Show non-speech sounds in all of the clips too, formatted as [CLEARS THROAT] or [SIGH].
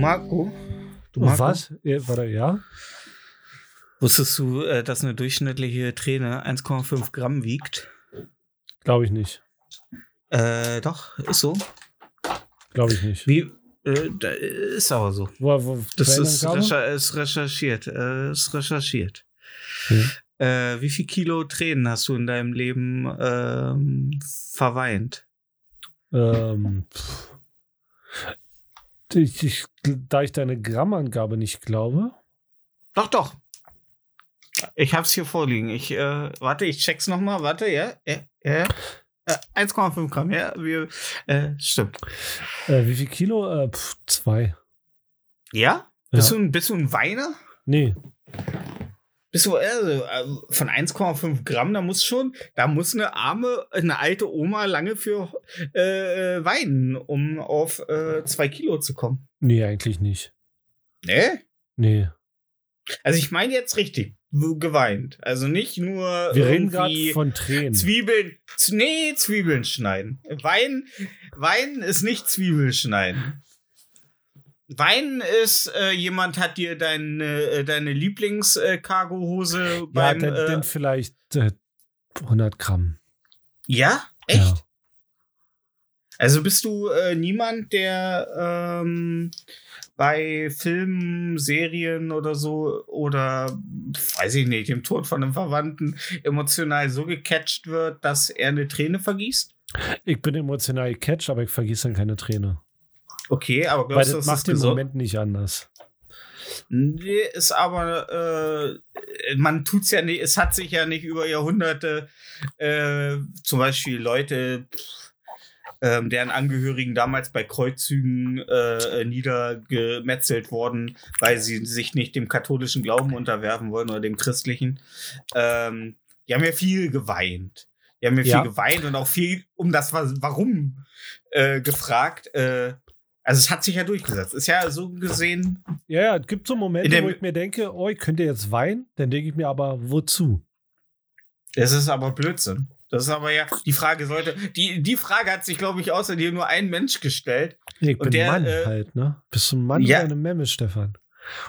Marco? Du Marco? was? Ja, Warte, ja? Wusstest du, äh, dass eine durchschnittliche Träne 1,5 Gramm wiegt? Glaube ich nicht. Äh, doch, ist so. Glaube ich nicht. Wie? Äh, ist aber so. Wo, wo, Das ist, recher ist recherchiert. Äh, ist recherchiert. Okay. Äh, wie viel Kilo Tränen hast du in deinem Leben ähm, verweint? Ähm. Ich, ich, da ich deine Grammangabe nicht glaube. Doch, doch. Ich hab's hier vorliegen. Ich, äh, warte, ich check's nochmal. Warte, ja, ja, ja. Äh, 1,5 Gramm, ja. Wir, äh, stimmt. Äh, wie viel Kilo? Äh, pff, zwei. Ja? Bist, Ja. du, ein- bist du ein Weiner? Nee. Bist du also, äh, von 1,5 Gramm, da muss schon, da muss eine arme, eine alte Oma lange für äh, weinen, um auf äh, zwei Kilo zu kommen. Nee, eigentlich nicht. Ne? Nee. Also ich meine jetzt richtig geweint. Also nicht nur Wir reden gerade von Tränen. Zwiebeln, nee, Zwiebeln schneiden. Weinen, Weinen ist nicht Zwiebeln schneiden. Weinen ist, äh, jemand hat dir deine, äh, deine Lieblings-Cargo-Hose ja, beim. dann, äh, dann vielleicht äh, 100 Gramm. ja? Echt? Ja. Also bist du äh, niemand, der ähm, bei Filmen, Serien oder so oder weiß ich nicht, dem Tod von einem Verwandten emotional so gecatcht wird, dass er eine Träne vergießt? Ich bin emotional catch, aber ich vergieße dann keine Träne. Okay, aber Weil glaubst du, das ist macht im? Moment nicht anders. Nee, ist aber, äh, man tut's ja nicht, es hat sich ja nicht über Jahrhunderte, äh, zum Beispiel Leute, ähm, deren Angehörigen damals bei Kreuzzügen äh, niedergemetzelt wurden, weil sie sich nicht dem katholischen Glauben unterwerfen wollen oder dem christlichen. Ähm, die haben ja viel geweint. Die haben ja viel Ja. geweint und auch viel um das Wa- Warum äh, gefragt. Also es hat sich ja durchgesetzt. Ist ja so gesehen Ja, ja, es gibt so Momente, wo ich mir denke, oh, ich könnte jetzt weinen. Dann denke ich mir aber, wozu? Das ist aber Blödsinn. Das ist aber ja, die Frage sollte, die, die Frage hat sich, glaube ich, außer dir nur ein Mensch gestellt. Ich Und bin der, Mann äh, halt, ne? Bist du ein Mann ja. oder eine Memme, Stefan?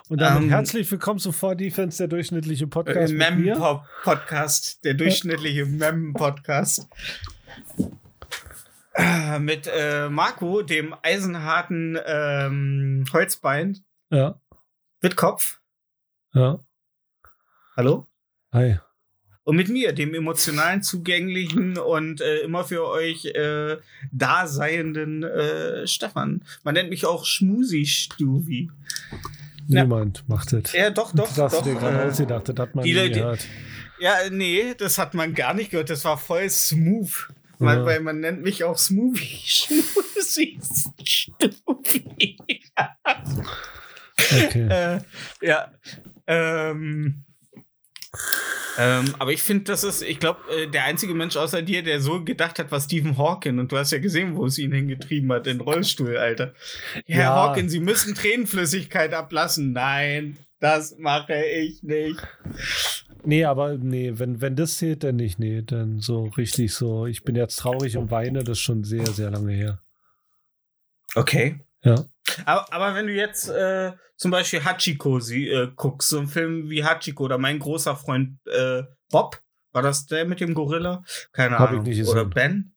Und damit Ähm, herzlich willkommen zu Vor Defense, der durchschnittliche Podcast Äh. Mem-Podcast, der durchschnittliche Mem-Podcast. Äh, [CLEARS THROAT] Mit äh, Marco, dem eisenharten ähm, Holzbein, Ja, Wittkopf. ja. Hallo? Hi. Und mit mir, dem emotionalen, zugänglichen und äh, immer für euch äh, daseienden äh, Stefan. Man nennt mich auch Schmusi-Stuvi. Niemand macht das. Ja, doch, doch, das doch. dir gerade äh, ausgedacht, das hat man die nie gehört. Ja, nee, das hat man gar nicht gehört. Das war voll smooth. Weil, Ja. weil man nennt mich auch Smoothie. [LAUGHS] Schmusi. Stuvi. Okay. äh, ja. Ähm, ähm, aber ich finde, das ist, ich glaube, äh, der einzige Mensch außer dir, der so gedacht hat, war Stephen Hawking. Und du hast ja gesehen, wo es ihn hingetrieben hat, in den Rollstuhl, Alter. Herr Ja. Hawking, Sie müssen Tränenflüssigkeit ablassen. Nein, das mache ich nicht. Nee, aber nee, wenn, wenn das zählt, dann nicht. Nee, dann so richtig so, ich bin jetzt traurig und weine, das ist schon sehr, sehr lange her. Okay. Ja. Aber, aber wenn du jetzt äh, zum Beispiel Hachiko sie, äh, guckst, so einen Film wie Hachiko oder mein großer Freund äh, Bob, war das der mit dem Gorilla? Keine Hab ich Ahnung. nicht oder gesehen. Ben?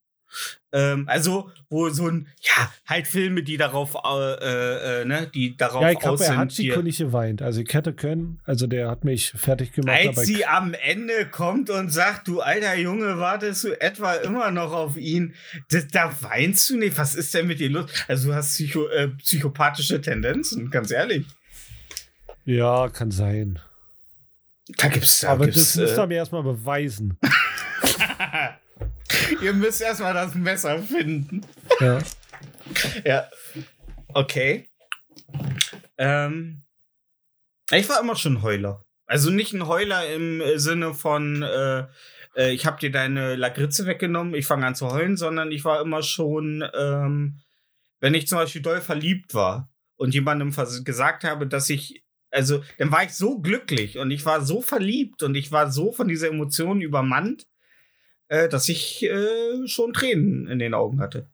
Ähm, also, wo so ein, ja, halt Filme, die darauf, äh, äh, ne, die darauf Ja, ich glaube, aus er hat Chico nicht geweint. Also ich hätte können, also der hat mich fertig gemacht. Als sie am Ende kommt und sagt, du alter Junge, wartest du etwa immer noch auf ihn? Da, da weinst du nicht. Was ist denn mit dir los? Also du hast Psycho, äh, psychopathische Tendenzen, ganz ehrlich. ja, kann sein. Da gibt's da aber gibt's, das muss äh, mir erstmal beweisen. [LAUGHS] [LAUGHS] Ihr müsst erstmal das Messer finden. ja. [LAUGHS] Ja. Okay. Ähm, ich war immer schon Heuler. Also nicht ein Heuler im äh, Sinne von, äh, äh, ich habe dir deine Lakritze weggenommen, ich fange an zu heulen, sondern ich war immer schon, ähm, wenn ich zum Beispiel doll verliebt war und jemandem gesagt habe, dass ich, also dann war ich so glücklich und ich war so verliebt und ich war so von dieser Emotion übermannt, äh, dass ich äh, schon Tränen in den Augen hatte.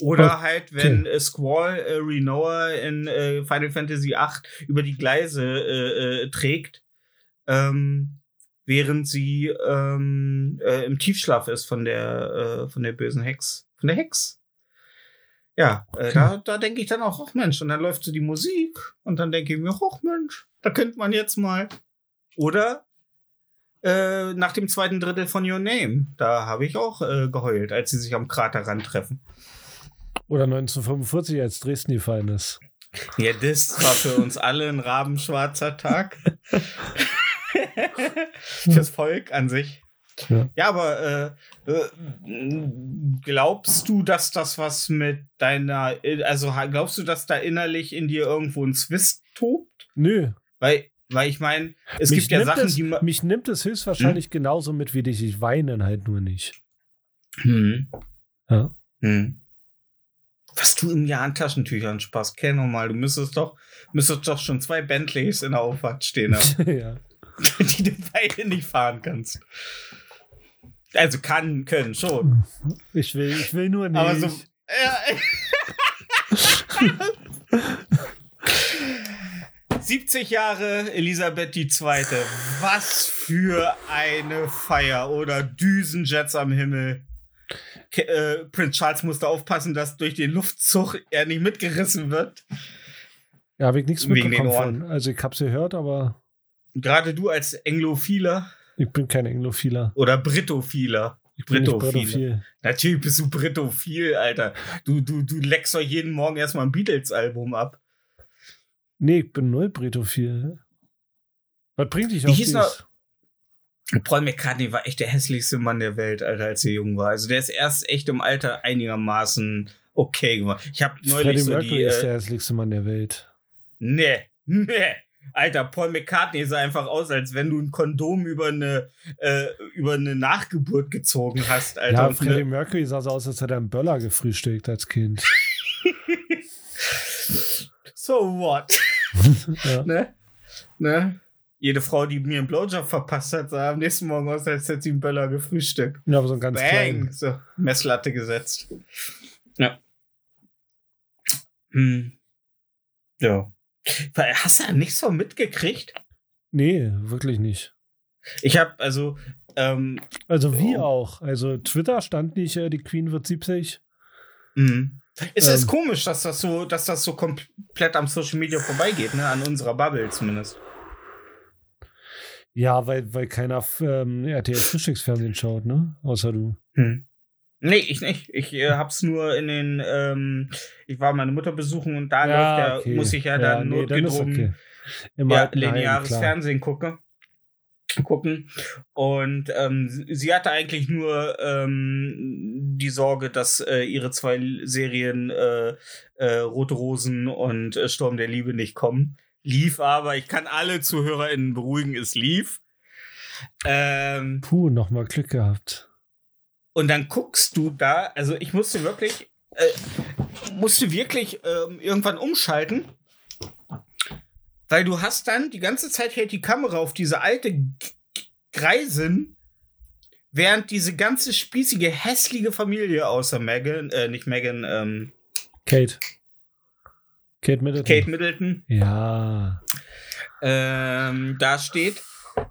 Oder halt, wenn äh, Squall äh, Renoa in äh, Final Fantasy VIII über die Gleise äh, äh, trägt, ähm, während sie ähm, äh, im Tiefschlaf ist von der, von der bösen Hex. Von der Hex. Ja, äh, da, da denke ich dann auch, ach Mensch, und dann läuft so die Musik und dann denke ich mir, ach Mensch, da könnte man jetzt mal. Oder äh, nach dem zweiten Drittel von Your Name, da habe ich auch äh, geheult, als sie sich am Kraterrand treffen. Oder 1945, als Dresden gefallen ist. Ja, das war für uns alle ein rabenschwarzer Tag. Fürs Volk an sich. Ja. Ja, aber äh, äh, glaubst du, dass das was mit deiner, also ha- glaubst du, dass da innerlich in dir irgendwo ein Zwist tobt? Nö. Weil, weil ich meine, es mich gibt ja Sachen, es, die man. Mich nimmt es höchstwahrscheinlich genauso mit wie dich. Ich weine halt nur nicht. Hm. Ja. Hm. Was du im Jahr an Taschentüchern Spaß, kenn nochmal, du müsstest doch, müsstest doch schon zwei Bentleys in der Auffahrt stehen haben. [LAUGHS] ja. [LAUGHS] die du beide nicht fahren kannst. Also kann, können schon. Ich will, ich will nur nicht. Aber so. [LAUGHS] Ja. 70 Jahre Elisabeth II. Was für eine Feier oder Düsenjets am Himmel. Ke äh, Prinz Charles musste aufpassen, dass durch den Luftzug er nicht mitgerissen wird. ja, habe ich nichts mitbekommen von. Also ich hab's gehört, aber Gerade du als Englophiler ich bin kein Englophiler. oder Brittophiler. Ich bin. Britophil. Natürlich bist du Britophil, Alter. Du, du, du leckst doch jeden Morgen erstmal ein Beatles-Album ab. Nee, ich bin null Britophil. Was bringt dich auf hieß noch- Paul McCartney war echt der hässlichste Mann der Welt, Alter, als er jung war. Also der ist erst echt im Alter einigermaßen okay geworden. Ich habe neulich Freddie so Mercury die. ist Äh, der hässlichste Mann der Welt. nee, [LAUGHS] nee. Alter, Paul McCartney sah einfach aus, als wenn du ein Kondom über eine, äh, über eine Nachgeburt gezogen hast, Alter. ja, Freddie ne- Mercury sah so aus, als hätte er einen Böller gefrühstückt als Kind. [LAUGHS] so what? [LAUGHS] ja. ne? Ne? Jede Frau, die mir einen Blowjob verpasst hat, sah am nächsten Morgen aus, als hätte sie einen Böller gefrühstückt. ja, aber so ein ganz Bang! kleinen. So, Messlatte gesetzt. Ja. Hm. Ja. Hast du da nichts so mitgekriegt? Nee, wirklich nicht. Ich habe also, ähm, Also wie Oh. auch. Also Twitter stand nicht, äh, die Queen wird 70. mh. Es ist Ähm. komisch, dass das so, dass das so komplett am Social Media vorbeigeht, ne? An unserer Bubble zumindest. Ja, weil, weil keiner ähm, RTL Frühstücksfernsehen schaut, ne? Außer du. Hm. Nee, ich nicht. Ich äh, hab's nur in den, ähm, ich war meine Mutter besuchen und da ja, muss ich ja dann nee, dann ist notgedrungen okay. Im ja, lineares. Fernsehen gucke. Gucken. Und ähm, sie- hatte eigentlich nur ähm, die Sorge, dass äh, ihre zwei Serien äh, äh, Rote Rosen und äh, Sturm der Liebe nicht kommen. Lief aber, ich kann alle ZuhörerInnen beruhigen, es lief. Ähm, Puh, nochmal Glück gehabt. und dann guckst du da, also ich musste wirklich, äh, musste wirklich ähm, irgendwann umschalten, weil du hast dann die ganze Zeit hält die Kamera auf diese alte Greisin, während diese ganze spießige, hässliche Familie außer Megan, äh, nicht Megan, ähm, Kate. Kate Middleton. Kate Middleton, Ja. ähm, da steht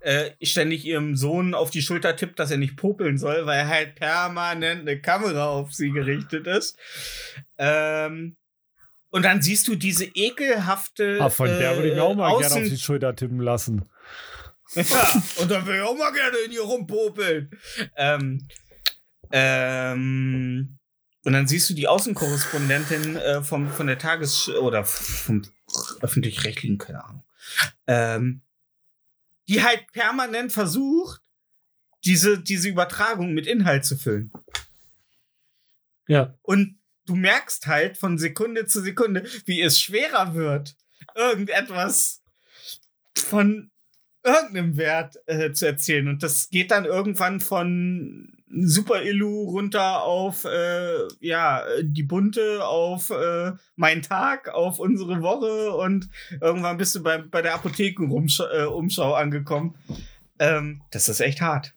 äh, ständig ihrem Sohn auf die Schulter tippt, dass er nicht popeln soll, weil halt permanent eine Kamera auf sie gerichtet ist. Ähm, und dann siehst du diese ekelhafte. Ah, von der würde ich mir auch mal gerne auf die Schulter tippen lassen. Ja, und dann will ich auch mal gerne in ihr rumpopeln. Ähm, ähm, und dann siehst du die Außenkorrespondentin äh, vom, von der Tages- oder vom öffentlich-rechtlichen, keine Ahnung, ähm, die halt permanent versucht, diese, diese Übertragung mit Inhalt zu füllen. Ja. Und du merkst halt von Sekunde zu Sekunde, wie es schwerer wird, irgendetwas von irgendeinem Wert äh, zu erzählen. Und das geht dann irgendwann von Super Illu runter auf äh, ja die bunte, auf äh, mein Tag, auf unsere Woche und irgendwann bist du bei, bei der Apothekenumschau äh, angekommen. Ähm, das ist echt hart.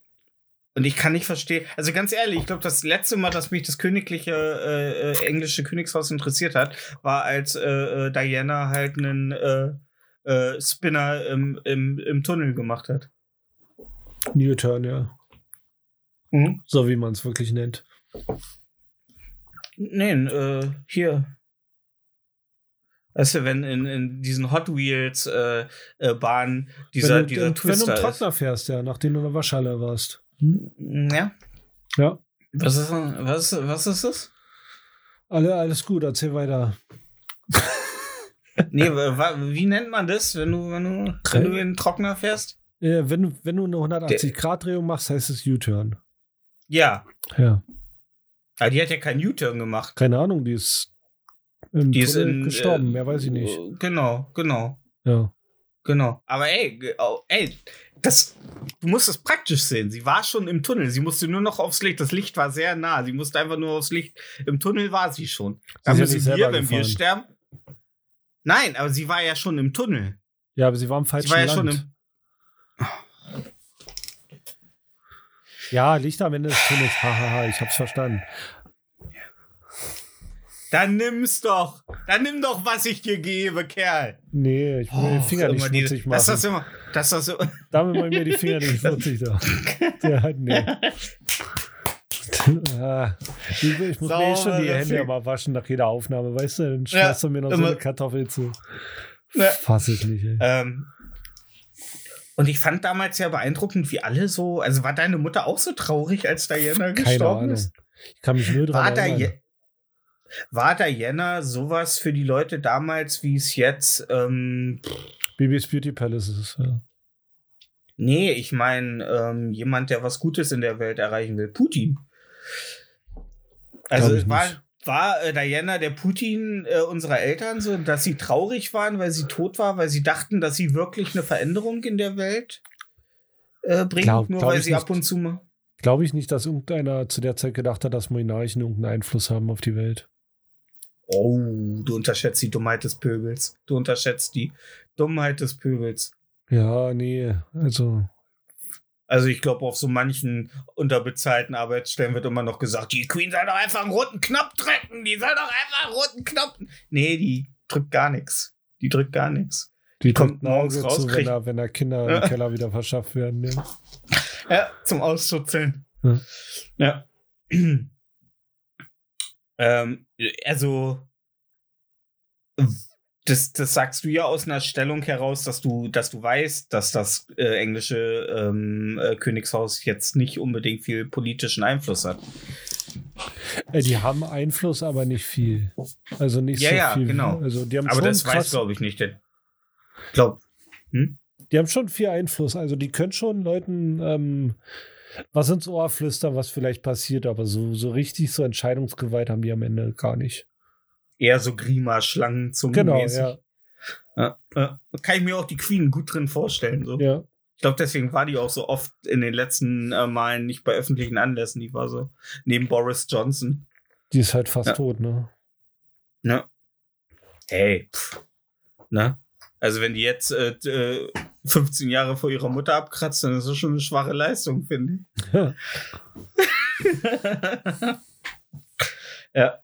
Und ich kann nicht verstehen, also ganz ehrlich, ich glaube, das letzte Mal, dass mich das königliche äh, äh, englische Königshaus interessiert hat, war als äh, äh, Diana halt einen äh, äh, Spinner im, im, im Tunnel gemacht hat. Newton, ja. So wie man es wirklich nennt. Nee, äh, hier. Weißt du, wenn in, in diesen Hot Wheels äh, äh, Bahnen dieser, wenn du, dieser wenn, wenn du Twister im. Trockner fährst, ja, nachdem du in der Waschhalle warst. Ja. Ja. Was ist, was, was ist das? Alle, alles gut, erzähl weiter. [LAUGHS] Nee, wie nennt man das, wenn du, wenn du, wenn du in den Trockner fährst? Äh, wenn, du, wenn du eine 180-Grad-Drehung machst, heißt es U-Turn. Ja. Ja. Aber die hat ja keinen U-Turn gemacht. Keine Ahnung, die ist im Die ist in, gestorben, äh, mehr weiß ich nicht. Genau, genau, Ja. Genau. Aber ey, oh, ey, das, du musst es praktisch sehen. Sie war schon im Tunnel. Sie musste nur noch aufs Licht. Das Licht war sehr nah. Sie musste einfach nur aufs Licht. Im Tunnel war sie schon. Da müssen wir, wenn wir gefahren. sterben. Nein, aber sie war ja schon im Tunnel. Ja, aber sie war im falschen Sie war ja Land. schon im. ja, Licht am Ende des Tunnels. Hahaha, ich hab's verstanden. Dann nimm's doch. Dann nimm doch, was ich dir gebe, Kerl. Nee, ich will mir die Finger Oh, nicht immer diese- schmutzig Das machen. ist immer. Das ist so. Damit mal mir die Finger nicht [LAUGHS] schmutzig da. Ja, nee. Ah, ich, muss mir eh schon die Hände Finger. mal waschen nach jeder Aufnahme, weißt du? Dann Ja, schmeißt du mir noch so immer- eine Kartoffel zu. Ja. Fass ich nicht, ey. Ähm, und ich fand damals ja beeindruckend, wie alle so. Also war deine Mutter auch so traurig, als Diana Keine gestorben Ahnung. ist? Ich kann mich nur War, dran erinnern. War Diana sowas für die Leute damals, wie es jetzt. Ähm, Bibis Beauty Palace ist es, ja. nee, ich meine, ähm, jemand, der was Gutes in der Welt erreichen will. Putin. Also ich war, war äh, Diana der Putin äh, unserer Eltern so, dass sie traurig waren, weil sie tot war, weil sie dachten, dass sie wirklich eine Veränderung in der Welt äh, bringt, Glaub- nur glaub weil sie nicht. ab und zu mal. Glaube ich nicht, dass irgendeiner zu der Zeit gedacht hat, dass Monarchen irgendeinen Einfluss haben auf die Welt. Oh, du unterschätzt die Dummheit des Pöbels. Du unterschätzt die Dummheit des Pöbels. Ja, nee, also Also ich glaube, auf so manchen unterbezahlten Arbeitsstellen wird immer noch gesagt, die Queen soll doch einfach einen roten Knopf drücken. Die soll doch einfach einen roten Knopf. Nee, die drückt gar nichts. Die drückt gar nichts. die kommt kommt morgens raus, zu, wenn da, wenn da Kinder Ja. im Keller wieder verschafft werden. Ja. [LAUGHS] Ja, zum Ausschutzeln. Ja. Ja. [CLEARS THROAT] ähm, also, das, das sagst du ja aus einer Stellung heraus, dass du, dass du weißt, dass das äh, englische ähm, äh, Königshaus jetzt nicht unbedingt viel politischen Einfluss hat. Äh, Die haben Einfluss, aber nicht viel. Also nicht Ja, so ja, viel. genau. Also die haben Aber schon das weiß, glaube ich, nicht. denn- Ich glaube, die haben schon viel Einfluss. Also die können schon Leuten ähm, was ins Ohr flüstern, was vielleicht passiert, aber so, so richtig so Entscheidungsgewalt haben die am Ende gar nicht. eher so Grima, Schlangenzungen. Genau, mäßig. ja. Ja, ja. Kann ich mir auch die Queen gut drin vorstellen. So. ja. Ich glaube, deswegen war die auch so oft in den letzten äh, Malen nicht bei öffentlichen Anlässen. Die war so neben Boris Johnson. Die ist halt fast Ja. tot, ne? Ne? Hey. Pff. Ne? Also, wenn die jetzt äh, äh, 15 Jahre vor ihrer Mutter abkratzt, dann ist das schon eine schwache Leistung, finde ich. Ja. [LAUGHS] ja.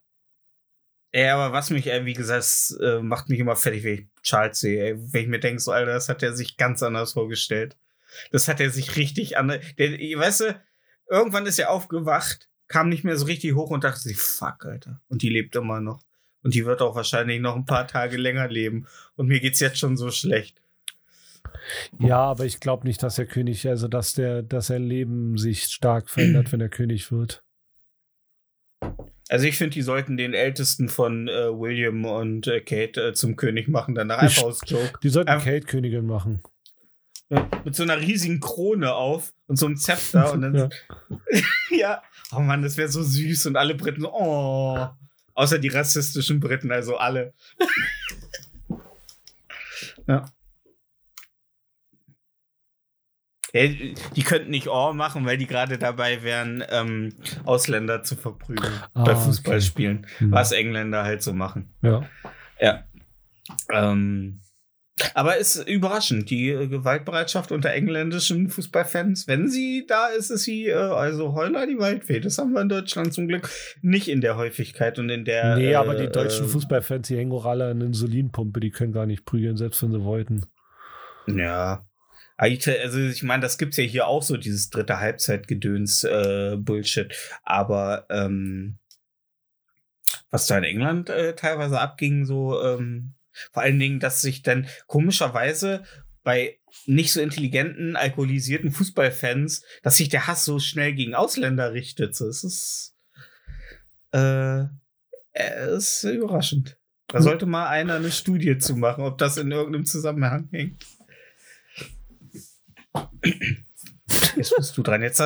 Ja, aber was mich, ey, wie gesagt, es, äh, macht mich immer fertig, wenn ich Charles sehe. Ey. Wenn ich mir denke, so, Alter, das hat er sich ganz anders vorgestellt. Das hat er sich richtig an. Der, weißt du, irgendwann ist er aufgewacht, kam nicht mehr so richtig hoch und dachte sich, fuck, Alter. Und die lebt immer noch. Und die wird auch wahrscheinlich noch ein paar Tage länger leben. Und mir geht's jetzt schon so schlecht. Ja, aber ich glaube nicht, dass der König, also dass der, dass sein Leben sich stark verändert, [CLEARS THROAT] wenn er König wird. Also ich finde, die sollten den Ältesten von äh, William und äh, Kate äh, zum König machen, danach einfach aus Joke. Die sollten Ähm, Kate Königin machen. Mit so einer riesigen Krone auf und so einem Zepter und dann [LAUGHS] Ja. [LAUGHS] ja. Oh Mann, das wäre so süß und alle Briten so, oh. Außer die rassistischen Briten, also alle. [LAUGHS] ja. Ja, Die könnten nicht oh machen, weil die gerade dabei wären, ähm, Ausländer zu verprügeln Ah, bei okay. Fußballspielen. Hm. Was Engländer halt so machen. Ja. Ja. Ähm, aber ist überraschend, die äh, Gewaltbereitschaft unter engländischen Fußballfans, wenn sie da ist, ist sie, äh, also Heuler die Waldfee. Das haben wir in Deutschland zum Glück nicht in der Häufigkeit und in der. nee, äh, aber die deutschen äh, Fußballfans, die hängen auch alle an Insulinpumpe, die können gar nicht prügeln, selbst wenn sie wollten. Ja. Also ich meine, das gibt's ja hier auch so, dieses dritte Halbzeitgedöns äh. Aber ähm, was da in England äh, teilweise abging, so ähm, vor allen Dingen, dass sich dann komischerweise bei nicht so intelligenten, alkoholisierten Fußballfans, dass sich der Hass so schnell gegen Ausländer richtet. So, es ist, äh, äh, ist überraschend. Da sollte mal einer eine Studie zu machen, ob das in irgendeinem Zusammenhang hängt. Jetzt bist du dran. Jetzt,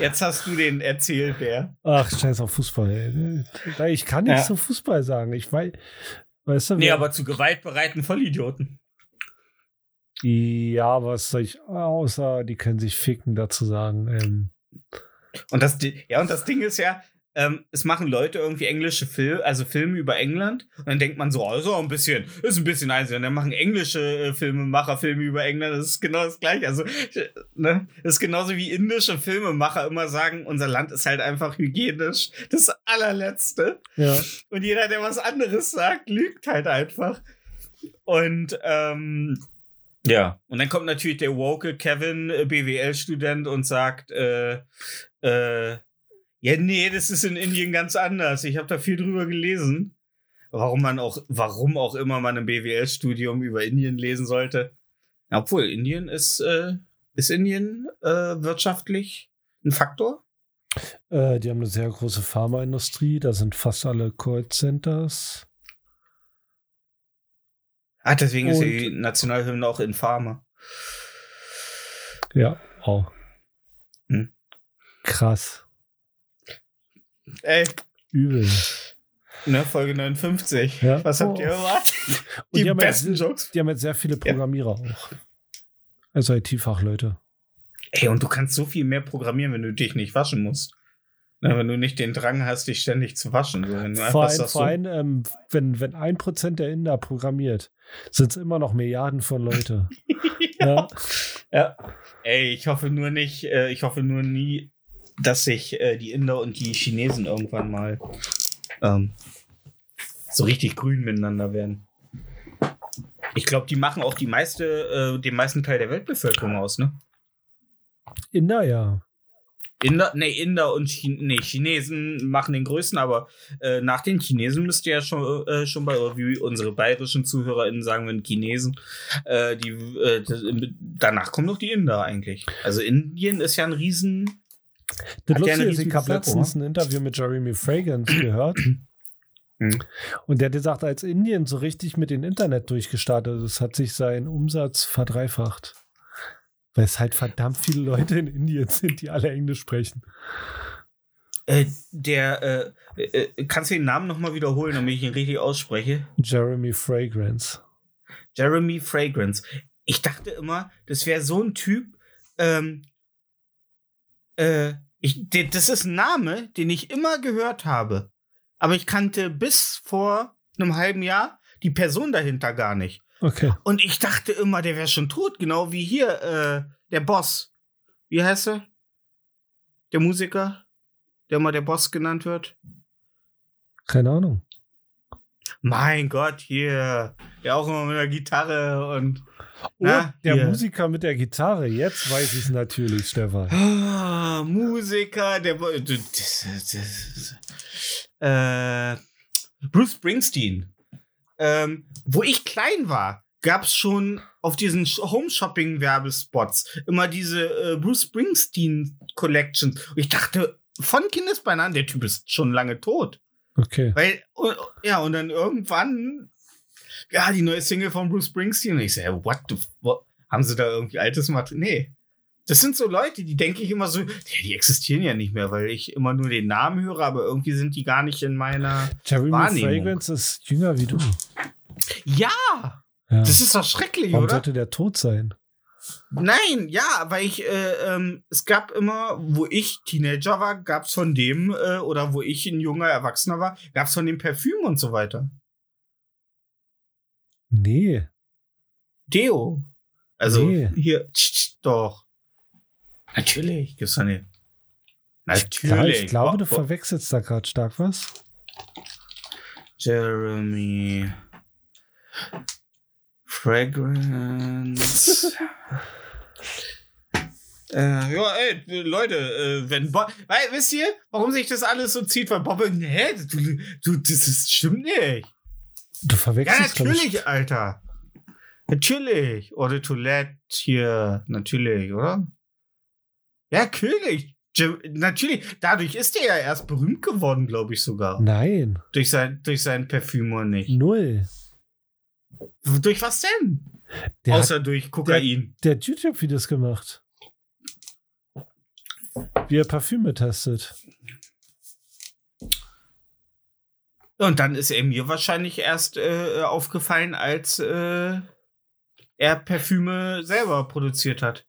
jetzt hast du den Erzählbär. Ach, scheiß auf Fußball. ey. Ich kann nichts Ja. zum Fußball sagen. Ich weiß, weißt du, Nee, aber zu gewaltbereiten Vollidioten. ja, was soll ich, außer die können sich ficken dazu sagen. Ähm, Und das, ja, und das Ding ist ja, ähm, es machen Leute irgendwie englische Filme, also Filme über England. Und dann denkt man so, oh, so ein bisschen, ist ein bisschen einsehen. Dann machen englische äh, Filmemacher Filme über England. Das ist genau das Gleiche. Also, äh, ne? Das ist genauso wie indische Filmemacher immer sagen, unser Land ist halt einfach hygienisch. Das allerletzte. ja. Und jeder, der was anderes sagt, lügt halt einfach. Und ähm, ja, und dann kommt natürlich der woke Kevin, äh, BWL-Student, und sagt, äh, äh, ja, nee, das ist in Indien ganz anders. Ich habe da viel drüber gelesen. Warum man auch, warum auch immer man ein BWL-Studium über Indien lesen sollte. Ja, obwohl, Indien ist, äh, ist Indien äh, wirtschaftlich ein Faktor? Äh, die haben eine sehr große Pharmaindustrie. Da sind fast alle Callcenters. Ah, deswegen ist Und- die Nationalhymne auch infamer. Ja, wow. Hm. Krass. Ey, Übel. ne, Folge 59. Ja. Was habt Oh. ihr erwartet? Und Die, die haben besten jetzt- Jokes. Die haben jetzt sehr viele Programmierer auch. Also IT-Fachleute. Ey, und du kannst so viel mehr programmieren, wenn du dich nicht waschen musst. Ne, wenn du nicht den Drang hast, dich ständig zu waschen. So, wenn Vor allem, so, ähm, wenn, wenn ein Prozent der Inder programmiert, sind es immer noch Milliarden von Leute. [LAUGHS] ja. ja. Ey, ich hoffe nur nicht, äh, ich hoffe nur nie, dass sich äh, die Inder und die Chinesen irgendwann mal ähm, so richtig grün miteinander werden. Ich glaube, die machen auch die meiste, äh, den meisten Teil der Weltbevölkerung aus, ne? Inder, ja. Inder, nee, Inder und Chin nee, Chinesen machen den größten, aber äh, nach den Chinesen müsste ja schon, äh, schon bei, wie unsere bayerischen ZuhörerInnen sagen, wenn Chinesen, äh, die, äh, das, danach kommen noch die Inder eigentlich. Also Indien ist ja ein riesen, Das Lustige ist, ich habe letztens ein Interview mit Jeremy Fragrance [CLEARS THROAT] gehört. Hm. Und der hat gesagt, als Indien so richtig mit dem Internet durchgestartet ist, hat sich sein Umsatz verdreifacht. Weil es halt verdammt viele Leute in Indien sind, die alle Englisch sprechen. äh, der, äh, äh, kannst du den Namen nochmal wiederholen, damit ich ihn richtig ausspreche? Jeremy Fragrance. Jeremy Fragrance. Ich dachte immer, das wäre so ein Typ, ähm, äh, ich, das ist ein Name, den ich immer gehört habe. Aber ich kannte bis vor einem halben Jahr die Person dahinter gar nicht. Okay. Und ich dachte immer, der wäre schon tot, genau wie hier, äh, der Boss. Wie heißt er? Der Musiker, der immer der Boss genannt wird. Keine Ahnung. Mein Gott, hier. Ja, auch immer mit der Gitarre und. Oh, Na, der hier. Musiker mit der Gitarre. Jetzt weiß ich es natürlich, Stefan. Ah, Musiker, der. wo- d- das- das- Äh, Bruce Springsteen. Ähm, wo ich klein war, gab es schon auf diesen Sh- Home-Shopping-Werbespots immer diese äh, Bruce Springsteen Collections. Und ich dachte, von Kindesbeinen an, der Typ ist schon lange tot. Okay. Weil, ja, und dann irgendwann, ja, die neue Single von Bruce Springsteen. Und ich so, ja, what the, what? Haben sie da irgendwie altes Material? Nee. Das sind so Leute, die denke ich immer so, die, die existieren ja nicht mehr, weil ich immer nur den Namen höre, aber irgendwie sind die gar nicht in meiner. Jeremy Wahrnehmung. Fragrance ist jünger wie du. Ja, Ja. das ist doch schrecklich, Warum oder? sollte der tot sein? Nein, ja, weil ich, äh, ähm, es gab immer, wo ich Teenager war, gab es von dem, äh, oder wo ich ein junger Erwachsener war, gab es von dem Parfüm und so weiter. Nee. Deo. Also Nee. hier, tsch, tsch, doch. Natürlich, gibt's doch nicht. Natürlich. Ich glaube, du verwechselst da gerade stark was. Jeremy. Fragrance. [LAUGHS] äh, ja, ey, Leute, äh, wenn Bob. Weil, wisst ihr, warum sich das alles so zieht? Weil Bob, hä, du, du, das ist, stimmt nicht. Du Ja, verwechselst ich, natürlich, Alter. Natürlich. Oder Toilette hier, natürlich, oder? Ja, natürlich. Natürlich. Dadurch ist er ja erst berühmt geworden, glaube ich sogar. Nein, Durch sein, durch sein Parfüm oder nicht. null. Durch was denn? Der Außer hat durch Kokain. der hat YouTube-Videos gemacht. Wie er Parfüme testet. Und dann ist er mir wahrscheinlich erst äh, aufgefallen, als äh, er Parfüme selber produziert hat.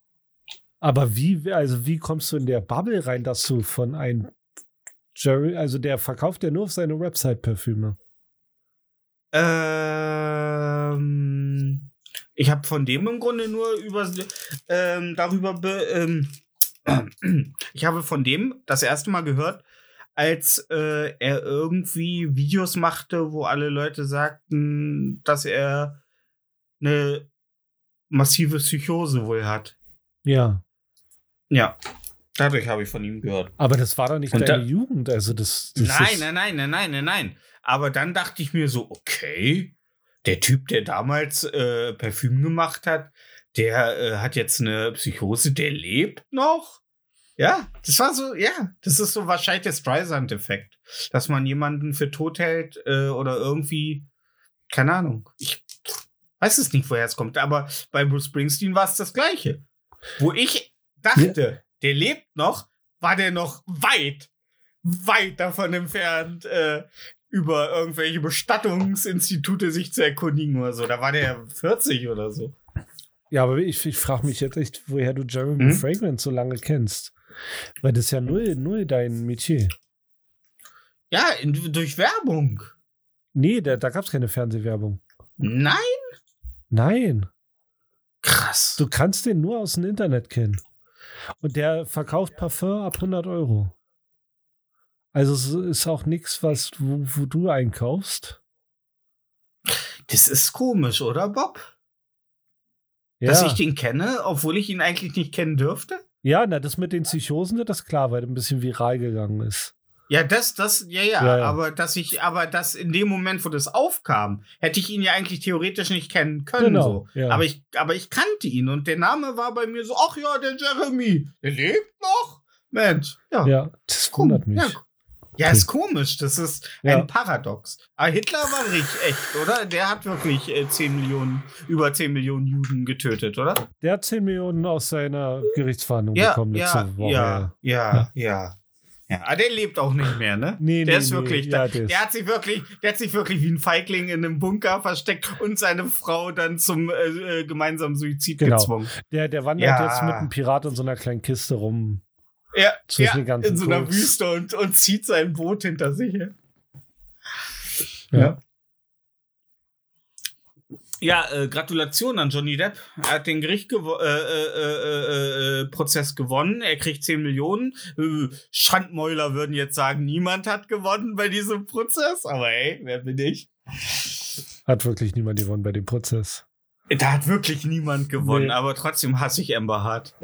Aber wie, also wie kommst du in der Bubble rein, dass du von einem Jerry, also der verkauft ja nur auf seine Website Parfüme. Ähm, ich habe von dem im Grunde nur über ähm, darüber be, ähm, [CLEARS THROAT] ich habe von dem das erste Mal gehört, als äh, er irgendwie Videos machte, wo alle Leute sagten, dass er eine massive Psychose wohl hat. Ja. Ja, dadurch habe ich von ihm gehört. Aber das war doch nicht Und deine da- Jugend. Also das, das Nein, ist, nein, nein, nein, nein, nein, nein. Aber dann dachte ich mir so, okay, der Typ, der damals äh, Parfüm gemacht hat, der äh, hat jetzt eine Psychose, der lebt noch. Ja, das war so, ja, das ist so wahrscheinlich der Streisand-Effekt, dass man jemanden für tot hält äh, oder irgendwie, keine Ahnung. Ich weiß es nicht, woher es kommt, aber bei Bruce Springsteen war es das Gleiche. Wo ich dachte, der lebt noch, war der noch weit, weit davon entfernt, äh, über irgendwelche Bestattungsinstitute sich zu erkundigen oder so. Da war der 40 oder so. Ja, aber ich, ich frage mich jetzt echt, woher du Jeremy Mhm. Fragrance so lange kennst. Weil das ist ja null, null dein Metier. Ja, in, durch Werbung. Nee, da, da gab es keine Fernsehwerbung. Nein? Nein. Krass. Du kannst den nur aus dem Internet kennen. Und der verkauft Parfum ab 100 Euro. Also es ist auch nichts, was wo, wo du einkaufst. Das ist komisch, oder, Bob? Ja, Dass ich den kenne, obwohl ich ihn eigentlich nicht kennen dürfte? ja na, das mit den Psychosen, das ist klar, weil der ein bisschen viral gegangen ist. Ja, das, das, ja, ja, Ja, ja. aber dass ich, aber das in dem Moment, wo das aufkam, hätte ich ihn ja eigentlich theoretisch nicht kennen können. Genau, so. ja. Aber ich, aber ich kannte ihn und der Name war bei mir so, ach ja, der Jeremy, der lebt noch. Mensch, ja. Ja, das wundert mich. Ja, ja ist komisch. Das ist Ja. ein Paradox. Aber Hitler war richtig echt, oder? Der hat wirklich äh, 10 Millionen, über 10 Millionen Juden getötet, oder? Der hat 10 Millionen aus seiner Gerichtsverhandlung Ja, bekommen letzte ja, Woche. ja, ja, ja. Ja, aber der lebt auch nicht mehr, ne? Nee, der nee, ist nee. wirklich, Ja, der, der der hat sich wirklich, der hat sich wirklich wie ein Feigling in einem Bunker versteckt und seine Frau dann zum äh, äh, gemeinsamen Suizid Genau. gezwungen. Der, der wandert jetzt mit einem Pirat in so einer kleinen Kiste rum. Ja, Zwischen ja den ganzen in so einer Koks. Wüste und, und zieht sein Boot hinter sich. Ja. Ja. Ja, äh, Gratulation an Johnny Depp. Er hat den Gerichtsprozess äh, äh, äh, äh, Prozess gewonnen. Er kriegt 10 Millionen. Äh, Schandmäuler würden jetzt sagen, niemand hat gewonnen bei diesem Prozess. Aber ey, wer bin ich? Hat wirklich niemand gewonnen bei dem Prozess. Da hat wirklich niemand gewonnen, Nee. aber trotzdem hasse ich Amber Hart.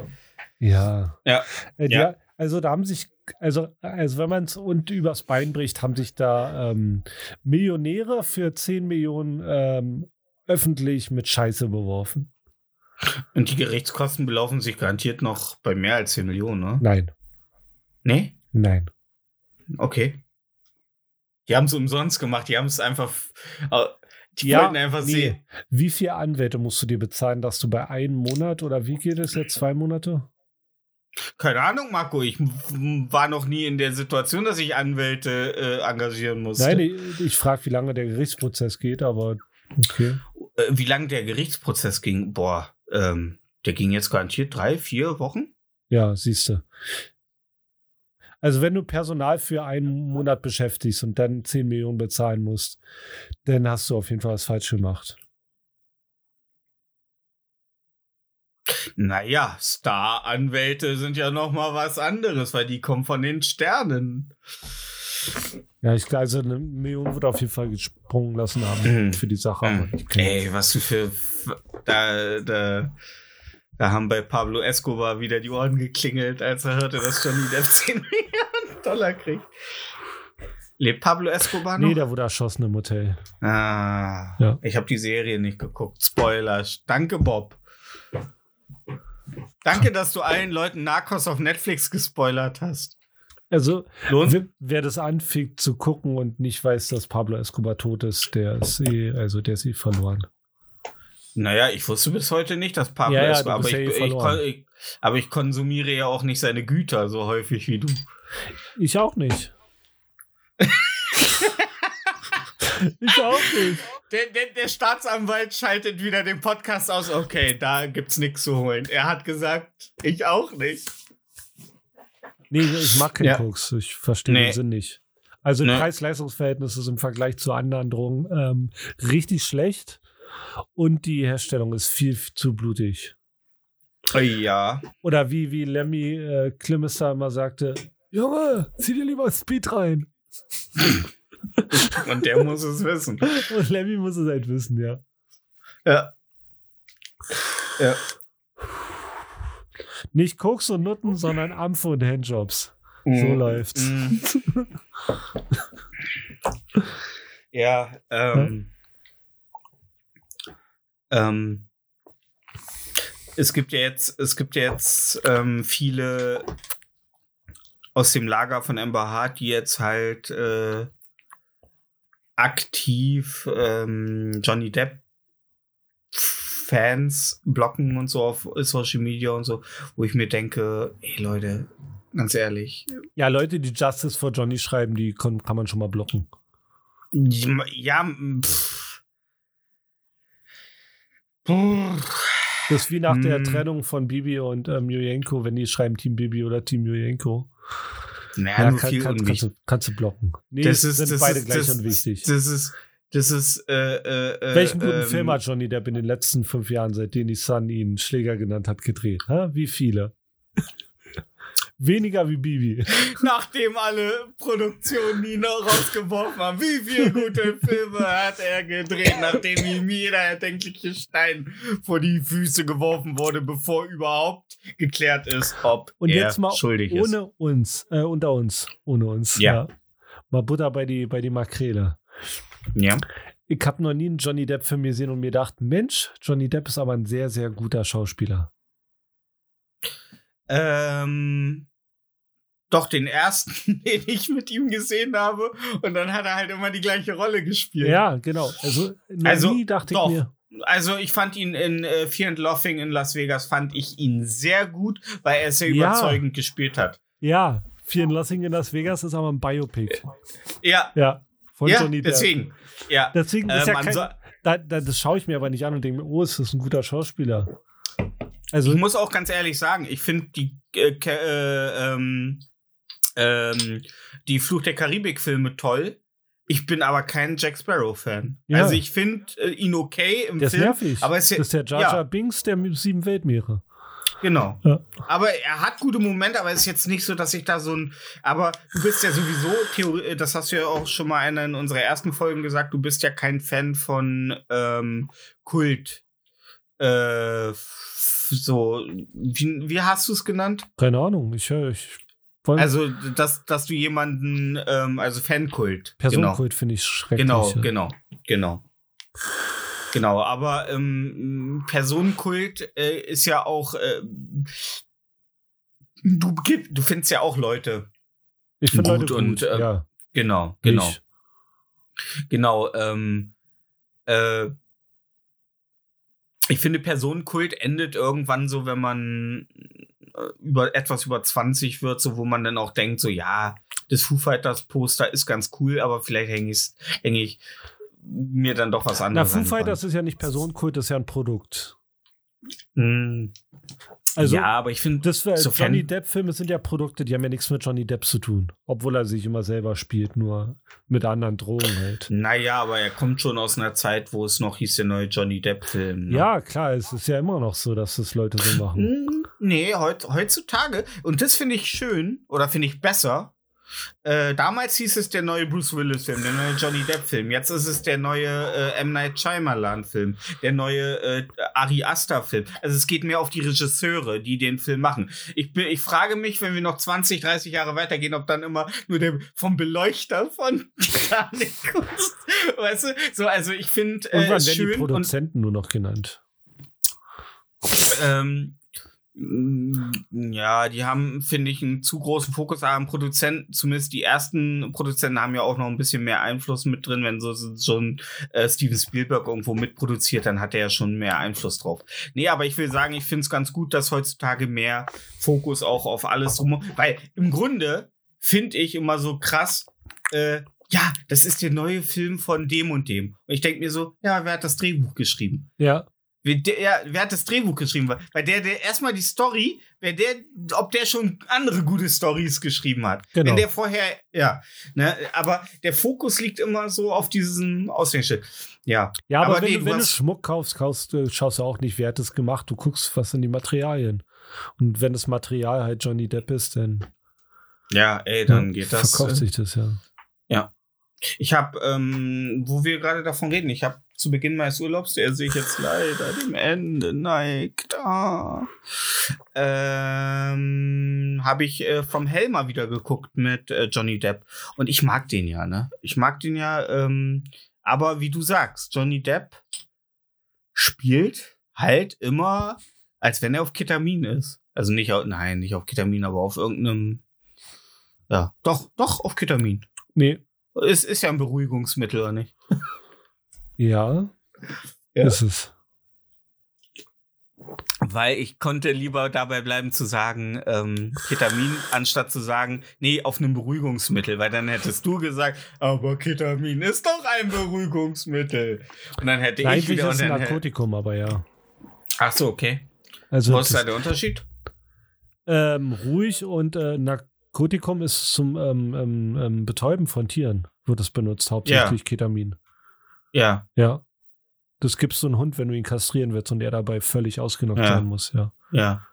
Ja. Ja. Äh, die, Ja. Also da haben sich, also, also wenn man es und übers Bein bricht, haben sich da ähm, Millionäre für 10 Millionen ähm, öffentlich mit Scheiße beworfen. Und die Gerichtskosten belaufen sich garantiert noch bei mehr als 10 Millionen, ne? Nein, Nee? nein. Okay. Die haben es umsonst gemacht, die haben es einfach. Die Ja, wollten einfach nee. sehen. Wie viel Anwälte musst du dir bezahlen, dass du bei einem Monat oder wie geht es jetzt? Zwei Monate? Keine Ahnung, Marco, ich war noch nie in der Situation, dass ich Anwälte äh, engagieren musste. Nein, ich, ich frage, wie lange der Gerichtsprozess geht, aber okay. Äh, wie lange der Gerichtsprozess ging? Boah, ähm, der ging jetzt garantiert drei, vier Wochen? Ja, siehst du. Also wenn du Personal für einen Monat beschäftigst und dann 10 Millionen bezahlen musst, dann hast du auf jeden Fall was falsch gemacht. Naja, Star-Anwälte sind ja noch mal was anderes, weil die kommen von den Sternen. Ja, ich glaube, also eine Million wird auf jeden Fall gesprungen lassen haben Mhm. für die Sache. Mhm. Ey, was du für. Da, da, da haben bei Pablo Escobar wieder die Ohren geklingelt, als er hörte, dass Johnny Depp [LAUGHS] 10 Millionen Dollar kriegt. Lebt Pablo Escobar noch? nee, der wurde erschossen im Hotel. ah, Ja. Ich habe die Serie nicht geguckt. Spoiler. Danke, Bob. Danke, dass du allen Leuten Narcos auf Netflix gespoilert hast. Also, Lohnt? wer, wer das anfängt zu gucken und nicht weiß, dass Pablo Escobar tot ist, der ist eh, also der ist eh verloren. Naja, ich wusste bis heute nicht, dass Pablo Ja, ja, Escobar, aber bist ich, ja eh ich, ich, aber ich konsumiere ja auch nicht seine Güter so häufig wie du. Ich auch nicht. [LAUGHS] [LAUGHS] ich auch nicht. Der, der, der Staatsanwalt schaltet wieder den Podcast aus. Okay, da gibt's nichts zu holen. Er hat gesagt, ich auch nicht. Nee, ich mag keinen Ja. Koks. Ich verstehe Nee. den Sinn nicht. Also Nee. Preis-Leistungs-Verhältnis ist im Vergleich zu anderen Drogen ähm, richtig schlecht und die Herstellung ist viel zu blutig. Ja. Oder wie, wie Lemmy äh, Klimester immer sagte, Junge, zieh dir lieber Speed rein. [LAUGHS] [LAUGHS] Und der muss es wissen. Und Lemmy muss es halt wissen, ja. Ja. Ja. Nicht Koks und Nutten, sondern Ampfe und Handjobs. So Mm. läuft's. Mm. ja, ähm. Ähm. Es gibt ja jetzt, es gibt ja jetzt ähm, viele aus dem Lager von Amber Hart, die jetzt halt äh, aktiv ähm, Johnny Depp Fans blocken und so auf Social Media und so, wo ich mir denke, ey Leute, ganz ehrlich, Ja, Leute, die Justice for Johnny schreiben, die kon- kann man schon mal blocken. ja, pff. Das ist wie nach der Hm. Trennung von Bibi und ähm, Julienko, wenn die schreiben Team Bibi oder Team Julienko. Naja, Ja, nur kann, viel kann, kannst, du, kannst du blocken. Nee, Das ist, sind das beide ist, gleich das, unwichtig. Das ist, das ist, äh, äh, äh, Welchen guten ähm, Film hat Johnny Depp in den letzten fünf Jahren, seitdem die Sun ihn Schläger genannt hat, gedreht? Ha? Wie viele? Weniger wie Bibi. [LAUGHS] Nachdem alle Produktionen ihn rausgeworfen haben, wie viele gute Filme hat er gedreht, nachdem ihm jeder erdenkliche Stein vor die Füße geworfen wurde, bevor überhaupt geklärt ist, ob Und er jetzt mal schuldig ist. ohne uns, äh, unter uns, ohne uns. Ja. Mal Butter bei die, bei die Makrele. Ja. Ich habe noch nie einen Johnny Depp-Film gesehen und mir gedacht, Mensch, Johnny Depp ist aber ein sehr, sehr guter Schauspieler. Ähm, doch den ersten, [LAUGHS] den ich mit ihm gesehen habe. Und dann hat er halt immer die gleiche Rolle gespielt. Ja, genau. Also, Also, nie dachte doch. ich mir. Also ich fand ihn in äh, Fear and Laughing in Las Vegas, fand ich ihn sehr gut, weil er sehr Ja. überzeugend gespielt hat. Ja, Vier in Lossing in Las Vegas ist aber ein Biopic. Ja, Ja, von ja Johnny Depp. deswegen. Ja. Deswegen ist Äh, ja kein, so- da, da, das schaue ich mir aber nicht an und denke mir, oh, ist das ein guter Schauspieler. Also, Ich muss auch ganz ehrlich sagen, ich finde die, äh, äh, ähm, ähm, die Fluch der Karibik-Filme toll. Ich bin aber kein Jack Sparrow-Fan. Ja. Also ich finde äh, ihn okay im der ist Film. nervig. Aber es ist ja- das ist der Jar ja. Jar Binks der sieben Weltmeere. Genau. Ja. Aber er hat gute Momente, aber es ist jetzt nicht so, dass ich da so ein. Aber du bist ja sowieso, Theorie, das hast du ja auch schon mal in einer unserer ersten Folgen gesagt, du bist ja kein Fan von ähm, Kult. Äh, so, wie, wie hast du es genannt? Keine Ahnung. Ich höre. Ich, voll- Also, dass, dass du jemanden, ähm, also Fankult. Personenkult finde ich schrecklich. Genau, genau, genau. Genau, aber ähm, Personenkult äh, ist ja auch. Äh, du, du findest ja auch Leute. Ich finde Gut Leute und, gut. äh, ja, Genau, genau, Ich. genau. Ähm, äh, ich finde, Personenkult endet irgendwann so, wenn man über etwas über 20 wird, so wo man dann auch denkt, so ja, das Foo Fighters Poster ist ganz cool, aber vielleicht hänge ich, häng ich mir dann doch was Na, anderes. Foo an die Wand. Fighters ist ja nicht Personenkult, das ist ja ein Produkt. Hm. Also, ja, aber ich finde, das wär, sofern- Johnny Depp-Filme sind ja Produkte, die haben ja nichts mit Johnny Depp zu tun. Obwohl er sich immer selber spielt, nur mit anderen Drogen halt. naja, aber er kommt schon aus einer Zeit, wo es noch hieß, der neue Johnny Depp-Film. Ne? Ja, klar, es ist ja immer noch so, dass das Leute so machen. Hm, Nee, heut, heutzutage, und das finde ich schön oder finde ich besser. Äh, damals hieß es der neue Bruce Willis-Film, der neue Johnny Depp-Film. Jetzt ist es der neue äh, M. Night Shyamalan-Film, der neue äh, Ari Aster-Film. Also es geht mehr auf die Regisseure, die den Film machen. Ich, bin, ich frage mich, wenn wir noch 20, 30 Jahre weitergehen, ob dann immer nur der vom Beleuchter von [LAUGHS] Titanic ist. Weißt du? So, also ich finde äh, Irgendwann es werden die schön und Produzenten nur noch genannt. ähm, ja, die haben, finde ich, einen zu großen Fokus am Produzenten. Zumindest die ersten Produzenten haben ja auch noch ein bisschen mehr Einfluss mit drin. Wenn so, so, so ein äh, Steven Spielberg irgendwo mitproduziert, dann hat er ja schon mehr Einfluss drauf. Nee, aber ich will sagen, ich finde es ganz gut, dass heutzutage mehr Fokus auch auf alles drum. Weil im Grunde finde ich immer so krass, äh, ja, das ist der neue Film von dem und dem. Und ich denke mir so, ja, wer hat das Drehbuch geschrieben? Ja, Wer, der, ja, wer hat das Drehbuch geschrieben? Weil- der, der erstmal die Story, wer der, ob der schon andere gute Stories geschrieben hat. Genau. Wenn der vorher, ja, ne, aber der Fokus liegt immer so auf diesen Aushängeschild. Ja. ja aber, Aber wenn, nee, du, wenn du Schmuck kaufst, kaufst, du- schaust du auch nicht, wer hat es gemacht. Du guckst, was sind die Materialien. Und wenn das Material halt Johnny Depp ist, dann Ja, ey, dann ja, geht das. verkauft äh, sich das ja. Ich habe, ähm, wo wir gerade davon reden, ich habe zu Beginn meines Urlaubs, der sich jetzt leider dem Ende neigt, ah, ähm, habe ich äh, vom Helmer wieder geguckt mit äh, Johnny Depp. Und ich mag den ja, ne? Ich mag den ja, ähm, aber wie du sagst, Johnny Depp spielt halt immer, als wenn er auf Ketamin ist. Also nicht auf, nein, nicht auf Ketamin, aber auf irgendeinem, ja, doch, doch, auf Ketamin. Nee, Es ist ja ein Beruhigungsmittel, oder nicht? Ja, Ja. ist es. Weil ich konnte lieber dabei bleiben zu sagen, ähm, Ketamin, anstatt zu sagen, nee, auf einem Beruhigungsmittel, weil dann hättest du gesagt, aber Ketamin ist doch ein Beruhigungsmittel. Und dann hätte ich Eigentlich wieder ist es und ein dann hätte- Narkotikum, aber ja. Ach so, okay. Also Was ist da der Unterschied? ähm, ruhig und äh, Narkotikum ist zum ähm, ähm, ähm, Betäuben von Tieren, wird es benutzt, hauptsächlich Ketamin. Ja, Ja. Das gibst du einen Hund, wenn du ihn kastrieren willst und er dabei völlig ausgenockt Ja. sein muss, ja. ja.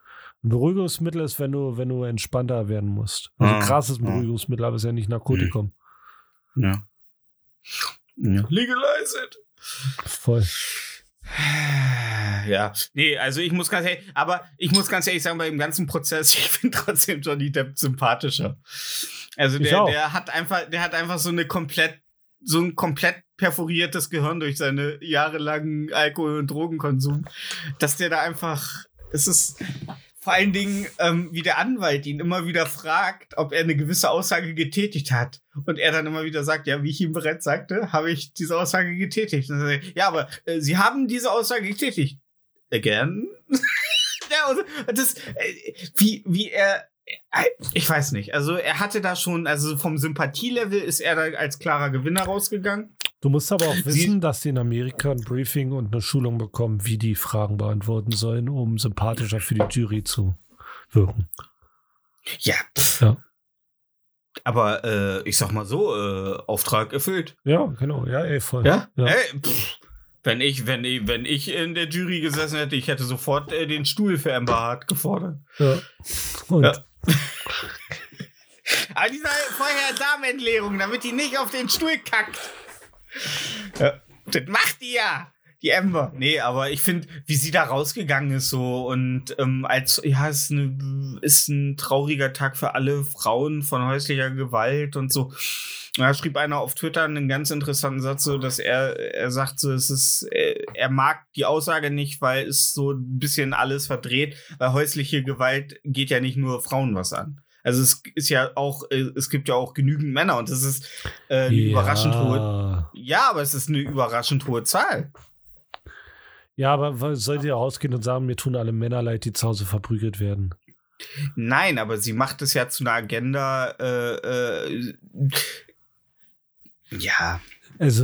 Ein Beruhigungsmittel ist, wenn du, wenn du entspannter werden musst. Also Ah, Gras ist ein ah. Beruhigungsmittel, aber es ist ja nicht Narkotikum. Ja. ja. Legalize it. Voll. Ja, nee, also ich muss ganz ehrlich, aber ich muss ganz ehrlich sagen, bei dem ganzen Prozess, [LAUGHS] ich finde trotzdem Johnny Depp sympathischer. Also der, der hat einfach, der hat einfach so eine komplett, so ein komplett perforiertes Gehirn durch seine jahrelangen Alkohol- und Drogenkonsum, dass der da einfach, es ist vor allen Dingen, ähm, wie der Anwalt ihn immer wieder fragt, ob er eine gewisse Aussage getätigt hat. Und er dann immer wieder sagt, ja, wie ich ihm bereits sagte, habe ich diese Aussage getätigt. Er, ja, aber äh, Sie haben diese Aussage getätigt. Again? [LAUGHS] ja, und das, äh, wie, wie er, äh, ich weiß nicht. Also er hatte da schon, also vom Sympathielevel ist er da als klarer Gewinner rausgegangen. Du musst aber auch Sie- wissen, dass die in Amerika ein Briefing und eine Schulung bekommen, wie die Fragen beantworten sollen, um sympathischer für die Jury zu wirken. Ja. Ja. Aber äh, ich sag mal so, äh, Auftrag erfüllt. Ja, genau. Ja, ey, voll. Ja? Ja. Ey, pff, Wenn ich, wenn ich, wenn ich in der Jury gesessen hätte, ich hätte sofort äh, den Stuhl für Amber Hart gefordert. Ja. Und Ja. [LAUGHS] Aber diese vorher Darmentleerung, damit die nicht auf den Stuhl kackt. Das macht die ja. Die Amber. Nee, aber ich finde, wie sie da rausgegangen ist so und ähm, als, ja, es ist, eine, ist ein trauriger Tag für alle Frauen von häuslicher Gewalt und so. Da schrieb einer auf Twitter einen ganz interessanten Satz, so, dass er, er sagt so, es ist, er, er mag die Aussage nicht, weil es so ein bisschen alles verdreht, weil häusliche Gewalt geht ja nicht nur Frauen was an. Also es ist ja auch, äh, es gibt ja auch genügend Männer und das ist äh, eine überraschend hohe. Ja, aber es ist eine überraschend hohe Zahl. Ja, aber sollt ihr rausgehen und sagen, mir tun alle Männer leid, die zu Hause verprügelt werden? Nein, aber sie macht es ja zu einer Agenda. Äh, äh, ja, Also,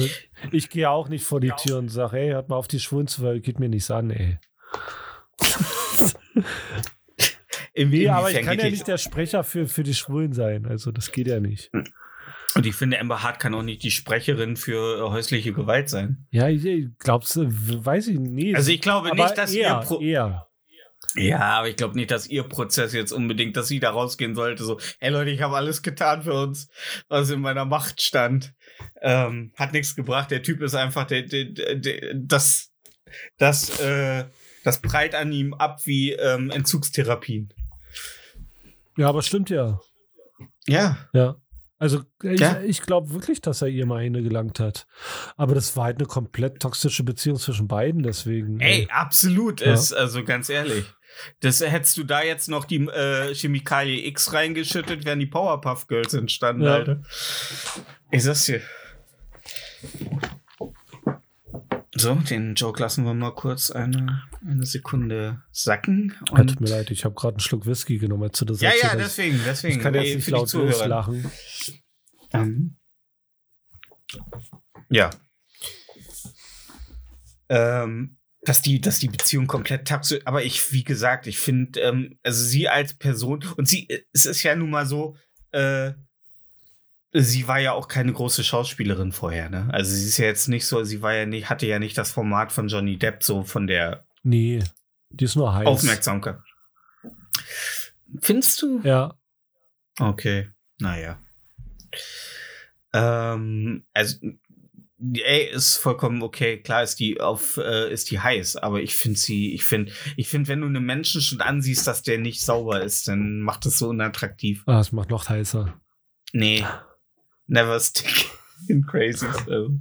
ich gehe auch nicht vor die Tür und sage, ey, hört mal auf die Schwulen zu, weil geht mir nichts an, ey. [LAUGHS] im, Nee, aber ich kann ja nicht der Sprecher für, für die Schwulen sein. Also, das geht ja nicht. Und ich finde, Amber Hart kann auch nicht die Sprecherin für äh, häusliche Gewalt sein. Ja, glaubst du, weiß ich nicht. Also ich glaube aber nicht, dass eher, ihr Pro eher. Ja, aber ich glaube nicht, dass ihr Prozess jetzt unbedingt, dass sie da rausgehen sollte. So, hey Leute, ich habe alles getan für uns, was in meiner Macht stand. Ähm, hat nichts gebracht. Der Typ ist einfach, der, der, der, der das, das, äh, das prallt an ihm ab wie ähm, Entzugstherapien. Ja, aber stimmt ja. Ja. Ja. Also ich, Ja. ich glaube wirklich, dass er ihr mal eine gelangt hat. Aber das war halt eine komplett toxische Beziehung zwischen beiden, deswegen. Ey, äh, absolut Ja. ist, also ganz ehrlich. Das hättest du da jetzt noch die äh, Chemikalie X reingeschüttet, wären die Powerpuff Girls entstanden, Ja. Alter. Ich sag's dir. So, den Joke lassen wir mal kurz eine, eine Sekunde sacken. Und tut mir leid, ich habe gerade einen Schluck Whisky genommen, als du das ja, ja, deswegen, deswegen. Ich kann jetzt nicht laut loslachen. Ähm, ja. Ähm, dass die, dass die Beziehung komplett tapse. Aber ich, wie gesagt, ich finde, ähm, also sie als Person und sie, es ist ja nun mal so, äh, sie war ja auch keine große Schauspielerin vorher, ne? Also sie ist ja jetzt nicht so, sie war ja nicht, hatte ja nicht das Format von Johnny Depp so von der Nee, die ist nur heiß. Aufmerksamkeit. Findest du? Ja, Okay, naja. Ähm, also, ey, ist vollkommen okay. Klar ist die auf, äh, ist die heiß, aber ich finde sie, ich finde, ich finde, wenn du einem Menschen schon ansiehst, dass der nicht sauber ist, dann macht das so unattraktiv. ah, es macht noch heißer. Nee. Never stick [LAUGHS] in crazy. Also,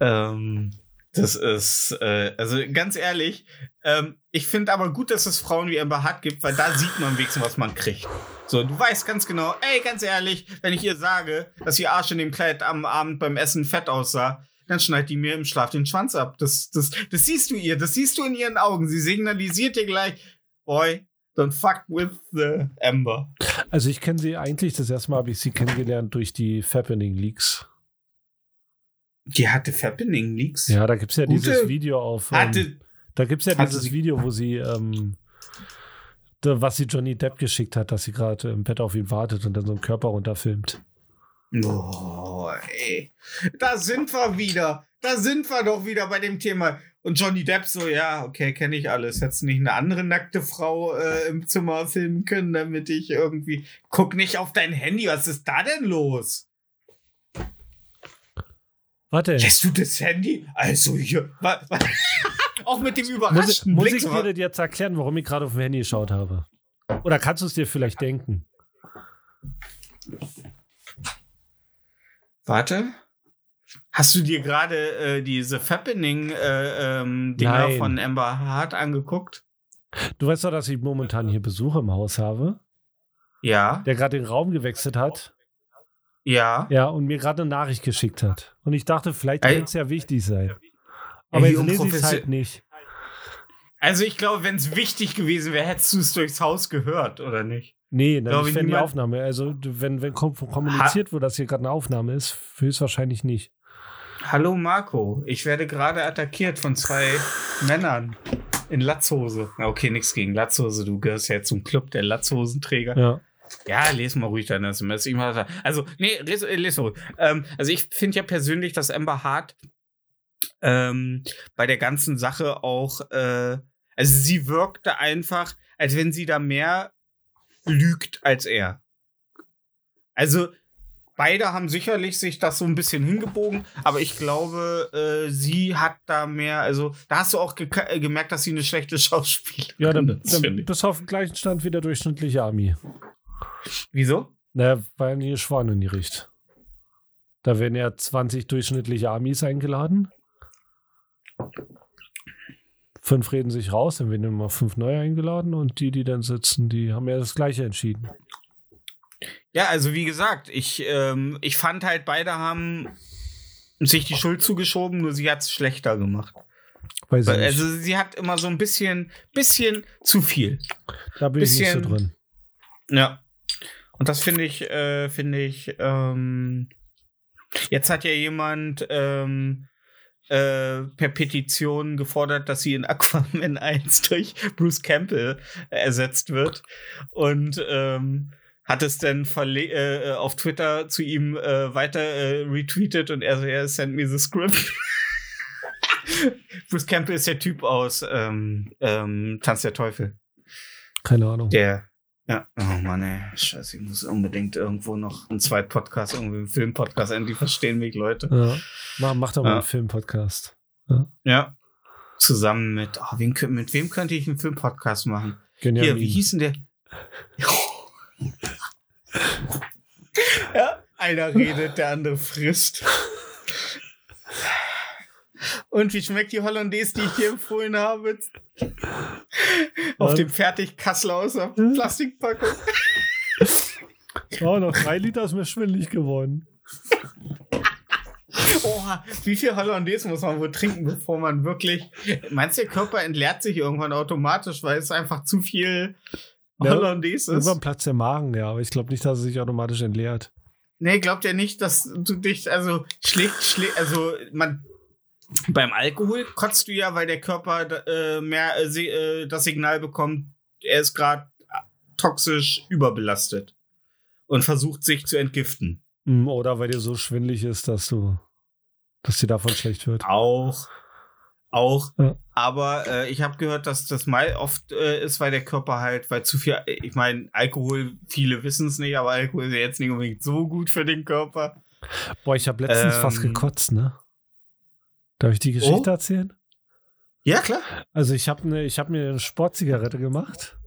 ähm, das ist, äh, also ganz ehrlich, ähm, ich finde aber gut, dass es Frauen wie Amber Hart gibt, weil da sieht man wenigstens, was man kriegt. So, du weißt ganz genau, ey, ganz ehrlich, wenn ich ihr sage, dass ihr Arsch in dem Kleid am Abend beim Essen fett aussah, dann schneidet die mir im Schlaf den Schwanz ab. Das, das, das siehst du ihr, das siehst du in ihren Augen. Sie signalisiert dir gleich, boy, don't fuck with the Amber. Also ich kenne sie eigentlich, das erste Mal habe ich sie kennengelernt durch die Fappening Leaks. Die hatte Fappening Leaks. Ja, da gibt es ja Gute- dieses Video auf. Ähm, Hatte, da gibt es ja dieses sie- Video, wo sie, ähm, da, was sie Johnny Depp geschickt hat, dass sie gerade im Bett auf ihn wartet und dann so einen Körper runterfilmt. Oh, ey. Da sind wir wieder. Da sind wir doch wieder bei dem Thema. Und Johnny Depp so, ja, okay, kenne ich alles. Hättest du nicht eine andere nackte Frau äh, im Zimmer filmen können, damit ich irgendwie. Guck nicht auf dein Handy, was ist da denn los? Warte, Lässt du das Handy? Also hier. [LAUGHS] Auch mit dem muss ich, überraschten muss Blick. ich dir jetzt erklären, warum ich gerade auf dem Handy geschaut habe? Oder kannst du es dir vielleicht denken? Warte. Hast du dir gerade äh, diese Fappening-Dinger äh, ähm, Dinger von Amber Hart angeguckt? Du weißt doch, dass ich momentan hier Besuch im Haus habe, Ja. der gerade den Raum gewechselt hat. Ja. Ja, und mir gerade eine Nachricht geschickt hat. Und ich dachte, vielleicht könnte es ja wichtig sein. Aber wie jetzt lese ich es halt nicht. Also ich glaube, wenn es wichtig gewesen wäre, hättest du es durchs Haus gehört, oder nicht? Nee, dann wenn die Aufnahme. Also, wenn, wenn kom kommuniziert wird, dass hier gerade eine Aufnahme ist, höchstwahrscheinlich nicht. Hallo Marco, ich werde gerade attackiert von zwei [LAUGHS] Männern in Latzhose. Okay, nichts gegen Latzhose, du gehörst ja zum Club der Latzhosenträger. Ja. Ja, les mal ruhig deine SMS. Also, nee, les, les ruhig. Ähm, also ich finde ja persönlich, dass Amber Hart ähm, bei der ganzen Sache auch, äh, also sie wirkte einfach, als wenn sie da mehr lügt als er. Also beide haben sicherlich sich das so ein bisschen hingebogen, aber ich glaube, äh, sie hat da mehr, also da hast du auch ge äh, gemerkt, dass sie eine schlechte [LAUGHS] Schauspielerin Ja, dann, ist, bist du auf dem gleichen Stand wie der durchschnittliche Ami. Wieso? Naja, weil die Schwane nie riecht. Da werden ja 20 durchschnittliche Amis eingeladen. Fünf reden sich raus, dann werden immer fünf neue eingeladen und die, die dann sitzen, die haben ja das Gleiche entschieden. Ja, also wie gesagt, ich, ähm, ich fand halt, beide haben sich die Schuld zugeschoben, nur sie hat es schlechter gemacht. Weiß ich Also sie hat immer so ein bisschen, bisschen zu viel. Da bin ich nicht so bisschen- drin. Ja. Und das finde ich, äh, finde ich, ähm, jetzt hat ja jemand ähm, äh, per Petition gefordert, dass sie in Aquaman [LAUGHS] 1 durch Bruce Campbell ersetzt wird. Und ähm, hat es dann verle äh, auf Twitter zu ihm äh, weiter äh, retweetet und er so, ja, send me the script. [LAUGHS] Bruce Campbell ist der Typ aus ähm, ähm, Tanz der Teufel. Keine Ahnung. Der. Ja, oh Mann, ey. Scheiße, ich muss unbedingt irgendwo noch einen zweiten Podcast, irgendwie einen Filmpodcast, endlich verstehen mich Leute. Ja. Mach, mach doch mal Ja. einen Filmpodcast. Ja. Zusammen mit, oh, wen, kö- mit wem könnte ich einen Filmpodcast machen? Genial. Hier, wie hieß denn der? [LAUGHS] ja, einer redet, der andere frisst. [LAUGHS] Und wie schmeckt die Hollandaise, die ich dir empfohlen habe? Auf dem Fertig-Kassel aus der Plastikpackung. Oh, noch drei Liter ist mir schwindelig geworden. Oha, wie viel Hollandaise muss man wohl trinken, bevor man wirklich. Meinst du, der Körper entleert sich irgendwann automatisch, weil es einfach zu viel Ja, Hollandaise ist? Irgendwann platzt der Magen, ja, aber ich glaube nicht, dass er sich automatisch entleert. Nee, glaubt ja nicht, dass du dich, also schlägt, schlägt, also man. Beim Alkohol kotzt du ja, weil der Körper äh, mehr äh, äh, das Signal bekommt, er ist gerade toxisch überbelastet und versucht sich zu entgiften. Mm, Oder weil dir so schwindelig ist, dass du, dass dir davon schlecht wird. Auch. Auch. Ja. Aber äh, ich habe gehört, dass das mal oft äh, ist, weil der Körper halt, weil zu viel, ich meine, Alkohol, viele wissen es nicht, aber Alkohol ist ja jetzt nicht unbedingt so gut für den Körper. Boah, ich habe letztens Ähm. fast gekotzt, ne? Darf ich die Geschichte Oh. erzählen? Ja, klar. Also ich habe ne, ich hab mir eine Sportzigarette gemacht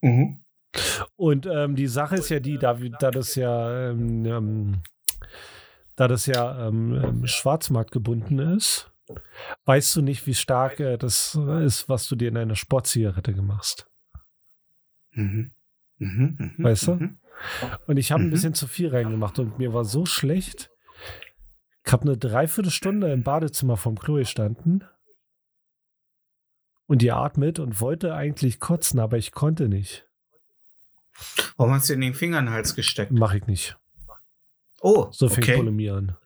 Mhm. und ähm, die Sache ist ja die, da, da das ja, ähm, ähm, da das ja ähm, ähm, Schwarzmarkt gebunden ist, weißt du nicht, wie stark äh, das ist, was du dir in einer Sportzigarette machst. Mhm. Mhm. Mhm. Weißt du? Mhm. Und ich habe ein Mhm. bisschen zu viel reingemacht und mir war so schlecht. Ich habe eine Dreiviertelstunde im Badezimmer vom Klo gestanden und die atmet und wollte eigentlich kotzen, aber ich konnte nicht. Warum hast du in den Finger in den Hals gesteckt? Mache ich nicht. Oh, So fängt okay. Bulimie an.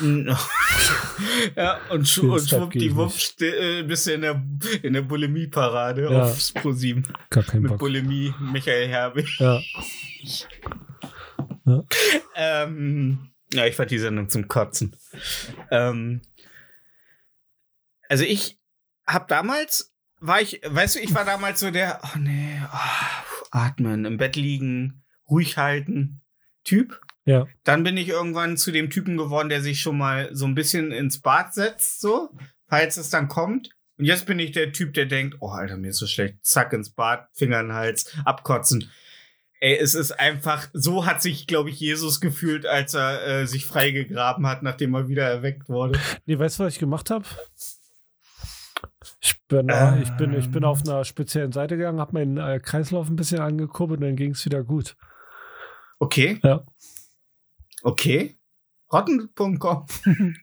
[LAUGHS] ja, und, Den und schwuppdiwupp äh, bist du in der, in der Bulimie-Parade Ja. aufs ProSieben. Gar keinen Mit Bock. Bulimie, Michael Herbig. Ja. [LAUGHS] Ähm, ja, ich fand die Sendung zum Kotzen. Ähm, also ich habe damals, war ich, weißt du, ich war damals so der, oh nee, oh, atmen, im Bett liegen, ruhig halten Typ. Ja. Dann bin ich irgendwann zu dem Typen geworden, der sich schon mal so ein bisschen ins Bad setzt, so, falls es dann kommt. Und jetzt bin ich der Typ, der denkt, oh Alter, mir ist so schlecht. Zack ins Bad, Finger in den Hals, abkotzen. Ey, es ist einfach, so hat sich, glaube ich, Jesus gefühlt, als er äh, sich freigegraben hat, nachdem er wieder erweckt wurde. Nee, weißt du, was ich gemacht habe? Ich bin, Ähm. ich, bin, ich bin auf einer speziellen Seite gegangen, habe meinen äh, Kreislauf ein bisschen angekurbelt und dann ging es wieder gut. Okay. Ja. Okay. Rotten.com. [LAUGHS]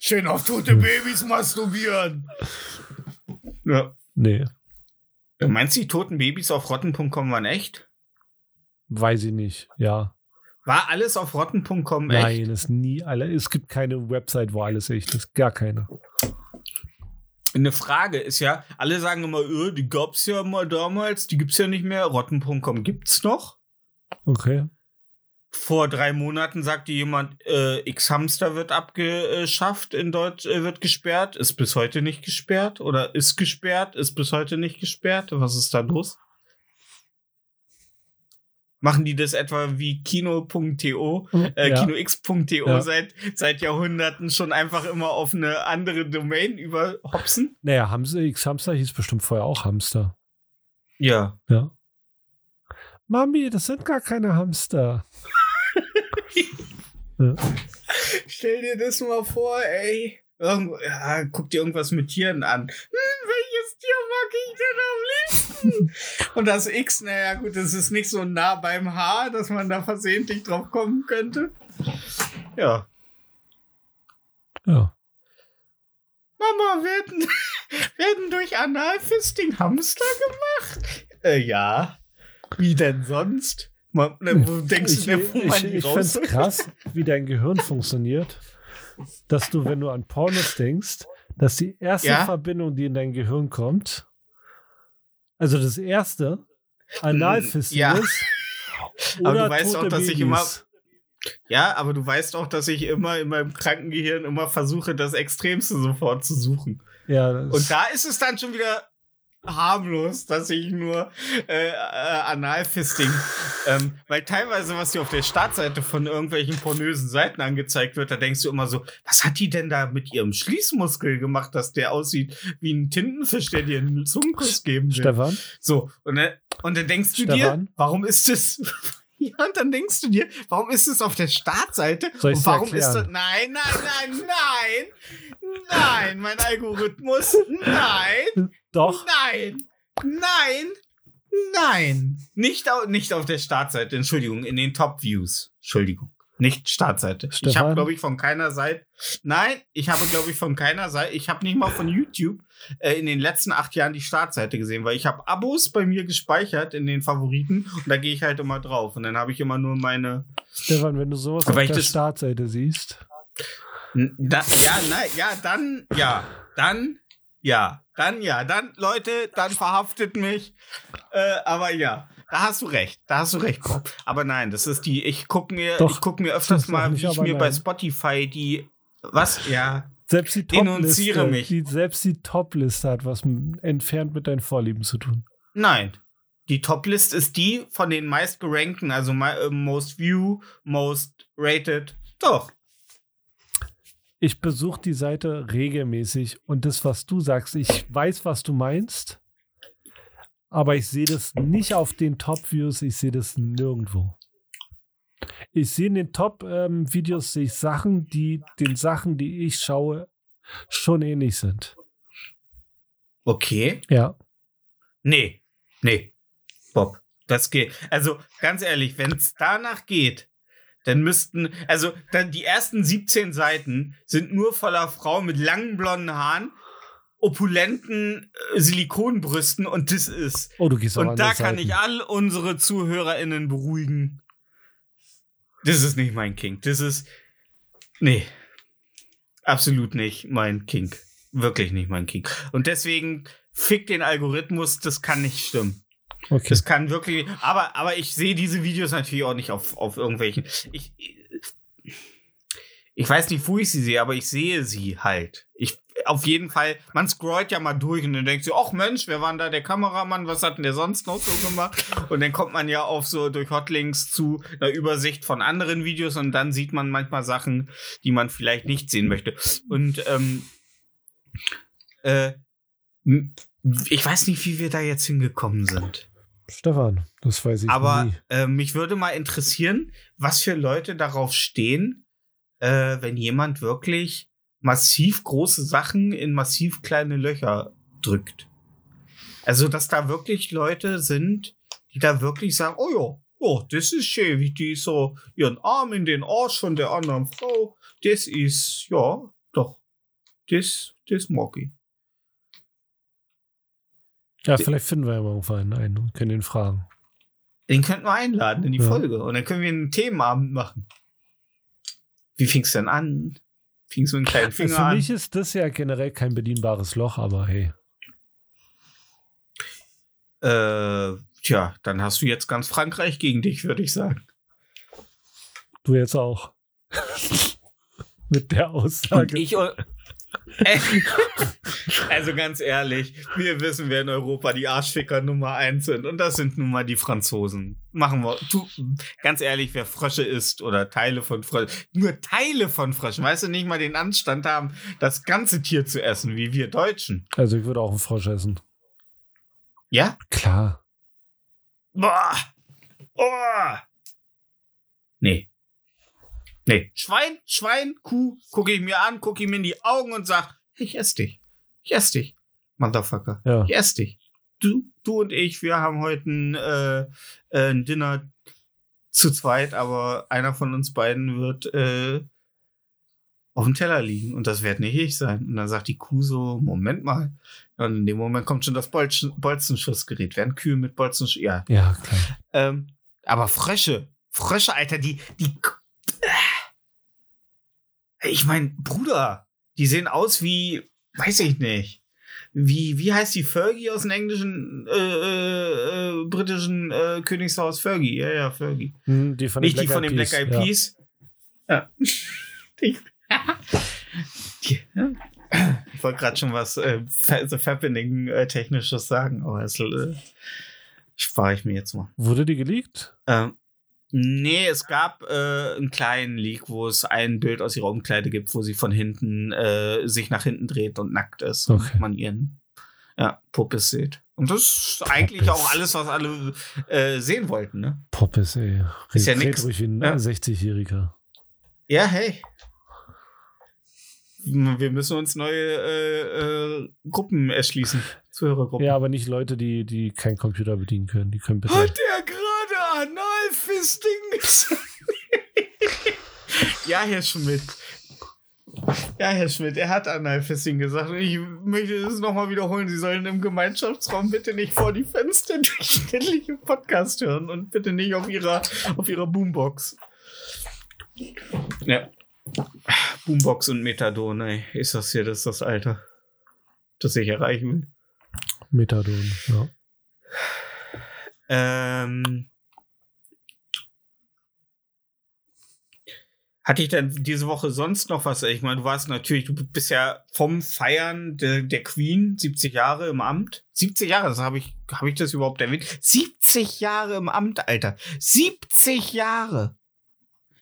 Schön auf tote Babys masturbieren. Ja. Nee, Du meinst, die toten Babys auf rotten.com waren echt? weiß ich nicht. Ja. War alles auf rotten.com echt? Nein, ist nie alle. Es gibt keine Website, wo alles echt ist. Gar keine. Eine Frage ist ja, alle sagen immer, öh, die gab's ja mal damals, die gibt's ja nicht mehr. Rotten.com gibt's noch. Okay. Vor drei Monaten sagte jemand, äh, X-Hamster wird abgeschafft in Deutsch, äh, wird gesperrt, ist bis heute nicht gesperrt oder ist gesperrt, ist bis heute nicht gesperrt. Was ist da los? Machen die das etwa wie Kino.to, äh, Ja. KinoX.to Ja. seit, seit Jahrhunderten schon einfach immer auf eine andere Domain überhopsen? Naja, Hamster, X-Hamster hieß bestimmt vorher auch Hamster. Ja. Ja. Mami, das sind gar keine Hamster. [LAUGHS] ja. Stell dir das mal vor, ey. Irgendwo, ja, guck dir irgendwas mit Tieren an. Hm, welches Tier mag ich denn am liebsten? [LAUGHS] Und das X, naja, gut, das ist nicht so nah beim Haar, dass man da versehentlich drauf kommen könnte. Ja. ja. Mama, werden, [LAUGHS] werden durch Analfisting Hamster gemacht? Äh, ja. Wie denn sonst? Mal, ne, wo denkst Ich, du denn, wo ich, man ich finde es krass, wie dein Gehirn funktioniert, dass du, wenn du an Pornos denkst, dass die erste Ja? Verbindung, die in dein Gehirn kommt, also das erste, Analfisting Ja. ist. [LAUGHS] Aber Oder du weißt auch, dass ich Babys. immer- Ja, aber du weißt auch, dass ich immer in meinem kranken Gehirn immer versuche, das Extremste sofort zu suchen. Ja, Und da ist es dann schon wieder harmlos, dass ich nur äh, äh, Analfisting, ähm, weil teilweise, was dir auf der Startseite von irgendwelchen pornösen Seiten angezeigt wird, da denkst du immer so, was hat die denn da mit ihrem Schließmuskel gemacht, dass der aussieht wie ein Tintenfisch, der dir einen Zungenkuss geben will? Stefan, So, und dann, und dann denkst du Stefan? dir, warum ist es. Ja, und dann denkst du dir, warum ist es auf der Startseite? Soll und warum ist das. erklären? Nein, nein, nein, nein! Nein, mein Algorithmus. Nein, doch, nein, nein, nein. Nicht, au nicht auf der Startseite, Entschuldigung, in den Top Views. Entschuldigung. Nicht Startseite. Ich Stefan? habe, glaube ich, von keiner Seite. Nein, ich habe, glaube ich, von keiner Seite. Ich habe nicht mal von YouTube äh, in den letzten acht Jahren die Startseite gesehen, weil ich habe Abos bei mir gespeichert in den Favoriten und da gehe ich halt immer drauf. Und dann habe ich immer nur meine. Stefan, wenn du sowas auf der Startseite siehst, Da, ja, nein, ja, dann, ja, dann, ja, dann, ja, dann, Leute, dann verhaftet mich. Äh, aber ja, da hast du recht, da hast du recht, Bob. Aber nein, das ist die, ich gucke mir, Doch, ich gucke mir öfters mal, wie ich mir bei nein. Spotify die, was, ja, selbst die Top-Liste, mich. die, selbst die Top-Liste hat was entfernt mit deinen Vorlieben zu tun. nein. Die Toplist ist die von den meist gerankten, also my, äh, most view, most rated. Doch. Ich besuche die Seite regelmäßig und das, was du sagst, ich weiß, was du meinst, aber ich sehe das nicht auf den Top-Views, ich sehe das nirgendwo. Ich sehe in den Top-Videos sehe ich Sachen, die den Sachen, die ich schaue, schon ähnlich sind. Okay. Ja. Nee, nee, Bob, das geht. Also ganz ehrlich, wenn es danach geht, dann müssten, also dann die ersten 17 Seiten sind nur voller Frauen mit langen blonden Haaren, opulenten äh, Silikonbrüsten und das ist. Oh, du gehst auch Und da kann Seite. ich all unsere ZuhörerInnen beruhigen. Das ist nicht mein King. Das ist. Nee. Absolut nicht mein King. Wirklich nicht mein King. Und deswegen fick den Algorithmus, das kann nicht stimmen. Okay. Das kann wirklich. Aber, aber ich sehe diese Videos natürlich auch nicht auf, auf irgendwelchen. Ich, ich weiß nicht, wo ich sie sehe, aber ich sehe sie halt. Ich, auf jeden Fall, man scrollt ja mal durch und dann denkt sich, ach Mensch, wer war denn da der Kameramann? Was hat denn der sonst noch so gemacht? Und dann kommt man ja auf so durch Hotlinks zu einer Übersicht von anderen Videos und dann sieht man manchmal Sachen, die man vielleicht nicht sehen möchte. Und ähm, äh, ich weiß nicht, wie wir da jetzt hingekommen sind. Stefan, das weiß ich Aber nie. äh, mich würde mal interessieren, was für Leute darauf stehen, äh, wenn jemand wirklich massiv große Sachen in massiv kleine Löcher drückt. Also, dass da wirklich Leute sind, die da wirklich sagen, oh ja, oh, das ist schön, wie die so ihren Arm in den Arsch von der anderen Frau, das ist, ja, doch, das, das mag ich. Ja, vielleicht finden wir ja mal irgendwann einen und können ihn fragen. Den könnten wir einladen in die Ja. Folge und dann können wir einen Themenabend machen. Wie fing's denn an? Fing's mit einem kleinen Finger Für an? mich ist das ja generell kein bedienbares Loch, aber hey. Äh, tja, dann hast du jetzt ganz Frankreich gegen dich, würde ich sagen. Du jetzt auch. [LAUGHS] Mit der Und Aussage. ich. Also ganz ehrlich, wir wissen, wer in Europa die Arschficker Nummer eins sind. Und das sind nun mal die Franzosen. Machen wir. Tu, ganz ehrlich, wer Frösche isst oder Teile von Fröschen, nur Teile von Fröschen, weißt du, nicht mal den Anstand haben, das ganze Tier zu essen, wie wir Deutschen. Also ich würde auch einen Frosch essen. Ja? Klar. Boah! Oh! Nee. Nee. Schwein, Schwein, Kuh, gucke ich mir an, gucke ihm in die Augen und sag, ich ess dich. Ich ess dich. Motherfucker. Ja. Ich ess dich. Du, du und ich, wir haben heute ein, äh, äh, ein Dinner zu zweit, aber einer von uns beiden wird äh, auf dem Teller liegen und das wird nicht ich sein. Und dann sagt die Kuh so, Moment mal. Und in dem Moment kommt schon das Bolzen Bolzenschussgerät. Werden Kühe mit Bolzenschuss? Ja, Ja, klar. ähm, aber Frösche, Frösche, Alter, die, die. Ich mein, Bruder, die sehen aus wie, weiß ich nicht. Wie, wie heißt die Fergie aus dem englischen, äh, äh, äh, britischen äh, Königshaus? Fergie, ja, ja, Fergie. Hm, Die von Nicht den die von den Black Eyed. Peas. Ja. [LAUGHS] Ich wollte gerade schon was äh, The Fappening äh, technisches sagen, aber das äh, spare ich mir jetzt mal. Wurde die geleakt? Ähm, nee, es gab äh, einen kleinen Leak, wo es ein Bild aus ihrer Umkleide gibt, wo sie von hinten äh, sich nach hinten dreht und nackt ist Okay. und man ihren ja, Puppes sieht. Und das ist eigentlich Puppes. auch alles, was alle äh, sehen wollten, ne? Poppes, ey. Ist ja Red nix. ruhig wie ein Ja. 60-Jähriger. Ja, hey. Wir müssen uns neue äh, äh, Gruppen erschließen. Zuhörergruppen. Ja, aber nicht Leute, die, die keinen Computer bedienen können. Die können bitte. Hat der gerade Analfisting gesagt? [LAUGHS] ja, Herr Schmidt. Ja, Herr Schmidt, er hat Analfisting gesagt. Und ich möchte es nochmal wiederholen. Sie sollen im Gemeinschaftsraum bitte nicht vor die Fenster durchschnittlich im Podcast hören und bitte nicht auf ihrer, auf ihrer Boombox. Ja. Boombox und Methadon, ey. Ist das hier das, das Alter, das ich erreichen will? Methadon, ja. Ähm, hatte ich denn diese Woche sonst noch was? Ich meine, du warst natürlich, du bist ja vom Feiern der, der Queen, 70 Jahre im Amt. 70 Jahre, das habe ich, habe ich das überhaupt erwähnt? 70 Jahre im Amt, Alter. 70 Jahre.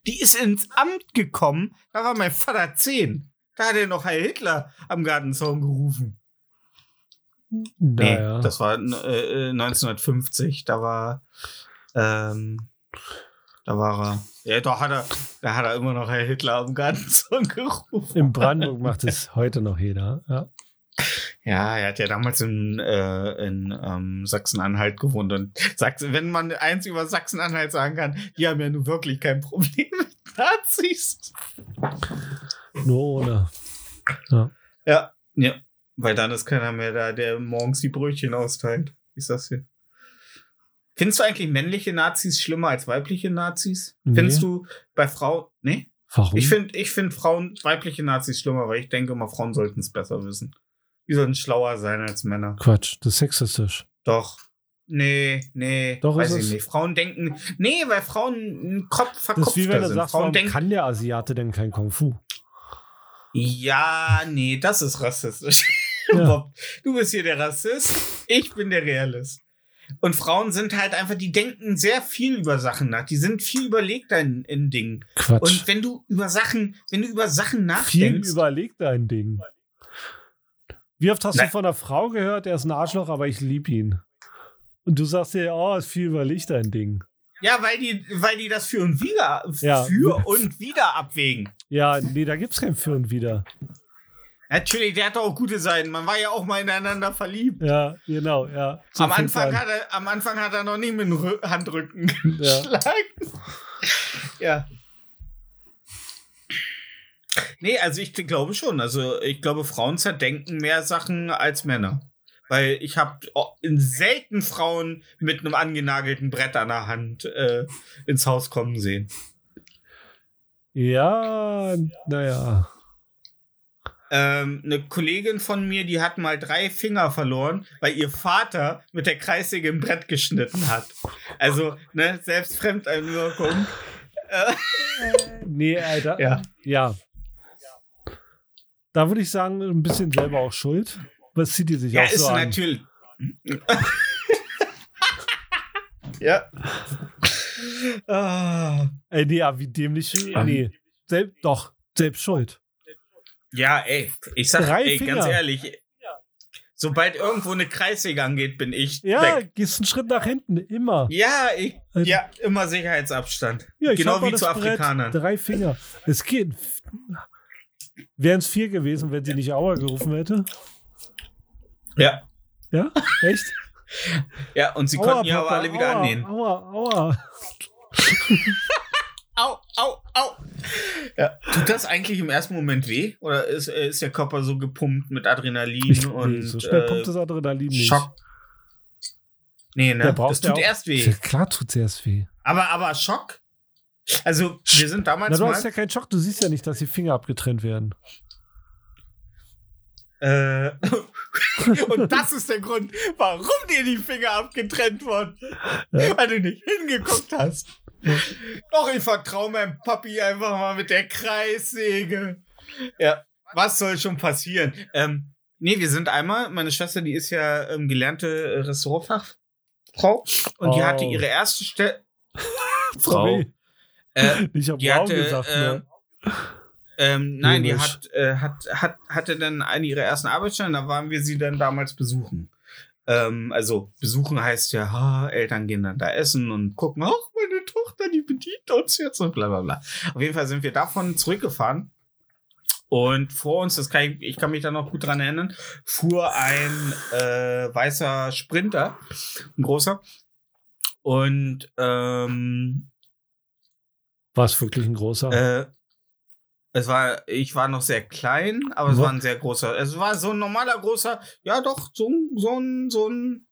Die ist ins Amt gekommen, da war mein Vater 10. Da hat er noch Heil Hitler am Gartenzaun gerufen. Nee, Naja. das war äh, äh, 1950. Da war, ähm, da war er. Ja, doch hat er, da hat er immer noch Herr Hitler am Gartenzaun gerufen. In Brandenburg macht es heute noch jeder. Ja. Ja, er hat ja damals in, äh, in ähm, Sachsen-Anhalt gewohnt und Sachsen, wenn man eins über Sachsen-Anhalt sagen kann, die haben ja nun wirklich kein Problem mit Nazis. Nur ohne. Ja, ja, weil dann ist keiner mehr da, der morgens die Brötchen austeilt. Wie ist das hier? Findest du eigentlich männliche Nazis schlimmer als weibliche Nazis? Nee. Findest du bei Frauen, nee? Warum? Ich finde ich find Frauen, weibliche Nazis schlimmer, weil ich denke immer, Frauen sollten es besser wissen. Die sollten schlauer sein als Männer. Quatsch, das ist sexistisch. Doch. Nee, nee, Doch, weiß ist ich es? nicht. Frauen denken, nee, weil Frauen einen Kopf Das verkopfter ist wie wenn du sind. sagst, Frauen warum denken, kann der Asiate denn kein Kung Fu? ja, nee, das ist rassistisch. Ja. [LAUGHS] Bob, du bist hier der Rassist, ich bin der Realist. Und Frauen sind halt einfach, die denken sehr viel über Sachen nach. Die sind viel überlegter in, in Dingen. Quatsch. Und wenn du über Sachen, wenn du über Sachen Viel nachdenkst, überlegt dein Ding. Wie oft hast Nein. du von einer Frau gehört, er ist ein Arschloch, aber ich lieb ihn? Und du sagst dir, oh, ist viel überlegt dein Ding. ja, weil die, weil die das für und wieder, Ja. für und wieder abwägen. Ja, nee, da gibt's kein Für und Wider. Natürlich, der hat auch gute Seiten. Man war ja auch mal ineinander verliebt. Ja, genau, ja. So am, Anfang an. hat er, am Anfang hat er noch nie mit dem Rü- Handrücken Ja. geschlagen. [LAUGHS] Ja. Nee, also ich glaube schon. Also ich glaube, Frauen zerdenken mehr Sachen als Männer. Weil ich habe in selten Frauen mit einem angenagelten Brett an der Hand äh, ins Haus kommen sehen. Ja, naja. Ähm, eine Kollegin von mir, die hat mal drei Finger verloren, weil ihr Vater mit der Kreissäge im Brett geschnitten hat. Also, ne, selbst Fremdeinwirkung. [LAUGHS] Äh, Nee, Alter. ja. Ja. Da würde ich sagen, ein bisschen selber auch schuld. Was zieht die sich Ja, auch ist so an? natürlich. [LAUGHS] ja. Ah. Ey, nee, ja, wie dämlich. Nee. Sel doch, selbst schuld. Ja, ey, ich sag, Drei ey, ganz ehrlich, sobald irgendwo eine Kreissäge angeht, bin ich Ja, weg. gehst einen Schritt nach hinten, immer. Ja, ich, ja, immer Sicherheitsabstand. Ja, ich genau wie zu Brett, Afrikanern. Drei Finger. Es geht. Wären es vier gewesen, wenn sie nicht Aua gerufen hätte? Ja. Ja? Echt? Ja, und sie Aua, konnten ja aber alle wieder aua, annehmen. Aua, aua. Au, au, au. Ja. Tut das eigentlich im ersten Moment weh? Oder ist, ist der Körper so gepumpt mit Adrenalin Ich, und nee, so schnell äh, pumpt das Adrenalin nicht. Schock? Nee, ne? Das tut auch- erst weh. Ja, [LAUGHS] klar tut es erst weh. Aber, aber Schock? Also, wir sind Na, damals du mal. hast ja keinen Schock, du siehst ja nicht, dass die Finger abgetrennt werden. Äh, [LAUGHS] und [LAUGHS] das ist der Grund, warum dir die Finger abgetrennt wurden. Ja. Weil du nicht hingeguckt hast. Doch, ich vertraue meinem Papi einfach mal mit der Kreissäge. Ja, was soll schon passieren? Ähm, nee, wir sind einmal, meine Schwester, die ist ja ähm, gelernte Restaurantfachfrau und die Oh. hatte ihre erste Stelle. Sorry. Äh, Ich habe die hatte, gesagt. äh, ne? Ähm, nein, die hat, äh, hat, hat, hatte dann eine ihrer ersten Arbeitsstellen, da waren wir sie dann damals besuchen. Ähm, also besuchen heißt ja, ha, Eltern gehen dann da essen und gucken, ach, meine Tochter, die bedient uns jetzt und bla bla bla. Auf jeden Fall sind wir davon zurückgefahren. Und vor uns, das kann ich, ich kann mich da noch gut dran erinnern, fuhr ein äh, weißer Sprinter, ein großer. Und ähm, War es wirklich ein großer? äh, es war, ich war noch sehr klein, aber es war ein sehr großer. Es war so ein normaler großer, ja doch, so, ein- so ein, so ein,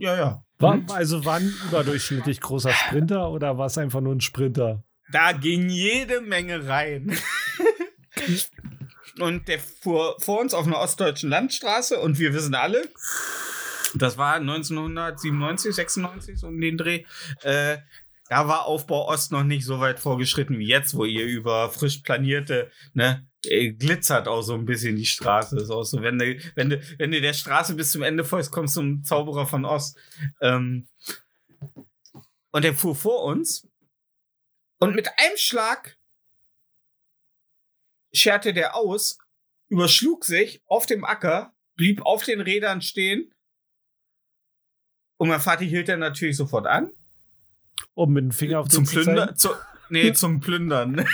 ja, ja. war, Hm? also war ein überdurchschnittlich großer Sprinter oder war es einfach nur ein Sprinter? Da ging jede Menge rein. [LAUGHS] und der fuhr vor uns auf einer ostdeutschen Landstraße und wir wissen alle, das war 1997, 96 so um den Dreh. Äh, da war Aufbau Ost noch nicht so weit vorgeschritten wie jetzt, wo ihr über frisch planierte, ne, äh, glitzert auch so ein bisschen die Straße. Ist auch so, wenn du, wenn du, wenn du der Straße bis zum Ende folgst, kommst du zum Zauberer von Ost. Ähm, und der fuhr vor uns und mit einem Schlag scherte der aus, überschlug sich auf dem Acker, blieb auf den Rädern stehen. Und mein Vater hielt dann natürlich sofort an. Um mit dem Finger auf Zum den zu zeigen? Plündern. Zu, nee, [LAUGHS] zum Plündern.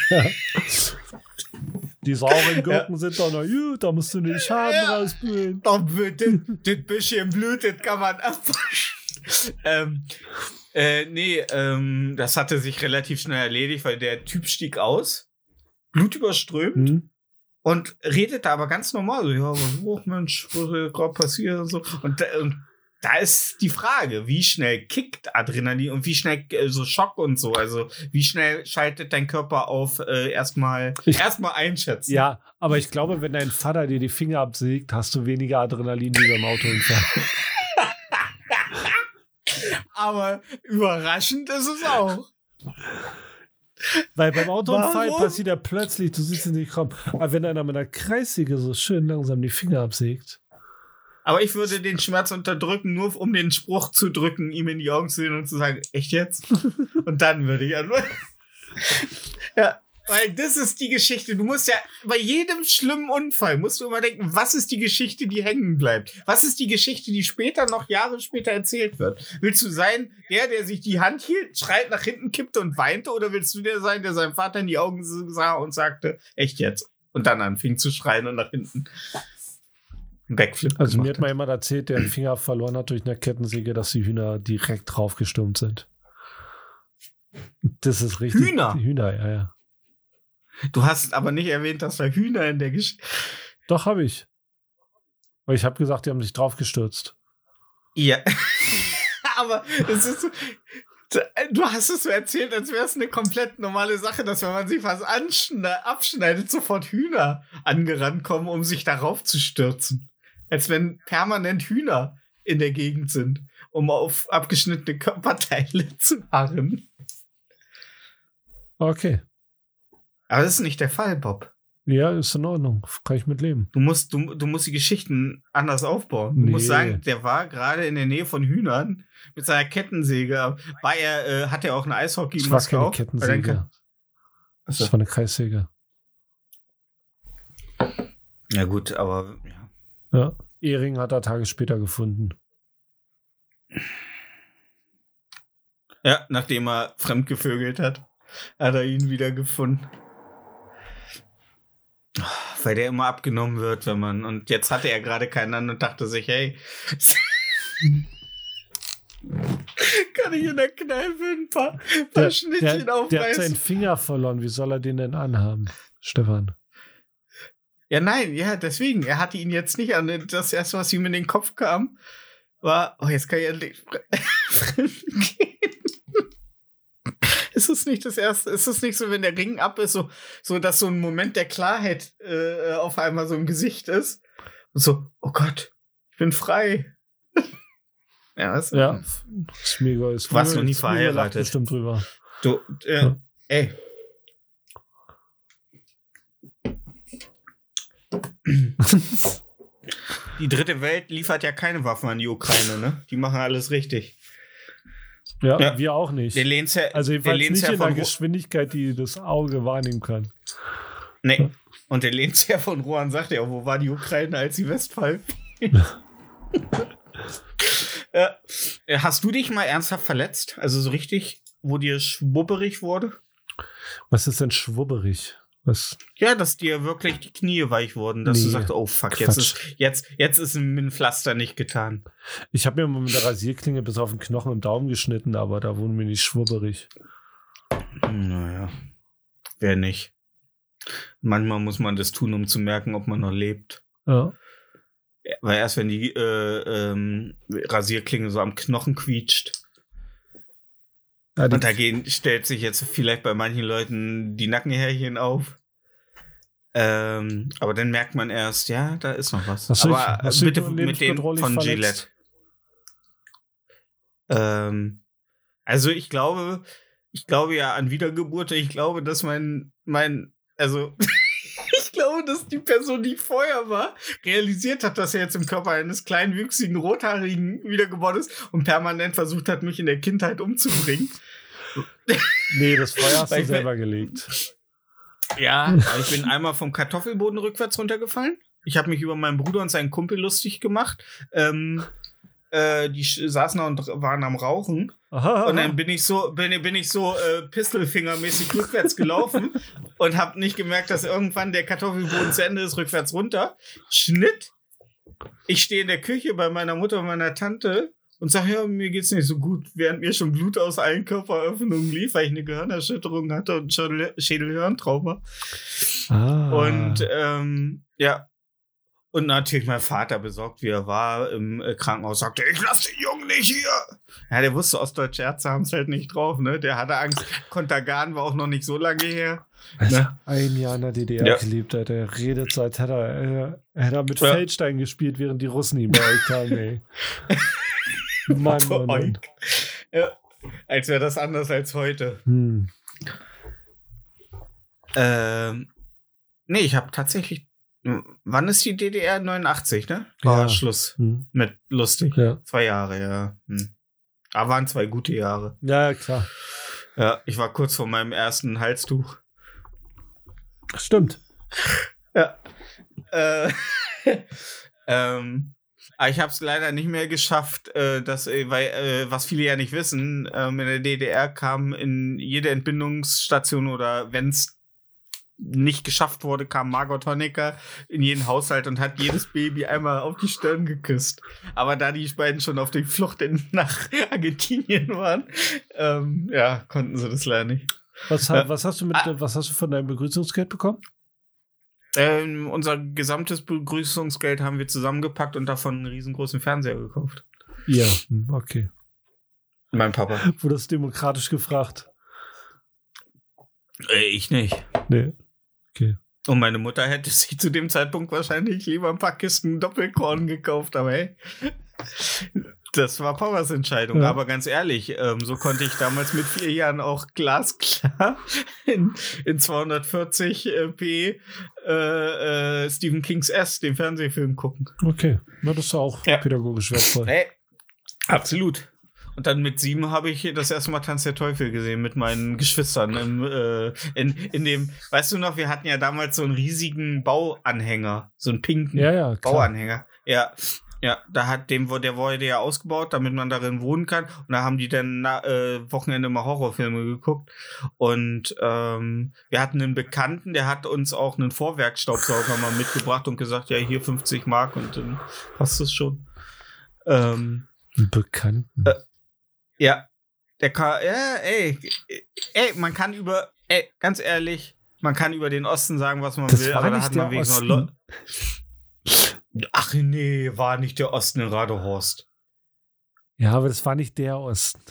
Die sauren Gurken sind doch noch gut, da musst du den Schaden Ja. rausbühlen. Das, das bisschen Blut, das kann man abwaschen. ähm, äh, nee, ähm, das hatte sich relativ schnell erledigt, weil der Typ stieg aus, blutüberströmt Hm? und redete aber ganz normal so, ja, was oh, Mensch, was ist gerade passiert und so. Und, da- und da ist die Frage, wie schnell kickt Adrenalin und wie schnell äh, so Schock und so, also wie schnell schaltet dein Körper auf äh, erstmal erstmal einschätzen. Ja, aber ich glaube, wenn dein Vater dir die Finger absägt, hast du weniger Adrenalin wie beim Autounfall. [LAUGHS] Aber überraschend ist es auch. Weil beim Autounfall Warum? passiert ja plötzlich, du siehst es nicht kommen. Aber wenn einer mit einer Kreissäge so schön langsam die Finger absägt. Aber ich würde den Schmerz unterdrücken, nur um den Spruch zu drücken, ihm in die Augen zu sehen und zu sagen, echt jetzt? [LAUGHS] Und dann würde ich antworten. ja, weil das ist die Geschichte. Du musst ja bei jedem schlimmen Unfall musst du immer denken, was ist die Geschichte, die hängen bleibt? Was ist die Geschichte, die später noch Jahre später erzählt wird? Willst du sein, der, der sich die Hand hielt, schreit nach hinten, kippte und weinte, oder willst du der sein, der seinem Vater in die Augen sah und sagte, echt jetzt? Und dann anfing zu schreien und nach hinten. Backflip. Also mir hat mal jemand erzählt, der einen Finger verloren hat durch eine Kettensäge, dass die Hühner direkt draufgestürmt sind. Das ist richtig. Hühner? Hühner, ja, ja. Du hast aber nicht erwähnt, dass da Hühner in der Geschichte. Doch, habe ich. Weil ich habe gesagt, die haben sich draufgestürzt. Ja. [LAUGHS] aber es ist so. Du hast es so erzählt, als wäre es eine komplett normale Sache, dass wenn man sich was abschneidet, sofort Hühner angerannt kommen, um sich darauf zu stürzen. Als wenn permanent Hühner in der Gegend sind, um auf abgeschnittene Körperteile [LAUGHS] zu harren. Okay. Aber das ist nicht der Fall, Bob. Ja, ist in Ordnung. Kann ich mit leben. Du musst, du, du musst die Geschichten anders aufbauen. Du Nee. musst sagen, der war gerade in der Nähe von Hühnern mit seiner Kettensäge. War er, äh, hat er auch eine eishockey Das war keine Kettensäge. Achso. Das war eine Kreissäge. Ja, gut, aber ja. Ehring hat er Tage später gefunden. ja, nachdem er fremdgevögelt hat, hat er ihn wieder gefunden. Weil der immer abgenommen wird, wenn man. Und jetzt hatte er gerade keinen an und dachte sich, hey. [LAUGHS] Kann ich in der Kneipe ein paar, paar Der, Schnittchen der, der hat aufreißen? seinen Finger verloren. Wie soll er den denn anhaben, Stefan? Ja, nein, ja, deswegen. Er hatte ihn jetzt nicht an. Das erste, was ihm in den Kopf kam, war, oh, jetzt kann ich endlich [LAUGHS] fremd gehen. Ist es nicht das erste? Ist es nicht so, wenn der Ring ab ist, so, so dass so ein Moment der Klarheit äh, auf einmal so im Gesicht ist? Und so, oh Gott, ich bin frei. [LAUGHS] ja, du? Ja, ist mega. Ist Du warst noch nie verheiratet. bestimmt drüber. Du, äh, Ja. ey. Die dritte Welt liefert ja keine Waffen an die Ukraine, ne? Die machen alles richtig. Ja, Ja. wir auch nicht. Der lehnt's ja, Also jedenfalls nicht ja in der Geschwindigkeit, die das Auge wahrnehmen kann. Nee. Und der ja von Rohan sagt ja, wo war die Ukraine, als die [LAUGHS] ja. Äh, Hast du dich mal ernsthaft verletzt? Also so richtig, wo dir schwubberig wurde? Was ist denn schwubberig? Was? Ja, dass dir wirklich die Knie weich wurden, dass du Nee. sagst, oh fuck, jetzt ist, jetzt, jetzt ist dem Pflaster nicht getan. Ich habe mir mal mit der Rasierklinge bis auf den Knochen im Daumen geschnitten, aber da wurden mir nicht schwubberig. Naja, wer nicht. Manchmal muss man das tun, um zu merken, ob man noch lebt. Ja. Weil erst wenn die äh, ähm, Rasierklinge so am Knochen quietscht, Ja, und dagegen stellt sich jetzt vielleicht bei manchen Leuten die Nackenhärchen auf. Ähm, aber dann merkt man erst, ja, da ist noch was. Dich- aber hast du bitte dich mit dem von verletzt? Gillette. Ähm, also ich glaube, ich glaube ja an Wiedergeburt. Ich glaube, dass mein, mein, also [LAUGHS] dass die Person, die vorher war, realisiert hat, dass er jetzt im Körper eines kleinwüchsigen Rothaarigen wiedergeboren ist und permanent versucht hat, mich in der Kindheit umzubringen. nee, das Feuer hast du ich- selber gelegt. Ja, ich bin einmal vom Kartoffelboden rückwärts runtergefallen. Ich habe mich über meinen Bruder und seinen Kumpel lustig gemacht. Ähm, äh, die saßen da und waren am Rauchen. Aha, Und dann bin ich so, bin, bin ich so äh, Pistolfingermäßig rückwärts gelaufen [LAUGHS] und habe nicht gemerkt, dass irgendwann der Kartoffelboden zu Ende ist, rückwärts runter. Schnitt. Ich stehe in der Küche bei meiner Mutter und meiner Tante und sage, ja, mir geht's nicht so gut, während mir schon Blut aus allen Körperöffnungen lief, weil ich eine Gehirnerschütterung hatte und Schädel- Schädelhirntrauma. ah. Und ähm, ja. Und natürlich mein Vater besorgt, wie er war im äh, Krankenhaus, sagte, ich lasse den Jungen nicht hier. Ja, der wusste, ostdeutsche Ärzte haben es halt nicht drauf, ne? Der hatte Angst. Kontergan war auch noch nicht so lange her. Also, ne? ein Jahr in der DDR Ja. gelebt hat. Er redet so, als hätte er, äh, hätte er mit Ja. Feldstein gespielt, während die Russen ihn beäugt haben, ey. [LAUGHS] Mann, Mann, Mann. Ja, als wäre das anders als heute. Hm. Ähm, nee, ich habe tatsächlich. Wann ist die DDR? 89, ne? War Ja. Schluss Hm. mit lustig. Ja. Zwei Jahre, ja. Hm. Aber waren zwei gute Jahre. ja, klar. Ja, ich war kurz vor meinem ersten Halstuch. Stimmt. Ja. Äh, [LAUGHS] ähm, aber ich habe es leider nicht mehr geschafft, äh, dass, äh, weil, äh, was viele ja nicht wissen, ähm, in der DDR kam in jede Entbindungsstation oder wenn es nicht geschafft wurde, kam Margot Honecker in jeden Haushalt und hat jedes Baby einmal auf die Stirn geküsst. Aber da die beiden schon auf der Flucht in, nach Argentinien waren, ähm, ja, konnten sie das leider nicht. Was, Ja. was, hast du mit, Ah. was hast du von deinem Begrüßungsgeld bekommen? Ähm, unser gesamtes Begrüßungsgeld haben wir zusammengepackt und davon einen riesengroßen Fernseher gekauft. Ja. Hm, Okay. Mein Papa. Wurde das demokratisch gefragt? Äh, ich nicht. Nee. Und meine Mutter hätte sich zu dem Zeitpunkt wahrscheinlich lieber ein paar Kisten Doppelkorn gekauft, aber hey. Das war Powers Entscheidung, Ja. aber ganz ehrlich, ähm, so konnte ich damals mit vier Jahren auch glasklar [LAUGHS] in, in 240p äh, äh, Stephen Kings S, den Fernsehfilm, gucken. Okay, na, das ist auch Ja. pädagogisch wertvoll. Hey, absolut. Und dann mit sieben habe ich das erste Mal Tanz der Teufel gesehen mit meinen Geschwistern im, äh, in, in dem, weißt du noch, wir hatten ja damals so einen riesigen Bauanhänger, so einen pinken Ja, ja. Bauanhänger. Ja, ja, da hat dem, der wurde ja ausgebaut, damit man darin wohnen kann. Und da haben die dann na, äh, Wochenende mal Horrorfilme geguckt. Und ähm, wir hatten einen Bekannten, der hat uns auch einen Vorwerkstaubsauger mal mitgebracht und gesagt, ja, hier 50 Mark und dann passt es schon. Ähm, Bekannten. Ja, der kann, ja, ey, ey, man kann über, ey, ganz ehrlich, man kann über den Osten sagen, was man Das will, war aber da nicht hat man Osten. noch Leute. Ach nee, war nicht der Osten in Radehorst. Ja, aber das war nicht der Osten.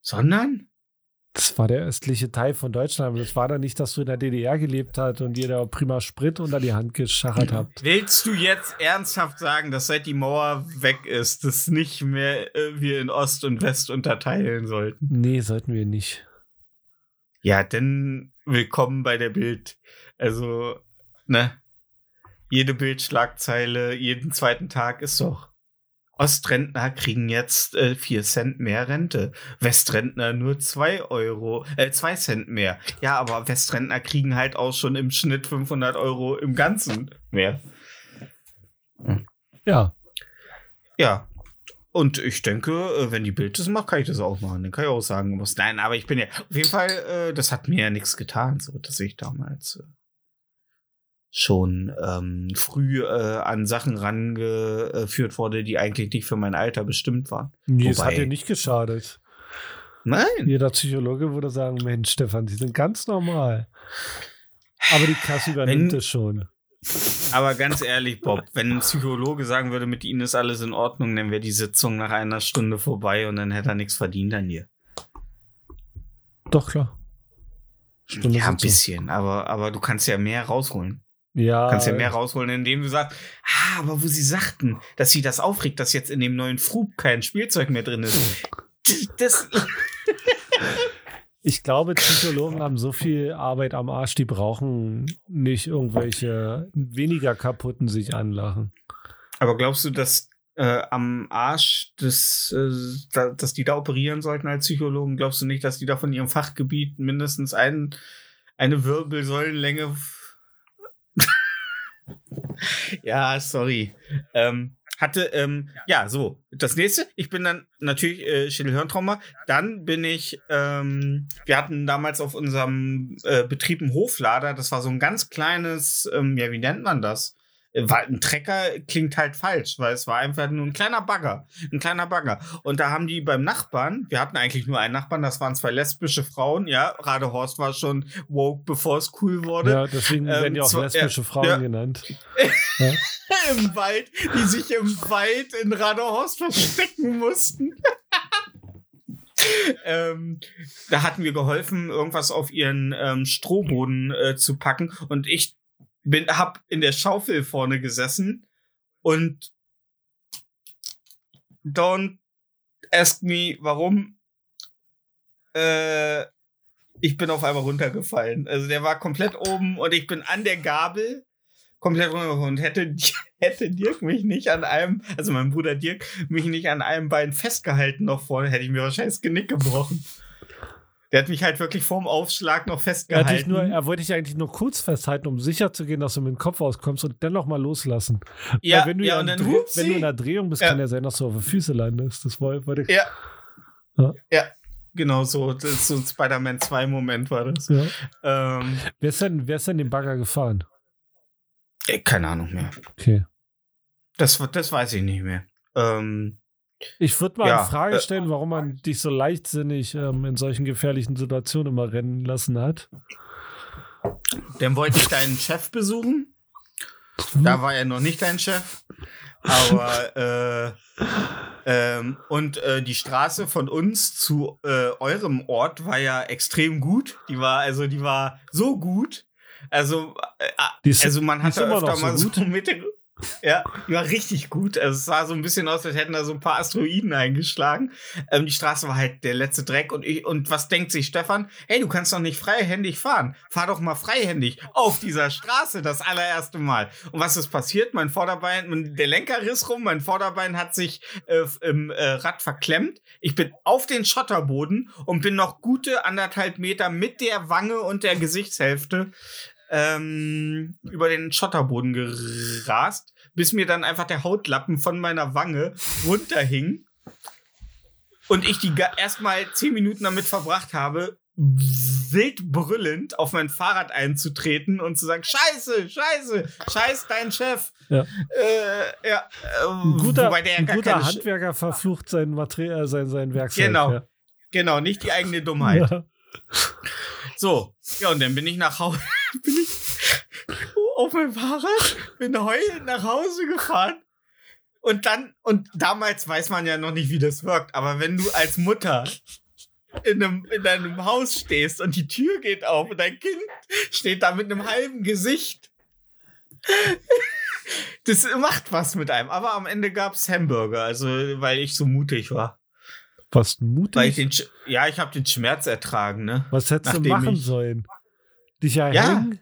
Sondern? Das war der östliche Teil von Deutschland. Aber das war dann nicht, dass du in der DDR gelebt hast und dir da prima Sprit unter die Hand geschachert habt. Willst du jetzt ernsthaft sagen, dass seit die Mauer weg ist, das nicht mehr äh, wir in Ost und West unterteilen sollten? Nee, sollten wir nicht. Ja, denn willkommen bei der Bild. Also, ne? Jede Bildschlagzeile, jeden zweiten Tag ist doch. Ostrentner kriegen jetzt äh, 4 Cent mehr Rente. Westrentner nur 2 Euro, äh, 2 Cent mehr. Ja, aber Westrentner kriegen halt auch schon im Schnitt 500 Euro im Ganzen mehr. Ja, Ja. Und ich denke, äh, wenn die Bild das macht, kann ich das auch machen. Dann kann ich auch sagen, was. Nein, aber ich bin ja. Auf jeden Fall, äh, das hat mir ja nichts getan, so dass ich damals äh, schon ähm, früh äh, an Sachen rangeführt wurde, die eigentlich nicht für mein Alter bestimmt waren. nee, es Wobei- hat dir nicht geschadet. Nein. Jeder Psychologe würde sagen, Mensch, Stefan, Sie sind ganz normal. Aber die Kasse übernimmt Wenn- es schon. Aber ganz ehrlich, Bob, wenn ein Psychologe sagen würde, mit Ihnen ist alles in Ordnung, dann wäre die Sitzung nach einer Stunde vorbei und dann hätte er nichts verdient an dir. Doch, klar. Stunde ja, ein bisschen, aber, aber du kannst ja mehr rausholen. Ja, Du kannst ja mehr rausholen, indem du sagst, ah, aber wo sie sagten, dass sie das aufregt, dass jetzt in dem neuen Frub kein Spielzeug mehr drin ist. [LAUGHS] Das, Ich glaube, Psychologen haben so viel Arbeit am Arsch, die brauchen nicht irgendwelche weniger kaputten sich anlachen. aber glaubst du, dass äh, am Arsch, des, äh, da, dass die da operieren sollten als Psychologen? Glaubst du nicht, dass die da von ihrem Fachgebiet mindestens ein, eine Wirbelsäulenlänge. [LAUGHS] ja, sorry. Ähm, hatte, ähm, ja, so. Das nächste, ich bin dann natürlich äh, Schädelhirntrauma. Dann bin ich, ähm, wir hatten damals auf unserem äh, Betrieb einen Hoflader. Das war so ein ganz kleines, ähm, ja, wie nennt man das? War, ein Trecker klingt halt falsch, weil es war einfach nur ein kleiner Bagger. Ein kleiner Bagger. Und da haben die beim Nachbarn, wir hatten eigentlich nur einen Nachbarn, das waren zwei lesbische Frauen, ja. Radehorst war schon woke, bevor es cool wurde. Ja, deswegen Ähm, werden die auch zwar- lesbische ja, Frauen ja. genannt. [LAUGHS] Im Wald, die sich im Wald in Radehorst verstecken mussten. [LAUGHS] ähm, da hatten wir geholfen, irgendwas auf ihren ähm, Strohboden äh, zu packen. Und ich bin, hab in der Schaufel vorne gesessen und don't ask me, warum. Äh, ich bin auf einmal runtergefallen. Also der war komplett oben und ich bin an der Gabel komplett runtergefallen. Und hätte, [LAUGHS] hätte Dirk mich nicht an einem, also mein Bruder Dirk, mich nicht an einem Bein festgehalten noch vorne, hätte ich mir wahrscheinlich das Genick gebrochen. Der hat mich halt wirklich vorm Aufschlag noch Er, festgehalten. nur, er wollte dich eigentlich nur kurz festhalten, um sicher zu gehen, dass du mit dem Kopf auskommst und dennoch mal loslassen. ja, Weil wenn du ja, und dann Dreh- wenn du in der Drehung bist, Ja. kann ja sein, dass du auf die Füße landest. Das wollte wollte- Ja. Ja. Ja, genau so. Das ist so ein Spider-Man 2 Moment war das. Ja. Ähm, Wer, ist denn, wer ist denn den Bagger gefahren? äh, keine Ahnung mehr. Okay. Das, das weiß ich nicht mehr. Ähm, Ich würde mal Ja, in Frage äh, stellen, warum man dich so leichtsinnig ähm, in solchen gefährlichen Situationen immer rennen lassen hat. dann wollte ich deinen Chef besuchen. Hm. Da war er noch nicht dein Chef. Aber [LAUGHS] äh, ähm, und äh, die Straße von uns zu äh, eurem Ort war ja extrem gut. Die war also die war so gut. Also äh, Die ist, also man immer öfter noch so mal so gut? [LAUGHS] mit Ja, war richtig gut. Also es sah so ein bisschen aus, als hätten da so ein paar Asteroiden eingeschlagen. Ähm, die Straße war halt der letzte Dreck. Und, ich, und was denkt sich Stefan? Hey, du kannst doch nicht freihändig fahren. Fahr doch mal freihändig auf dieser Straße das allererste Mal. Und was ist passiert? Mein Vorderbein, der Lenker riss rum, mein Vorderbein hat sich äh, im äh, Rad verklemmt. Ich bin auf den Schotterboden und bin noch gute anderthalb Meter mit der Wange und der Gesichtshälfte ähm, über den Schotterboden gerast, bis mir dann einfach der Hautlappen von meiner Wange runterhing und ich die erstmal zehn Minuten damit verbracht habe, wild brüllend auf mein Fahrrad einzutreten und zu sagen, scheiße, scheiße, scheiß dein Chef. Ja. Äh, ja äh, Ein guter, wobei der ja gar guter keine Sch- Handwerker verflucht sein Material, sein, sein Werkzeug. Genau. Ja. Genau, nicht die eigene Dummheit. Ja. So, ja, und dann bin ich nach Hause, [LAUGHS] bin ich auf meinem Fahrrad, bin heulend nach Hause gefahren. Und dann, und damals weiß man ja noch nicht, wie das wirkt, aber wenn du als Mutter in einem, in deinem Haus stehst und die Tür geht auf und dein Kind steht da mit einem halben Gesicht. Das macht was mit einem. Aber am Ende gab's Hamburger, also weil ich so mutig war. Was Weil ich mutig. den, Sch- ja, ich habe den Schmerz ertragen, ne? Was hättest du nachdem machen ich- sollen? Dich Ja. erhängen?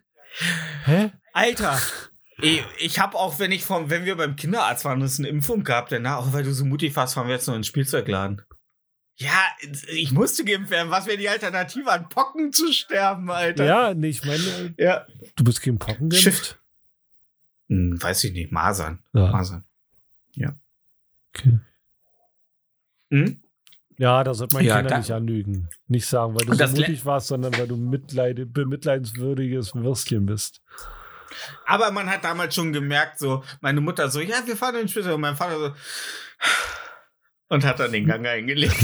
Hä? Alter, ich, ich habe auch, wenn ich vom, wenn wir beim Kinderarzt waren und es eine Impfung gab, danach, auch weil du so mutig warst, fahren wir jetzt noch in den Spielzeugladen. Ja, ich musste geimpft werden. Was wäre die Alternative an Pocken zu sterben, Alter? Ja, nee, ich meine, Ja. du bist gegen Pocken geimpft? Schiff. Hm, weiß ich nicht. Masern. Ja. Masern. Okay. Hm? Ja, da sollte man Ja, Kinder nicht anlügen. Nicht sagen, weil du so mutig warst, sondern weil du mitleid bemitleidenswürdiges Würstchen bist. Aber man hat damals schon gemerkt, so, meine Mutter so, ja, wir fahren in den Spielzeug. Und mein Vater so, und hat dann den Gang eingelegt.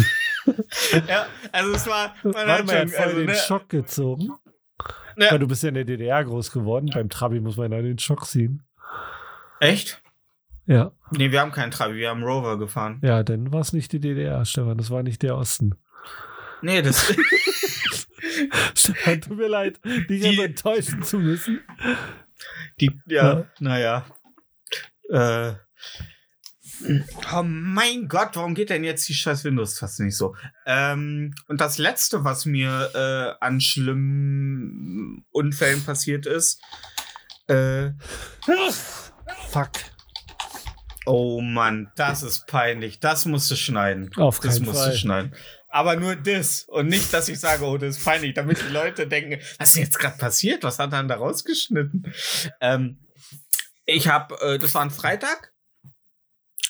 [LAUGHS] ja, also es war, man Warte hat mal, schon, voll also, den ne, Schock gezogen. Ja. Weil du bist ja in der DDR groß geworden. Beim Trabi muss man ja den Schock ziehen. echt? Ja, Nee, wir haben keinen Trabi, wir haben Rover gefahren. ja, dann war es nicht die DDR, Stefan. Das war nicht der Osten. Nee, das. [LAUGHS] Stefan, tut mir leid, dich Die- enttäuschen zu müssen. Die, ja, Ja. naja. Äh. Oh mein Gott, warum geht denn jetzt die scheiß Windows-Taste nicht so? Ähm, und das letzte, was mir äh, an schlimmen Unfällen passiert ist, äh, Fuck. oh Mann, das ist peinlich. Das musst du schneiden. Auf Das musst Fall. du schneiden. Aber nur das. Und nicht, dass ich sage, oh, das ist peinlich, damit die Leute denken, was ist jetzt gerade passiert? Was hat er denn da rausgeschnitten? Ähm, ich habe, äh, das war ein Freitag,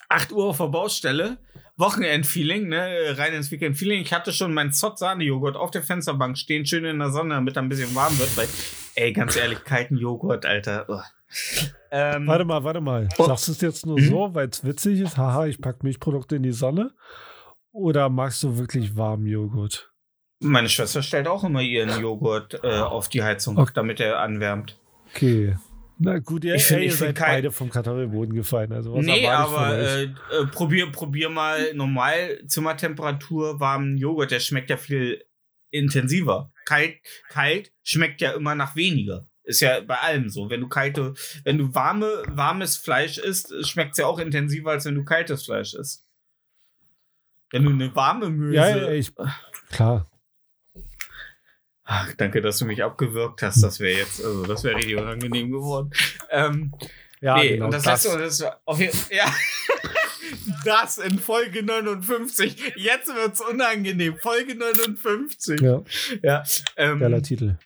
8 Uhr auf der Baustelle, Wochenend-Feeling, ne, rein ins Weekend-Feeling. Ich hatte schon meinen Zott-Sahne-Joghurt auf der Fensterbank stehen, schön in der Sonne, damit er ein bisschen warm wird, weil, ey, ganz ehrlich, kalten Joghurt, Alter. Ugh. Ähm, Warte mal, warte mal. Oh. Sagst du es jetzt nur so, weil es witzig ist? Haha, ich pack Milchprodukte in die Sonne. Oder magst du wirklich warmen Joghurt? Meine Schwester stellt auch immer ihren [LAUGHS] Joghurt äh, auf die Heizung, Okay. damit er anwärmt. Okay. Na gut, ihr, Ich find- ey, ich ihr seid kein- beide vom Kartoffelboden gefallen. Also was nee, aber äh, äh, probier, probier mal normal Zimmertemperatur warmen Joghurt. Der schmeckt ja viel intensiver. Kalt, kalt schmeckt ja immer nach weniger. Ist ja bei allem so. Wenn du kalte, wenn du warme, warmes Fleisch isst, schmeckt es ja auch intensiver, als wenn du kaltes Fleisch isst. Wenn du eine warme Möse. ja, ja, ich, klar. Ach, danke, dass du mich abgewürgt hast. Das wäre jetzt, also das wäre richtig unangenehm geworden. Ähm, Ja, nee, genau. und das, das, letzte, das war auf jeden [LAUGHS] ja. Das in Folge 59. Jetzt wird's unangenehm. Folge 59. ja, Ja. Ähm, geiler Titel.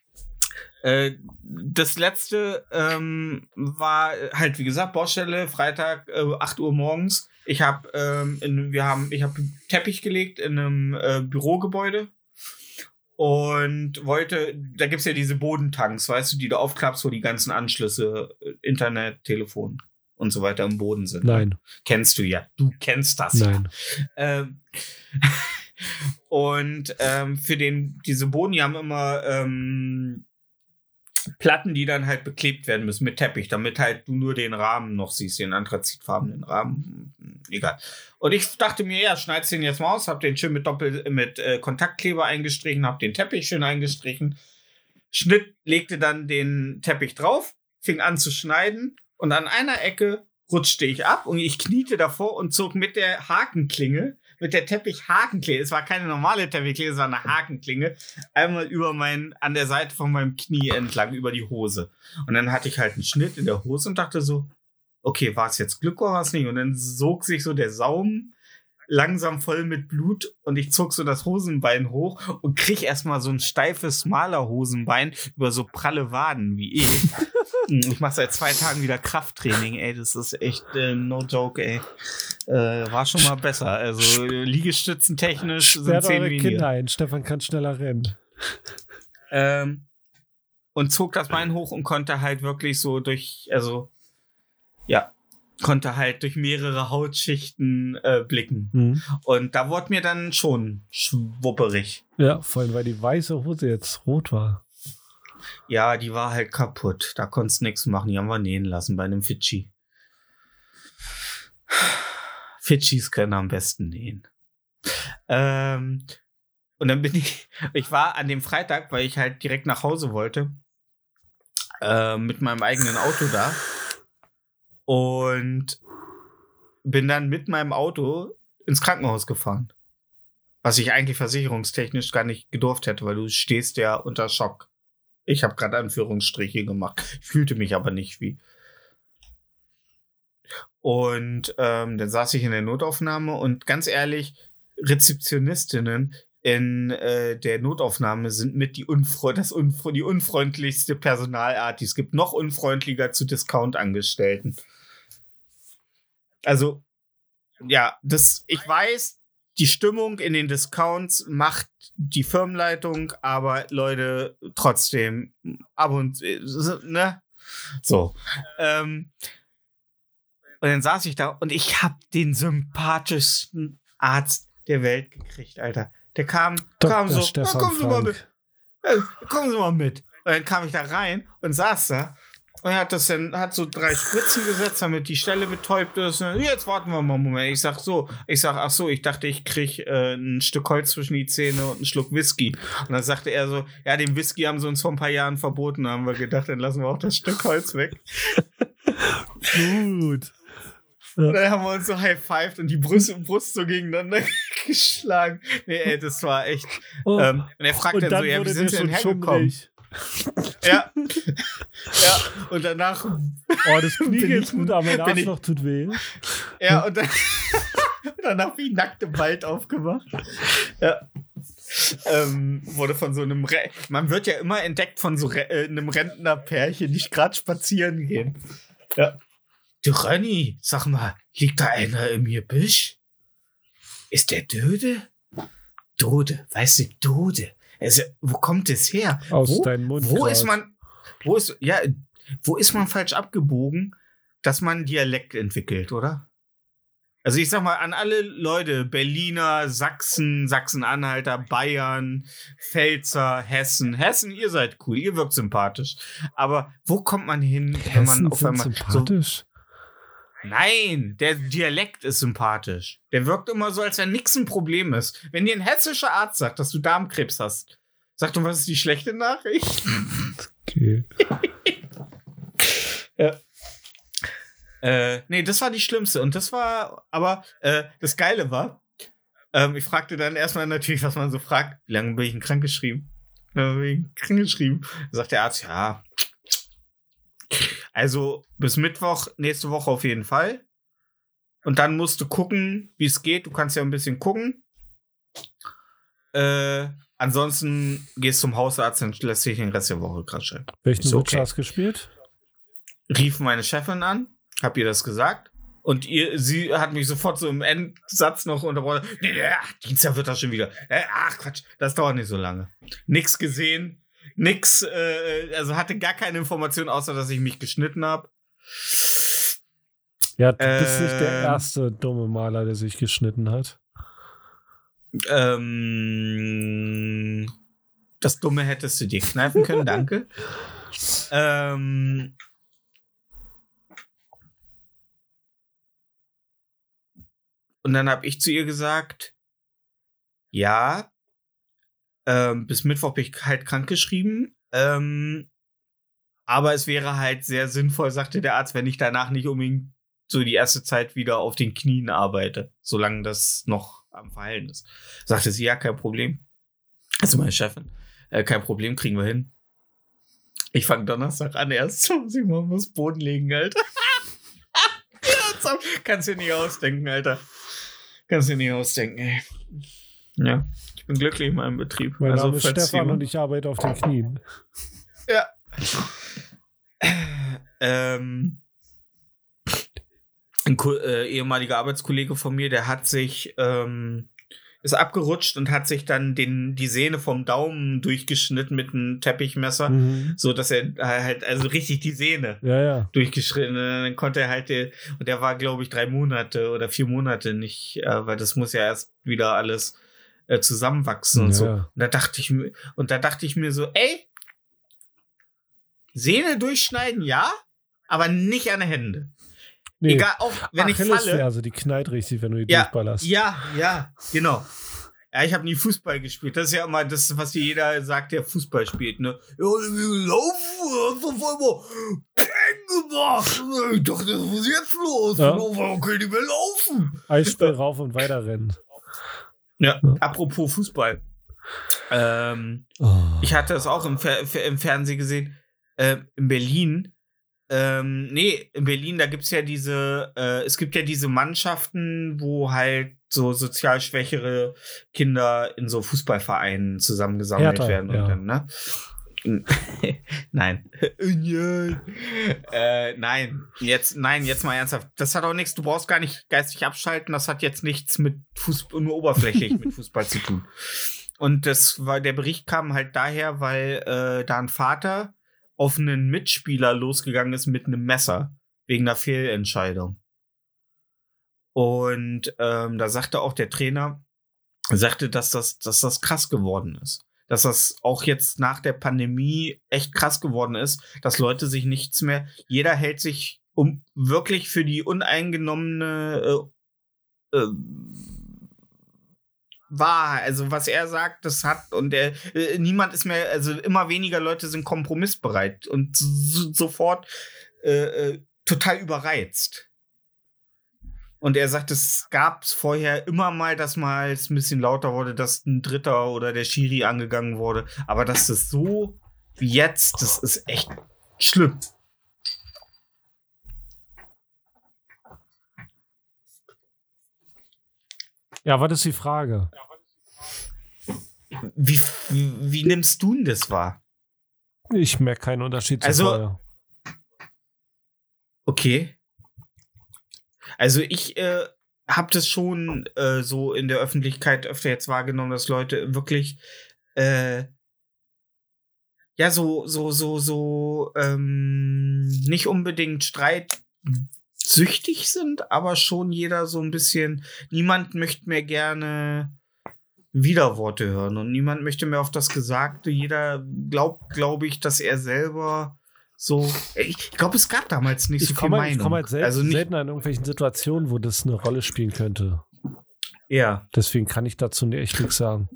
äh, das letzte ähm, war halt, wie gesagt, Baustelle, Freitag, äh, 8 Uhr morgens. Ich habe ähm, in- wir haben, ich habe Teppich gelegt in einem äh, Bürogebäude und wollte, da gibt's ja diese Bodentanks, weißt du, die du aufklappst, wo die ganzen Anschlüsse, äh, Internet, Telefon und so weiter im Boden sind. Nein, Kennst du ja. Du kennst das ja. nein. Ähm, [LAUGHS] und ähm, für den, diese Boden, die haben immer ähm, Platten, die dann halt beklebt werden müssen mit Teppich, damit halt du nur den Rahmen noch siehst, den anthrazitfarbenen Rahmen. Egal. Und ich dachte mir, ja, schneid's den jetzt mal aus, hab den schön mit Doppel, mit äh, Kontaktkleber eingestrichen, hab den Teppich schön eingestrichen. Schnitt, legte dann den Teppich drauf, fing an zu schneiden und an einer Ecke rutschte ich ab und ich kniete davor und zog mit der Hakenklinge, mit der Teppichhakenklinge, es war keine normale Teppichklinge, es war eine Hakenklinge, einmal über mein, an der Seite von meinem Knie entlang, über die Hose. Und dann hatte ich halt einen Schnitt in der Hose und dachte so, okay, war es jetzt Glück oder war es nicht? Und dann sog sich so der Saum langsam voll mit Blut und ich zog so das Hosenbein hoch und krieg erstmal so ein steifes Malerhosenbein über so pralle Waden wie ich. [LAUGHS] ich mache seit zwei Tagen wieder Krafttraining, ey, das ist echt äh, no joke, ey. Äh, war schon mal besser. Also Liegestützen technisch sind Sperrt zehn eure. Kinder ein. Stefan kann schneller rennen. Ähm, und zog das Bein hoch und konnte halt wirklich so durch, also ja, konnte halt durch mehrere Hautschichten äh, blicken. Mhm. Und da wurde mir dann schon schwupperig. Ja, vor allem, weil die weiße Hose jetzt rot war. Ja, die war halt kaputt. Da konntest nichts machen. Die haben wir nähen lassen bei einem Fidschi. Fidschis können am besten nähen. Ähm, und dann bin ich, ich war an dem Freitag, weil ich halt direkt nach Hause wollte, äh, mit meinem eigenen Auto da. Und bin dann mit meinem Auto ins Krankenhaus gefahren. Was ich eigentlich versicherungstechnisch gar nicht gedurft hätte, weil du stehst ja unter Schock. Ich habe gerade Anführungsstriche gemacht. Ich fühlte mich aber nicht wie. Und ähm, dann saß ich in der Notaufnahme und ganz ehrlich, Rezeptionistinnen in äh, der Notaufnahme sind mit die, unfre das unfre die unfreundlichste Personalart, die es gibt. Noch unfreundlicher zu Discount-Angestellten. Also, ja, das, ich weiß, die Stimmung in den Discounts macht die Firmenleitung, aber Leute, trotzdem, ab und äh, ne? So. Ähm, und dann saß ich da und ich hab den sympathischsten Arzt der Welt gekriegt, Alter. Der kam, kam Dr. so, Stefan "Na, kommen Sie mal mit. Ja, kommen Sie mal mit. Und dann kam ich da rein und saß da und er hat das dann, hat so drei Spritzen gesetzt, damit die Stelle betäubt ist. Jetzt warten wir mal einen Moment. Ich sag so, ich sag, ach so, ich dachte, ich krieg äh, ein Stück Holz zwischen die Zähne und einen Schluck Whisky. Und dann sagte er so, ja, den Whisky haben sie uns vor ein paar Jahren verboten. Da haben wir gedacht, dann lassen wir auch das Stück Holz weg. Gut. Und dann haben wir uns so high-fived und die Brust, Brust so gegeneinander [LAUGHS] geschlagen. Nee, ey, das war echt. Oh, Ähm, und er fragt und dann, dann so, ja, wie sind Sie denn hergekommen? schummrig. Ja. [LAUGHS] ja. Und danach Oh, das [LAUGHS] Knie geht gut, aber mein bin ich- Arschloch tut weh. Ja, und dann [LAUGHS] danach wie nackt im Wald aufgemacht. Ja. Ähm, wurde von so einem Re man wird ja immer entdeckt von so Re äh, einem Rentnerpärchen, die gerade spazieren gehen. Ja. Du Ronny, sag mal, liegt da einer im Gebüsch? Ist der Döde? Dode, weißt du, Dode. Also, wo kommt es her? Aus wo, deinem Mund Wo ist man, wo ist, ja, wo ist man falsch abgebogen, dass man Dialekt entwickelt, oder? Also ich sag mal, an alle Leute, Berliner, Sachsen, Sachsen-Anhalter, Bayern, Pfälzer, Hessen. Hessen, ihr seid cool, ihr wirkt sympathisch. Aber wo kommt man hin, wenn man Hessen auf einmal so, sympathisch. Nein, der Dialekt ist sympathisch. Der wirkt immer so, als wenn nix ein Problem ist. Wenn dir ein hessischer Arzt sagt, dass du Darmkrebs hast, sagt du, was ist die schlechte Nachricht? Okay. [LAUGHS] Äh, nee, das war die schlimmste. Und das war, aber äh, das Geile war, ähm, ich fragte dann erstmal natürlich, was man so fragt, wie lange bin ich denn krankgeschrieben? Wie lange bin ich krankgeschrieben? Da sagt der Arzt, ja, also bis Mittwoch, nächste Woche auf jeden Fall. Und dann musst du gucken, wie es geht. Du kannst ja ein bisschen gucken. Äh, ansonsten gehst zum Hausarzt und lässt dich den Rest der Woche gerade schreiben. Welchen Ist Witcher okay. hast du gespielt? rief meine Chefin an, hab ihr das gesagt. Und ihr, sie hat mich sofort so im Endsatz noch unterbrochen. Dienstag wird das schon wieder. Äh, Ach, Quatsch, das dauert nicht so lange. Nix gesehen, nix, äh, also hatte gar keine Information, außer dass ich mich geschnitten habe. Ja, du bist nicht der Ähm. erste dumme Maler, der sich geschnitten hat. Ähm, das Dumme hättest du dir kneifen können, danke. [LAUGHS] ähm, und dann habe ich zu ihr gesagt, ja, ähm, bis Mittwoch bin ich halt krankgeschrieben. Ähm, aber es wäre halt sehr sinnvoll, sagte der Arzt, wenn ich danach nicht unbedingt so die erste Zeit wieder auf den Knien arbeite, solange das noch am Verhalten ist. Sagte sie, ja, kein Problem. Also meine Chefin, äh, kein Problem, kriegen wir hin. Ich fange Donnerstag an, erst zu Simon muss Boden legen, Alter. [LAUGHS] kannst du dir nicht ausdenken, Alter. Kannst du dir nicht ausdenken, ey. Ja, ich bin glücklich in meinem Betrieb. Mein also, Name ist Stefan jemand- und ich arbeite auf den Knien. Ja. ähm, ein äh, ehemaliger Arbeitskollege von mir, der hat sich, ähm, ist abgerutscht und hat sich dann den, die Sehne vom Daumen durchgeschnitten mit einem Teppichmesser, Mhm. so dass er halt, also richtig die Sehne Ja, ja. durchgeschritten. Und dann konnte er halt, und der war, glaube ich, drei Monate oder vier Monate nicht, äh, weil das muss ja erst wieder alles äh, zusammenwachsen und Ja, so. ja. Und da dachte ich mir, und da dachte ich mir so, ey, Sehne durchschneiden, ja, aber nicht an den Händen. Nee. Egal, auch wenn ich falle. Achillesferse, die knallt richtig, wenn du die Ja, durchballerst. Ja, ja, genau. Ja, ich habe nie Fußball gespielt. Das ist ja immer das, was jeder sagt, der Fußball spielt, ne? Laufen, Peng gemacht. Ich dachte, was ist jetzt los? Ja. Können die mehr laufen? Eisspray rauf und weiter rennen. Ja, Ja. apropos Fußball. Ähm, Oh. ich hatte es auch im, Fer im Fernsehen gesehen. Ähm, in Berlin. Ähm, nee, in Berlin, da gibt's ja diese, äh, es gibt ja diese Mannschaften, wo halt so sozial schwächere Kinder in so Fußballvereinen zusammengesammelt Hertha, werden und ja. dann, ne? [LAUGHS] nein. [LAUGHS] Äh, nein. Jetzt, nein, jetzt mal ernsthaft. Das hat auch nichts, du brauchst gar nicht geistig abschalten, das hat jetzt nichts mit Fußball, nur oberflächlich mit Fußball zu tun. Und das war, der Bericht kam halt daher, weil äh, da ein Vater auf einen Mitspieler losgegangen ist mit einem Messer wegen einer Fehlentscheidung. Und ähm, da sagte auch der Trainer, sagte, dass das, dass das krass geworden ist. Dass das auch jetzt nach der Pandemie echt krass geworden ist, dass Leute sich nichts mehr, jeder hält sich um wirklich für die uneingenommene äh, äh, wahr. Also was er sagt, das hat und er äh, niemand ist mehr, also immer weniger Leute sind kompromissbereit und so, sofort äh, äh, total überreizt. Und er sagt, es gab vorher immer mal, dass mal es ein bisschen lauter wurde, dass ein Dritter oder der Schiri angegangen wurde. Aber dass das so wie jetzt, das ist echt schlimm. Ja, was ist die Frage? Wie, wie, wie nimmst du denn das wahr? Ich merke keinen Unterschied zu Also- vorher. Okay. Also ich äh, habe das schon äh, so in der Öffentlichkeit öfter jetzt wahrgenommen, dass Leute wirklich äh, ja so so so so ähm, nicht unbedingt streitsüchtig sind, aber schon jeder so ein bisschen. Niemand möchte mehr gerne Widerworte hören und niemand möchte mehr auf das Gesagte. Jeder glaubt, glaube ich, dass er selber so. Ich glaube, es gab damals nicht so Ich viel komme Meinung. ich komm halt selten, also nicht, selten an irgendwelchen Situationen, wo das eine Rolle spielen könnte. ja. Deswegen kann ich dazu echt nichts sagen.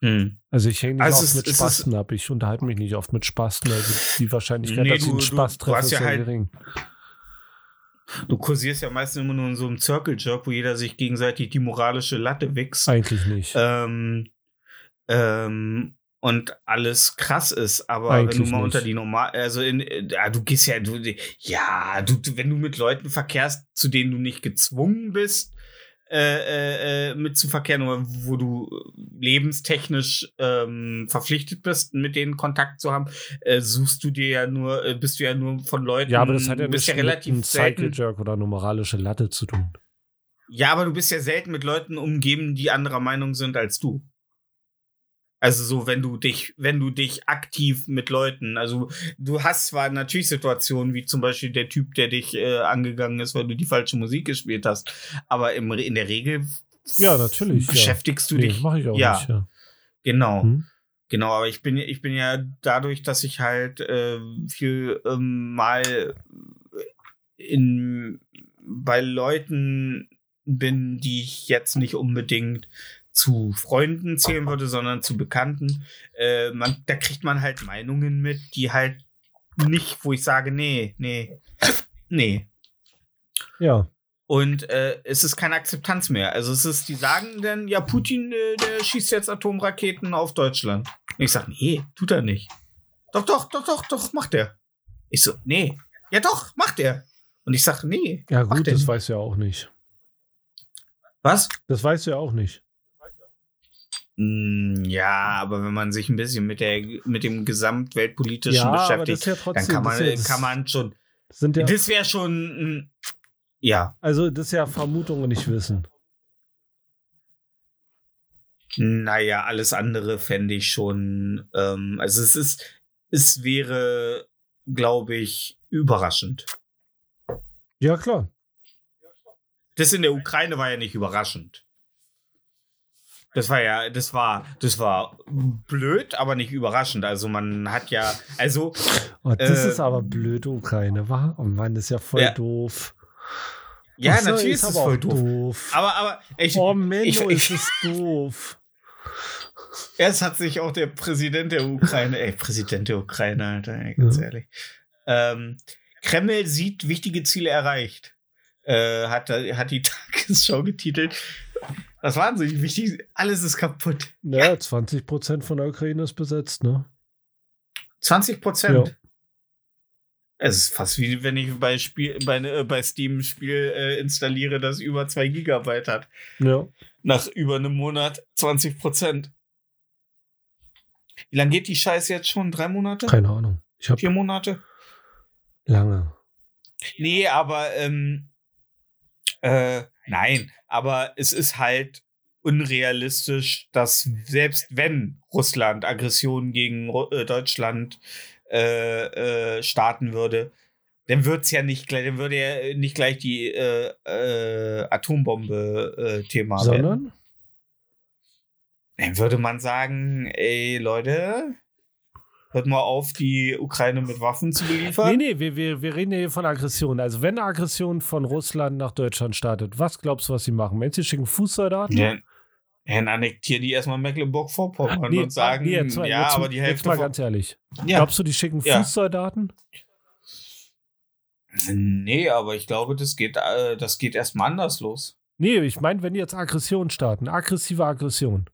Hm. Also ich hänge nicht Also oft es- mit es ist- Spasten ab. Ich unterhalte mich nicht oft mit Spasten. Also die Wahrscheinlichkeit, Nee, dass ich du- einen Spaß du treffe, ist ja sehr halt- gering. Du kursierst ja meistens immer nur in so einem Circle Jerk, wo jeder sich gegenseitig die moralische Latte wächst. Eigentlich nicht. Ähm, ähm, und alles krass ist, aber wenn Eigentlich du mal unter die normal, also in, äh, ja, du gehst ja, du, ja, du, wenn du mit Leuten verkehrst, zu denen du nicht gezwungen bist, äh, äh, äh, mit zu verkehren, wo du lebenstechnisch ähm, verpflichtet bist, mit denen Kontakt zu haben, äh, suchst du dir ja nur, äh, bist du ja nur von Leuten, ja, aber das hat ja bist ja mit relativ einem Cycle Jerk oder eine moralische Latte zu tun. ja, aber du bist ja selten mit Leuten umgeben, die anderer Meinung sind als du. Also so, wenn du dich, wenn du dich aktiv mit Leuten, also du hast zwar natürlich Situationen, wie zum Beispiel der Typ, der dich äh, angegangen ist, weil du die falsche Musik gespielt hast, aber im, in der Regel Ja, natürlich, ja. beschäftigst du Nee, dich. mache ich auch ja. nicht. Ja. Genau. Hm? Genau, aber ich bin, ich bin ja dadurch, dass ich halt äh, viel ähm, mal in, bei Leuten bin, die ich jetzt nicht unbedingt zu Freunden zählen würde, sondern zu Bekannten. Äh, man, da kriegt man halt Meinungen mit, die halt nicht, wo ich sage, nee, nee, nee. Ja. Und äh, es ist keine Akzeptanz mehr. Also es ist, die sagen dann, ja, Putin, äh, der schießt jetzt Atomraketen auf Deutschland. Und ich sage, nee, tut er nicht. Doch, doch, doch, doch, doch, macht er. Ich so, nee. Ja doch, macht er. Und ich sage, nee. Ja, gut, das du ja auch nicht. Was? Das weißt du ja auch nicht. Mm, Ja, aber wenn man sich ein bisschen mit der mit dem gesamtweltpolitischen Ja, beschäftigt, ja dann trotzdem. kann man, ist, kann man schon. ja, Das wäre schon. Ja. also, das ist ja Vermutung und nicht Wissen. Naja, alles andere fände ich schon. Ähm, also es ist, es wäre, glaube ich, überraschend. Ja, klar. Das in der Ukraine war ja nicht überraschend. Das war ja, das war, das war blöd, aber nicht überraschend. Also man hat ja, also Oh, das Äh, ist aber blöd, Ukraine, wa? Oh Mann, das ist ja voll Ja. doof. ja, Ach so, natürlich ist es voll auch doof. Aber, aber ich, oh Menno, ich- ist ich- es doof. [LAUGHS] Erst hat sich auch der Präsident der Ukraine, ey, Präsident der Ukraine, Alter, ey, ganz Ja. ehrlich. Ähm, Kreml sieht wichtige Ziele erreicht. Äh, hat, hat die [LAUGHS] Tagesschau getitelt. Das waren so die wichtigen. Alles ist kaputt. Ja, 20 Prozent von der Ukraine ist besetzt, ne? 20 Prozent. Ja. Es ist fast wie wenn ich bei, Spiel, bei, äh, bei Steam ein Spiel äh, installiere, das über 2 Gigabyte hat. Ja. Nach über einem Monat 20 Prozent. Wie lange geht die Scheiße jetzt schon? Drei Monate? Keine Ahnung. Ich habe Vier Monate? lange. Nee, aber ähm, äh, nein, aber es ist halt unrealistisch, dass selbst wenn Russland Aggressionen gegen äh, Deutschland äh, äh, starten würde, dann wird es ja nicht gleich, dann würde ja nicht gleich die äh, äh, Atombombe äh, Thema werden. Sondern? Dann würde man sagen, ey Leute, hört mal auf, die Ukraine mit Waffen zu beliefern. Nee, nee, wir, wir, wir reden hier von Aggression. Also, wenn eine Aggression von Russland nach Deutschland startet, was glaubst du, was sie machen? Meinst du, sie schicken Fußsoldaten? Ja, dann annektieren die erstmal Mecklenburg-Vorpommern Nee, und sagen, nee, jetzt mal, ja, jetzt, aber die jetzt Hälfte mal von, ganz ehrlich. ja. Glaubst du, die schicken Ja. Fußsoldaten? Nee, aber ich glaube, das geht, äh, das geht erstmal anders los. Nee, ich meine, wenn die jetzt Aggression starten, aggressive Aggression.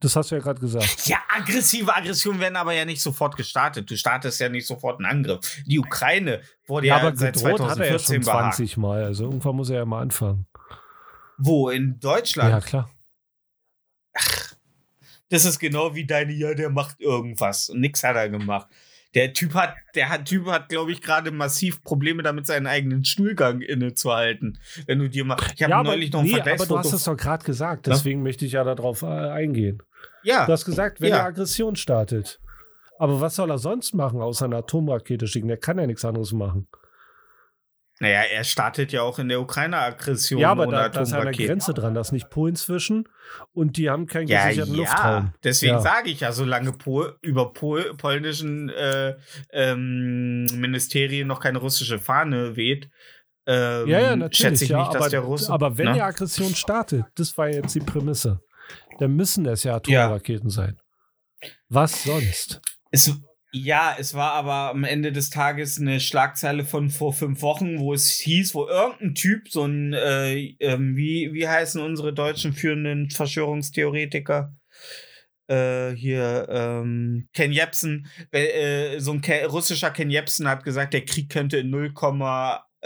Das hast du ja gerade gesagt. [LAUGHS] Ja, aggressive Aggressionen werden aber ja nicht sofort gestartet. Du startest ja nicht sofort einen Angriff. Die Ukraine wurde ja, aber seit gedroht hat er ja 2014 schon behagt. 20 Mal. Also irgendwann muss er ja mal anfangen. Wo? In Deutschland? Ja, klar. Das ist genau wie deine, ja, der macht irgendwas. Und nix hat er gemacht. Der Typ hat, der hat, Typ hat, glaube ich, gerade massiv Probleme damit, seinen eigenen Stuhlgang innezuhalten. Wenn du dir mal. Ich habe Ja, aber, neulich noch ein nee, aber du hast es doch gerade gesagt. Deswegen möchte ich ja darauf äh, eingehen. ja, Du hast gesagt, wenn Ja. er Aggression startet. Aber was soll er sonst machen, außer eine Atomrakete schicken? Der kann ja nichts anderes machen. Naja, er startet ja auch in der Ukraine-Aggression ja, aber da, da ist ja eine. Grenze dran. Da ist nicht Polen zwischen und die haben keinen Ja, gesicherten ja, Luftraum. deswegen Ja. sage ich ja, solange Pol über Pol polnischen äh, ähm, Ministerien noch keine russische Fahne weht, ähm, Ja, ja, natürlich. schätze ich ja, nicht, dass aber, der Russe. aber wenn ne? die Aggression startet, das war jetzt die Prämisse, dann müssen es ja Atomraketen sein. Was sonst? Es, ja, es war aber am Ende des Tages eine Schlagzeile von vor fünf Wochen, wo es hieß, wo irgendein Typ, so ein, äh, ähm, wie, wie heißen unsere deutschen führenden Verschwörungstheoretiker? Äh, hier, ähm, Ken Jebsen, äh, so ein Ke russischer Ken Jebsen hat gesagt, der Krieg könnte in 0,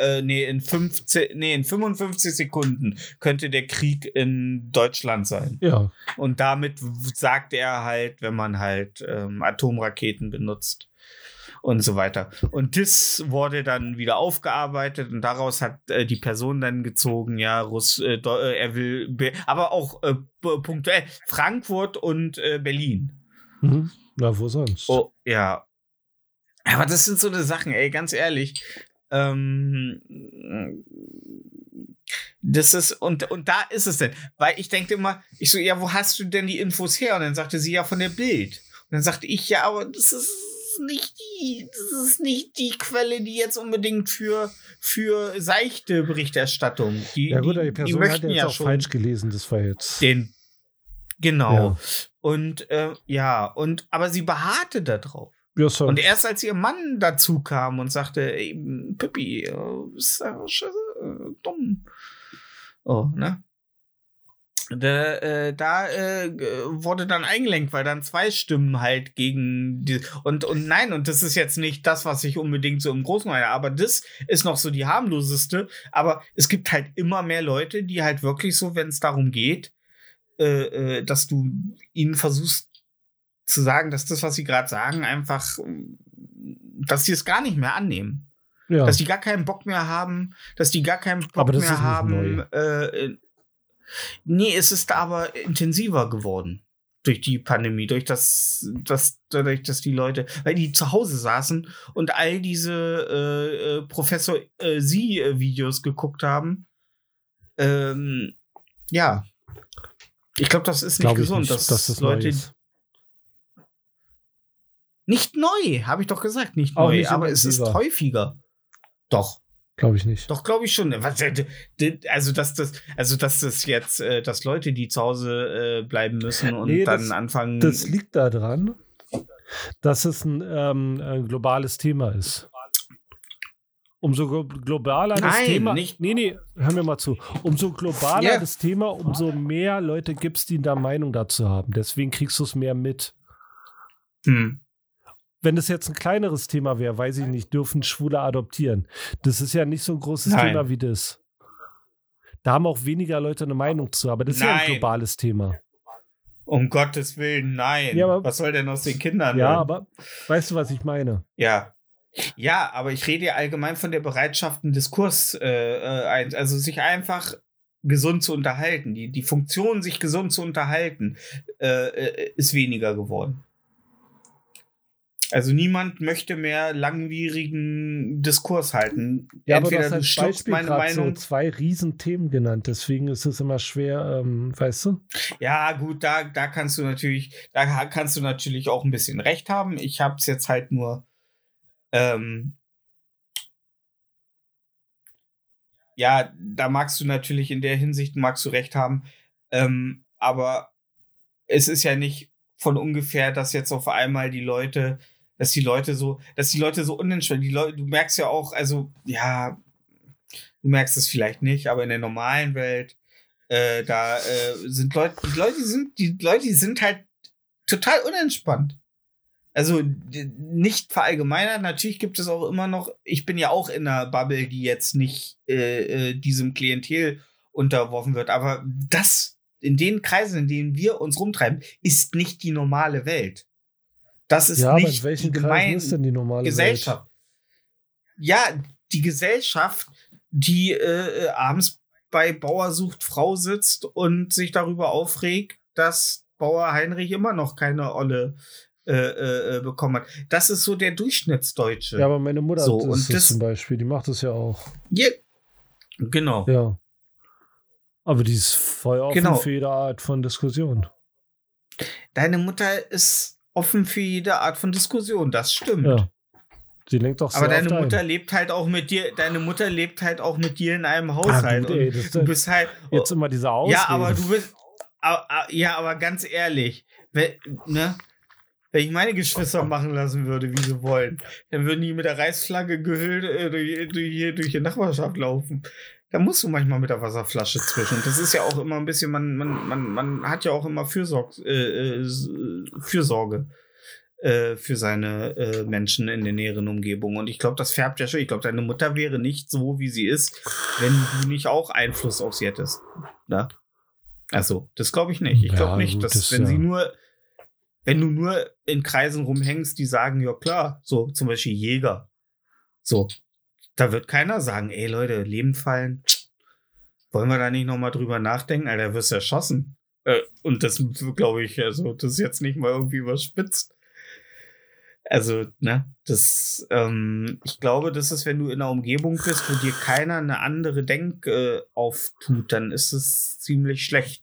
äh, nee, in 15, nee, in 55 Sekunden könnte der Krieg in Deutschland sein. Ja, Und damit sagt er halt, wenn man halt ähm, Atomraketen benutzt und so weiter. Und das wurde dann wieder aufgearbeitet und daraus hat äh, die Person dann gezogen, ja, Russ, äh, äh, er will, be- aber auch äh, punktuell Frankfurt und äh, Berlin. mhm. na wo sonst? Oh, ja. Aber das sind so eine Sachen, ey, ganz ehrlich. Ähm, das ist, und, und da ist es denn. Weil ich denke immer, ich so, ja, wo hast du denn die Infos her? Und dann sagte sie ja von der Bild. Und dann sagte ich, ja, aber das ist nicht die, das ist nicht die Quelle, die jetzt unbedingt für, für seichte Berichterstattung. Die, ja gut, die, die die Person hat möchten jetzt ja auch falsch gelesen, das war jetzt. den. Genau. Ja. Und äh, ja, und aber sie beharrte darauf. Sorry. Und erst als ihr Mann dazu kam und sagte, Pippi, äh, ist ja scheiße, äh, dumm. Oh, ne? Da, äh, da äh, wurde dann eingelenkt, weil dann zwei Stimmen halt gegen die und und nein und das ist jetzt nicht das, was ich unbedingt so im Großen meine, aber das ist noch so die harmloseste. Aber es gibt halt immer mehr Leute, die halt wirklich so, wenn es darum geht, äh, äh, dass du ihnen versuchst zu sagen, dass das, was sie gerade sagen, einfach, dass sie es gar nicht mehr annehmen. Ja. Dass die gar keinen Bock mehr haben, dass die gar keinen Bock mehr haben. Äh, äh, nee, es ist aber intensiver geworden durch die Pandemie, durch das, das, dadurch, dass die Leute, weil die zu Hause saßen und all diese äh, äh, Professor äh, Sie-Videos geguckt haben. Ähm, ja. Ich glaube, das ist nicht Glaube ich gesund, nicht, dass, dass das Leute ist. Nicht neu, habe ich doch gesagt, nicht Auch neu, nicht aber es ist häufiger. Doch. Glaube ich nicht. Doch, glaube ich schon. Äh, Also, dass das, also, dass das jetzt, äh, dass Leute, die zu Hause äh, bleiben müssen und Nee, dann das- anfangen. Das liegt daran, dass es ein, ähm, ein globales Thema ist. Umso glo- globaler das Nein, Thema. nicht- Nee, nee, hör mir mal zu. Umso globaler Ja. das Thema, umso mehr Leute gibt es, die da Meinung dazu haben. Deswegen kriegst du es mehr mit. hm. Wenn es jetzt ein kleineres Thema wäre, weiß ich nicht, dürfen Schwule adoptieren. Das ist ja nicht so ein großes Nein. Thema wie das. Da haben auch weniger Leute eine Meinung zu, aber das ist ja Nein. ein globales Thema. Um Gottes Willen, nein. Ja, aber- was soll denn aus den Kindern? Ja, werden? aber weißt du, was ich meine? Ja. Ja, aber ich rede ja allgemein von der Bereitschaft, einen Diskurs, äh, äh, also sich einfach gesund zu unterhalten. Die, die Funktion, sich gesund zu unterhalten, äh, äh, ist weniger geworden. Also niemand möchte mehr langwierigen Diskurs halten. Ja, Entweder aber du hast meine gerade so Meinung. zwei Riesenthemen genannt. Deswegen ist es immer schwer, ähm, weißt du? Ja, gut, da, da kannst du natürlich, da kannst du natürlich auch ein bisschen recht haben. Ich habe es jetzt halt nur, ähm, ja, da magst du natürlich in der Hinsicht magst du recht haben, ähm, aber es ist ja nicht von ungefähr, dass jetzt auf einmal die Leute, dass die Leute so, dass die Leute so unentspannt, die Leute, du merkst ja auch, also ja, du merkst es vielleicht nicht, aber in der normalen Welt äh, da äh, sind Leute, die Leute sind, die Leute, sind halt total unentspannt. Also nicht verallgemeinert, natürlich gibt es auch immer noch, ich bin ja auch in einer Bubble, die jetzt nicht äh, äh, diesem Klientel unterworfen wird, aber das in den Kreisen, in denen wir uns rumtreiben, ist nicht die normale Welt. Das ist ja, aber in nicht die gemein ist denn die normale Gesellschaft. Ja, die Gesellschaft, die äh, äh, abends bei Bauer sucht Frau sitzt und sich darüber aufregt, dass Bauer Heinrich immer noch keine Olle äh, äh, äh, bekommen hat. Das ist so der Durchschnittsdeutsche. Welt? Ja, aber meine Mutter So, ist und das, das- zum Beispiel. Die macht das ja auch. Ja, genau. Ja. Aber die ist voll offen Genau. für jede Art von Diskussion. Deine Mutter ist offen für jede Art von Diskussion, das stimmt. Ja. Sie lenkt doch Aber deine oft ein. Mutter lebt halt auch mit dir, deine Mutter lebt halt auch mit dir in einem Haushalt. Ah, gut, ey, du bist halt. Jetzt immer diese Ausrede. Ja, aber du bist. Ja, aber ganz ehrlich, wenn, ne? Wenn ich meine Geschwister machen lassen würde, wie sie wollen, dann würden die mit der Reißflagge gehüllt äh, durch, durch, hier, durch die Nachbarschaft laufen. Da musst du manchmal mit der Wasserflasche zwischen. Und das ist ja auch immer ein bisschen, man, man, man, man hat ja auch immer Fürsorg, äh, äh, s- Fürsorge äh, für seine äh, Menschen in der näheren Umgebung. Und ich glaube, das färbt ja schon. Ich glaube, deine Mutter wäre nicht so, wie sie ist, wenn du nicht auch Einfluss auf sie hättest. Na? Also, das glaube ich nicht. Ich Ja, glaube nicht, gut, dass das wenn ja- sie nur, wenn du nur in Kreisen rumhängst, die sagen, ja klar, so zum Beispiel Jäger. So, da wird keiner sagen, ey Leute, Leben fallen. [TSK] Wollen wir da nicht nochmal drüber nachdenken? Alter, wirst erschossen. Äh, und das glaube ich, also, das ist jetzt nicht mal irgendwie überspitzt. Also, ne, das, ähm, ich glaube, das ist, wenn du in einer Umgebung bist, wo dir keiner eine andere Denk äh, auftut, dann ist es ziemlich schlecht.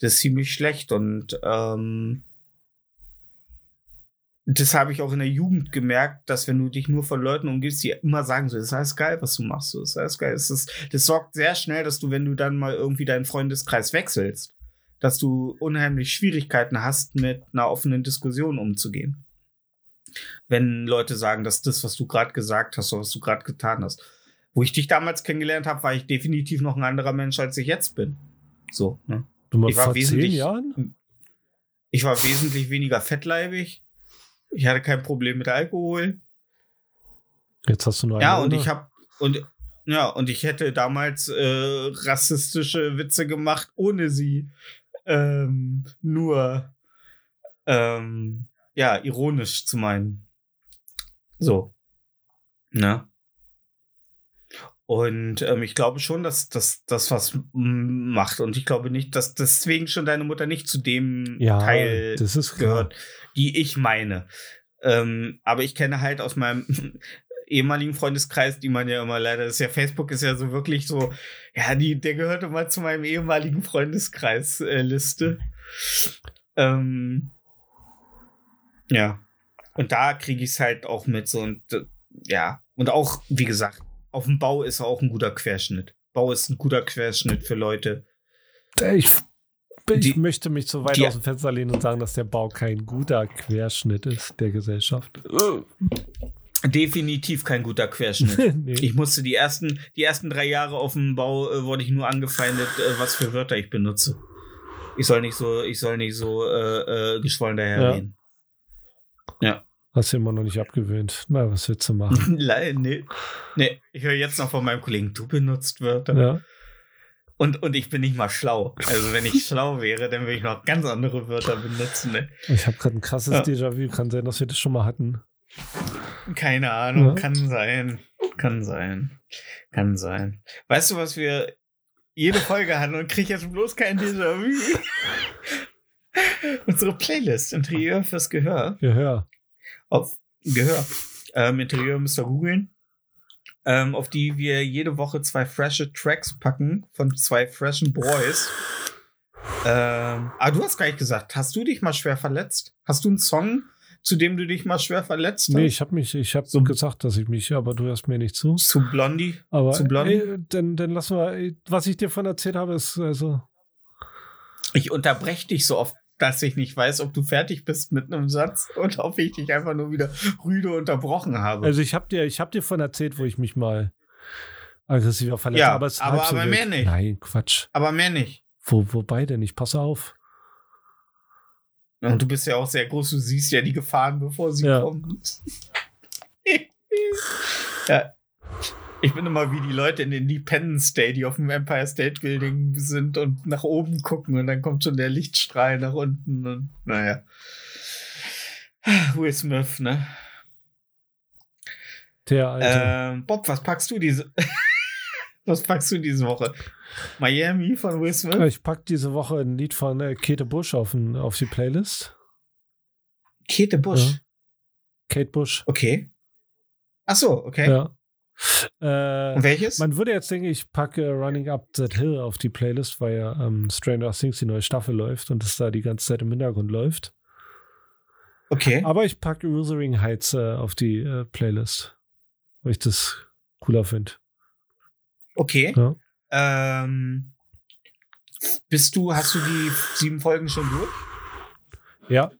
Das ist ziemlich schlecht und ähm, das habe ich auch in der Jugend gemerkt, dass wenn du dich nur von Leuten umgibst, die immer sagen, so, das ist alles geil, was du machst, so, das ist alles geil. Das, ist, das sorgt sehr schnell, dass du, wenn du dann mal irgendwie deinen Freundeskreis wechselst, dass du unheimlich Schwierigkeiten hast, mit einer offenen Diskussion umzugehen. Wenn Leute sagen, dass das, was du gerade gesagt hast oder was du gerade getan hast, Wo ich dich damals kennengelernt habe, war ich definitiv noch ein anderer Mensch, als ich jetzt bin. So, ne? Du mal Ich war vor zehn wesentlich- Jahren? Ich war wesentlich weniger fettleibig. Ich hatte kein Problem mit Alkohol. Jetzt hast du nur Ja, eine und Ohne. ich habe und ja, und ich hätte damals äh, rassistische Witze gemacht, ohne sie ähm, nur ähm, ja, ironisch zu meinen. So. Ne? Und ähm, ich glaube schon, dass das was macht. Und ich glaube nicht, dass deswegen schon deine Mutter nicht zu dem ja, Teil das ist klar. Die ich meine. Ähm, aber ich kenne halt aus meinem [LAUGHS] ehemaligen Freundeskreis, die man ja immer leider, ist ja Facebook ist ja so wirklich so, ja, die, der gehört immer zu meinem ehemaligen Freundeskreis-Liste. ähm, ja. Und da kriege ich es halt auch mit so und äh, ja. Und auch, wie gesagt, auf dem Bau ist auch ein guter Querschnitt. Bau ist ein guter Querschnitt für Leute. Ich, ich Die- möchte mich so weit die- aus dem Fenster lehnen und sagen, dass der Bau kein guter Querschnitt ist der Gesellschaft. Definitiv kein guter Querschnitt. [LAUGHS] nee. Ich musste die ersten, die ersten drei Jahre auf dem Bau äh, wurde ich nur angefeindet, äh, was für Wörter ich benutze. Ich soll nicht so, ich soll nicht so äh, äh, geschwollen Ja. daherreden. Hast du immer noch nicht abgewöhnt. Na, was willst du machen? [LAUGHS] Ja. nee. nee, ich höre jetzt noch von meinem Kollegen, du benutzt Wörter. ja. Und, und ich bin nicht mal schlau. Also wenn ich schlau wäre, dann würde ich noch ganz andere Wörter benutzen. Ne? Ich habe gerade ein krasses Ja. Déjà-vu. Kann sein, dass wir das schon mal hatten. Keine Ahnung, Ja. kann sein. Kann sein. Kann sein. Weißt du, was wir jede Folge hatten und krieg jetzt bloß kein Déjà-vu? [LAUGHS] Unsere Playlist Interieur fürs Gehör. Gehör. Auf Gehör. Ähm, Interieur müsst ihr googeln. Ähm, auf die wir jede Woche zwei frische Tracks packen von zwei freshen Boys. Ähm, aber du hast gar nicht gesagt, hast du dich mal schwer verletzt? Hast du einen Song, zu dem du dich mal schwer verletzt hast? Nee, ich habe mich, ich habe So- gesagt, dass ich mich, aber du hörst mir nicht zu. Zu Blondie? Aber Zu blond? ey, dann, dann wir, ey, was ich dir von erzählt habe, ist also, Ich unterbreche dich so oft, dass ich nicht weiß, ob du fertig bist mit einem Satz [LAUGHS] oder ob ich dich einfach nur wieder rüde unterbrochen habe. also ich habe dir, ich habe dir von erzählt, wo ich mich mal aggressiver verletzt Ja, habe, aber es ist aber- halb so aber mehr nicht. Nein, Quatsch. Aber mehr nicht. Wo, wobei denn? Ich passe auf. Und du bist ja auch sehr groß, du siehst ja die Gefahren, bevor sie Ja. kommen. [LAUGHS] ja. Ich bin immer wie die Leute in Independence Day, die auf dem Empire State Building sind und nach oben gucken und dann kommt schon der Lichtstrahl nach unten und naja. Will Smith, ne? Der alte. Ähm, Bob, was packst du diese? [LAUGHS] was packst du diese Woche? Miami von Will Smith? ich pack diese Woche ein Lied von äh, Kate Bush auf, ein, auf die Playlist. Kate Bush. Ja. Kate Bush. Okay. Ach so, okay. Ja. Äh, Und welches? Man würde jetzt denken, ich packe Running Up That Hill auf die Playlist, weil ja ähm, Stranger Things die neue Staffel läuft und es da die ganze Zeit im Hintergrund läuft. okay. Aber ich packe Wuthering Heights äh, auf die äh, Playlist, weil ich das cooler finde. Okay. Ja. Ähm, bist du, hast du die sieben Folgen schon durch? Ja,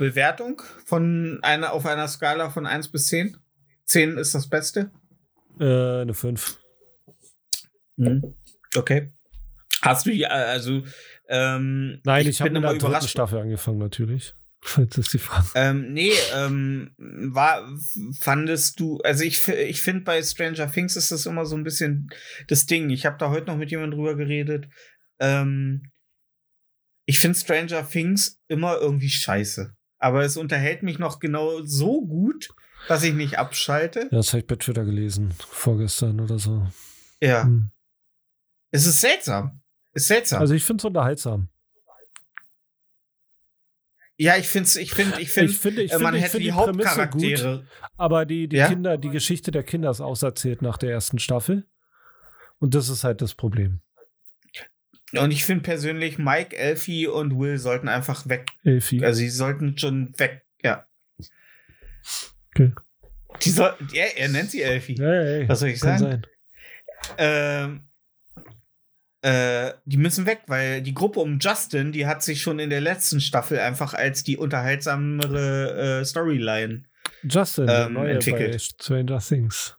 Bewertung von einer auf einer Skala von 1 bis 10? 10 ist das Beste. äh, eine 5. Mhm. Okay. Hast du die, äh, also ähm, Nein, ich, habe bin mit der dritten. Staffel angefangen, natürlich. [LAUGHS] Das ist die Frage. Ähm, nee, ähm, war, fandest du, also ich, ich finde bei Stranger Things ist das immer so ein bisschen das Ding. Ich habe da heute noch mit jemandem drüber geredet. Ähm, ich finde Stranger Things immer irgendwie scheiße. Aber es unterhält mich noch genau so gut, dass ich nicht abschalte. Ja, das habe ich bei Twitter gelesen, vorgestern oder so. Ja. Hm. Es ist seltsam. Ist seltsam. Also ich finde es unterhaltsam. ja, ich finde, ich finde, ich finde, ich finde, ich äh, man finde, ich hätte finde die die Prämisse gut, Hauptcharaktere. aber die, die Ja? Kinder, die Geschichte der Kinder ist auserzählt nach der ersten Staffel. Und das ist halt das Problem. Und ich finde persönlich, Mike, Elfie und Will sollten einfach weg Elfie. Also sie sollten schon weg, ja. Okay. Die soll, er, er nennt sie Elfie. Ja, ja, ja, Was soll ich sagen? sein. Ähm, äh, die müssen weg, weil die Gruppe um Justin, die hat sich schon in der letzten Staffel einfach als die unterhaltsamere äh, Storyline. Justin, der ähm, neue entwickelt. bei Stranger Things.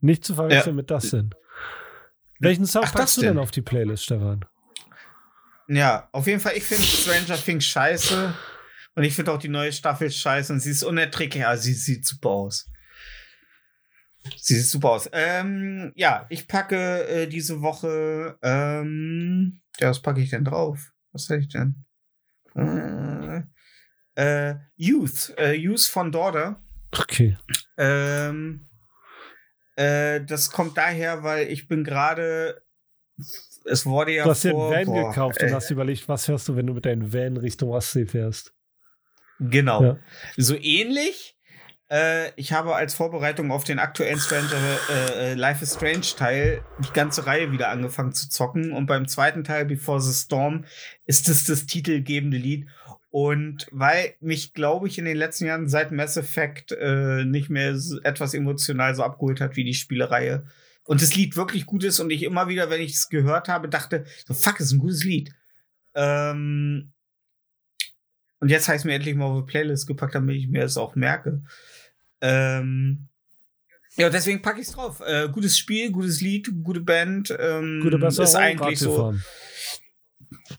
Nicht zu verwechseln mit das denn. Welchen Song Ach, packst du denn? auf die Playlist, Stefan? Ja, auf jeden Fall, ich finde Stranger Things scheiße. Und ich finde auch die neue Staffel scheiße. Und sie ist unerträglich, aber sie sieht super aus. Sie sieht super aus. Ähm, ja, ich packe äh, diese Woche. Ähm, ja, was packe ich denn drauf? Was soll ich denn? Äh, äh, Youth. Äh, Youth von Daughter. Okay. Ähm, äh, das kommt daher, weil ich bin gerade. Es wurde ja Du hast dir einen Van boah, gekauft und hast überlegt, was hörst du, wenn du mit deinem Van Richtung Ostsee fährst? Genau. Ja. So ähnlich. Äh, ich habe als Vorbereitung auf den aktuellen Stranger äh, äh, Life is Strange Teil die ganze Reihe wieder angefangen zu zocken. Und beim zweiten Teil, Before the Storm, ist es das titelgebende Lied. Und weil mich, glaube ich, in den letzten Jahren seit Mass Effect äh, nicht mehr so etwas emotional so abgeholt hat wie die Spielereihe. Und das Lied wirklich gut ist und ich immer wieder, wenn ich es gehört habe, dachte, so fuck, ist ein gutes Lied. Ähm, und jetzt habe ich es mir endlich mal auf die Playlist gepackt, damit ich mir das auch merke. Ähm, ja, deswegen packe ich es drauf. Äh, gutes Spiel, gutes Lied, gute Band. Ähm, Gute Besserung, ist eigentlich so.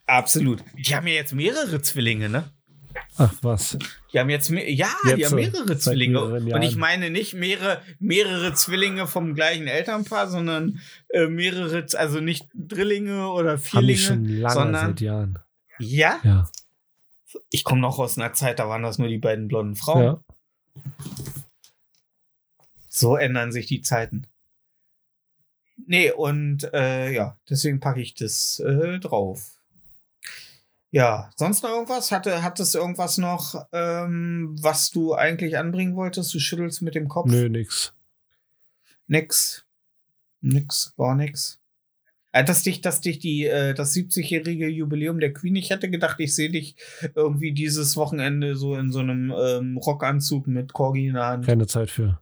Absolut. Die haben ja jetzt mehrere Zwillinge, ne? Ach, was? Die haben jetzt mehr, ja, Jetzt die haben so, mehrere Zwillinge. Und ich meine nicht mehrere, mehrere Zwillinge vom gleichen Elternpaar, sondern äh, mehrere, also nicht Drillinge oder Haben die Vierlinge, schon lange sondern seit Jahren. ja. Ja. Ich komme noch aus einer Zeit, da waren das nur die beiden blonden Frauen. ja. So ändern sich die Zeiten. Nee, und äh, ja, deswegen packe ich das äh, drauf. Ja, sonst noch irgendwas? Hatte, hattest du irgendwas noch, ähm, was du eigentlich anbringen wolltest? Du schüttelst mit dem Kopf. Nö, nix. Nix. Nix, gar nix. Äh, Dass dich, dass dich die, äh, das 70-jährige Jubiläum der Queen, ich hätte gedacht, ich sehe dich irgendwie dieses Wochenende so in so einem ähm, Rockanzug mit Corgi in der Hand. Keine Zeit für.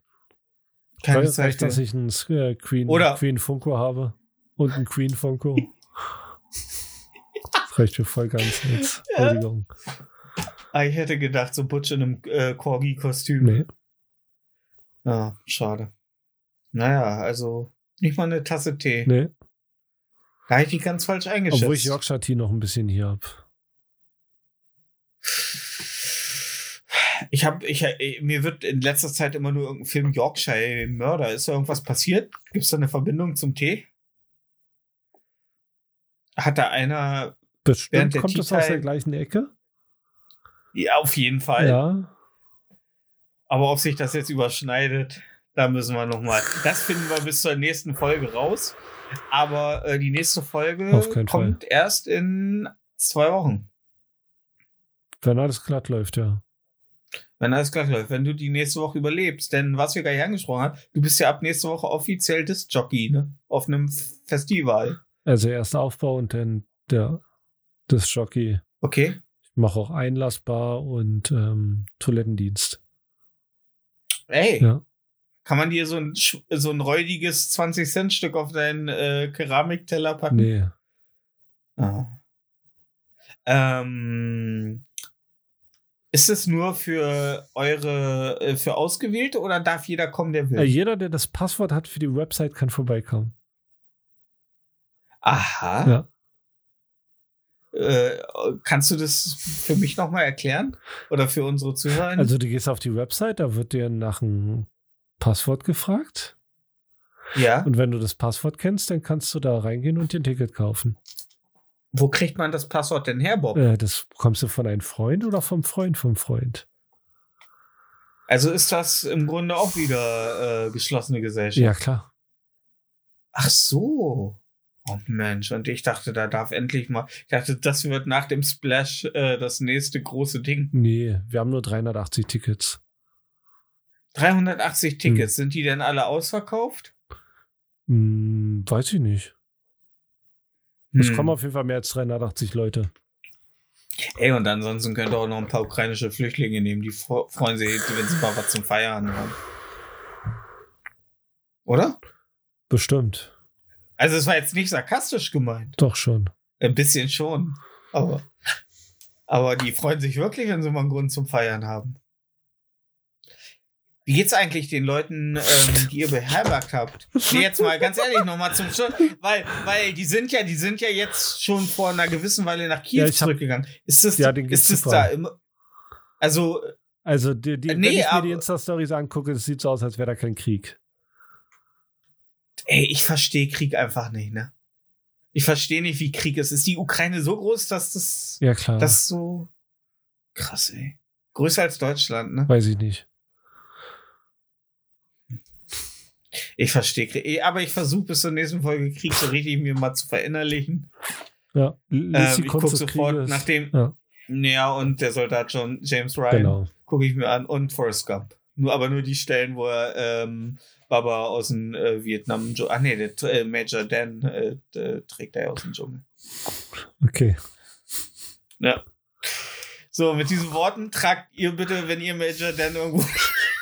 Keine Reicht, Zeit. dass für. ich einen äh, Queen, Oder- Queen Funko habe und einen Queen Funko. [LAUGHS] das reicht mir voll ganz jetzt. Entschuldigung. Ah, ich hätte gedacht, so Butch in einem äh, Corgi-Kostüm. Nee. Ja, schade. Naja, also nicht mal eine Tasse Tee. Nee. Da habe ich die ganz falsch eingeschätzt. Obwohl ich Yorkshire Tea noch ein bisschen hier habe. Ich habe, ich, äh, mir wird in letzter Zeit immer nur irgendein Film Yorkshire Mörder. Ist da irgendwas passiert? Gibt es da eine Verbindung zum Tee? Hat da einer, Bestimmt kommt Tea aus der gleichen Ecke. ja, auf jeden Fall. Ja. Aber ob sich das jetzt überschneidet, da müssen wir noch mal. Das finden wir bis zur nächsten Folge raus. Aber äh, die nächste Folge kommt erst in zwei Wochen. Wenn alles glatt läuft, ja. Wenn alles klar läuft, wenn du die nächste Woche überlebst. Denn was wir gar nicht angesprochen haben, du bist ja ab nächste Woche offiziell Disc-Jockey, ne? Auf einem Festival. Also erst Aufbau und dann der das Jockey. Okay. Ich mache auch einlassbar und ähm, Toilettendienst. Ey, Ja. Kann man dir so ein, so ein räudiges 20-Cent-Stück auf deinen äh, Keramikteller packen? Nee. Ah. Ähm, ist es nur für eure, äh, für Ausgewählte oder darf jeder kommen, der will? Jeder, der das Passwort hat für die Website, kann vorbeikommen. Aha. Ja. Äh, kannst du das für mich nochmal erklären? Oder für unsere Zuhörer? Also du gehst auf die Website, da wird dir nach einem Passwort gefragt. ja. Und wenn du das Passwort kennst, dann kannst du da reingehen und dir ein Ticket kaufen. Wo kriegt man das Passwort denn her, Bob? Äh, das bekommst du von einem Freund oder vom Freund vom Freund. Also ist das im Grunde auch wieder äh, geschlossene Gesellschaft? Ja, klar. Ach so. Oh Mensch, und ich dachte, da darf endlich mal. Ich dachte, das wird nach dem Splash äh, das nächste große Ding. Nee, wir haben nur 380 Tickets. 380 Tickets, sind die denn alle ausverkauft? Hm, weiß ich nicht. Es Hm. kommen auf jeden Fall mehr als 380 Leute. Ey, und ansonsten könnt ihr auch noch ein paar ukrainische Flüchtlinge nehmen, die freuen sich, wenn sie mal was zum Feiern haben. Oder? Bestimmt. Also, es war jetzt nicht sarkastisch gemeint. Doch schon. Ein bisschen schon. Aber, aber die freuen sich wirklich, wenn sie mal einen Grund zum Feiern haben. Wie geht's eigentlich den Leuten, ähm, die ihr beherbergt habt? Nee, jetzt mal ganz ehrlich nochmal zum Schluss, weil, weil die sind ja, die sind ja jetzt schon vor einer gewissen Weile nach Kiew Ja, zurückgegangen. Ist das, Ja, ist das da immer? Also, Also, die, die, Äh, wenn nee, ich mir die Insta-Stories angucke, es sieht so aus, als wäre da kein Krieg. ey, ich verstehe Krieg einfach nicht, ne? Ich verstehe nicht, wie Krieg ist. Ist die Ukraine so groß, dass das, Ja, klar. das so krass, ey. Größer als Deutschland, ne? Weiß ich nicht. Ich verstehe. Eh, Aber ich versuche bis zur nächsten Folge Krieg so richtig mir mal zu verinnerlichen. Ja, Ähm, ich gucke sofort, Krieges. nachdem. Ja. Ja, und der Soldat John James Ryan Genau. gucke ich mir an. Und Forrest Gump. Nur, aber nur die Stellen, wo er ähm, Baba aus dem äh, Vietnam. Ach nee, der äh, Major Dan äh, der trägt er aus dem Dschungel. Okay. Ja. So, mit diesen Worten tragt ihr bitte, wenn ihr Major Dan irgendwo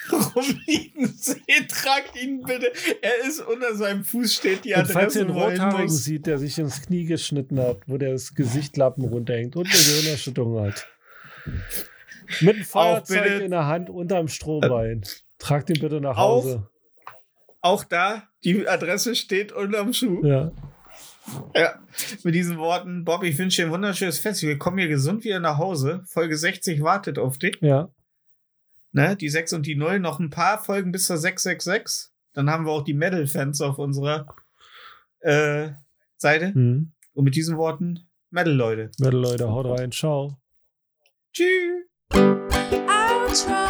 [LAUGHS] rumliegen seht, tragt ihn bitte. Er ist unter seinem Fuß steht die Und falls ihr Adresse. einen Rothaarigen sieht, der sich ins Knie geschnitten hat, wo der das Gesichtlappen runterhängt und eine Gehirnerschütterung hat. Mit einem Feuerzeug in der Hand unterm Strohbein. Tragt ihn bitte nach Hause. Auch da, die Adresse steht unterm Schuh. Ja. Ja, mit diesen Worten, Bob, ich wünsche dir ein wunderschönes Fest. Wir kommen hier gesund wieder nach Hause. Folge 60 wartet auf dich. Ja ne, die 6 und die 0, noch ein paar Folgen bis zur 666. Dann haben wir auch die Metal-Fans auf unserer äh, Seite. Mhm. Und mit diesen Worten, Metal-Leute. Metal-Leute, haut rein, ciao. Tschüss. Outro.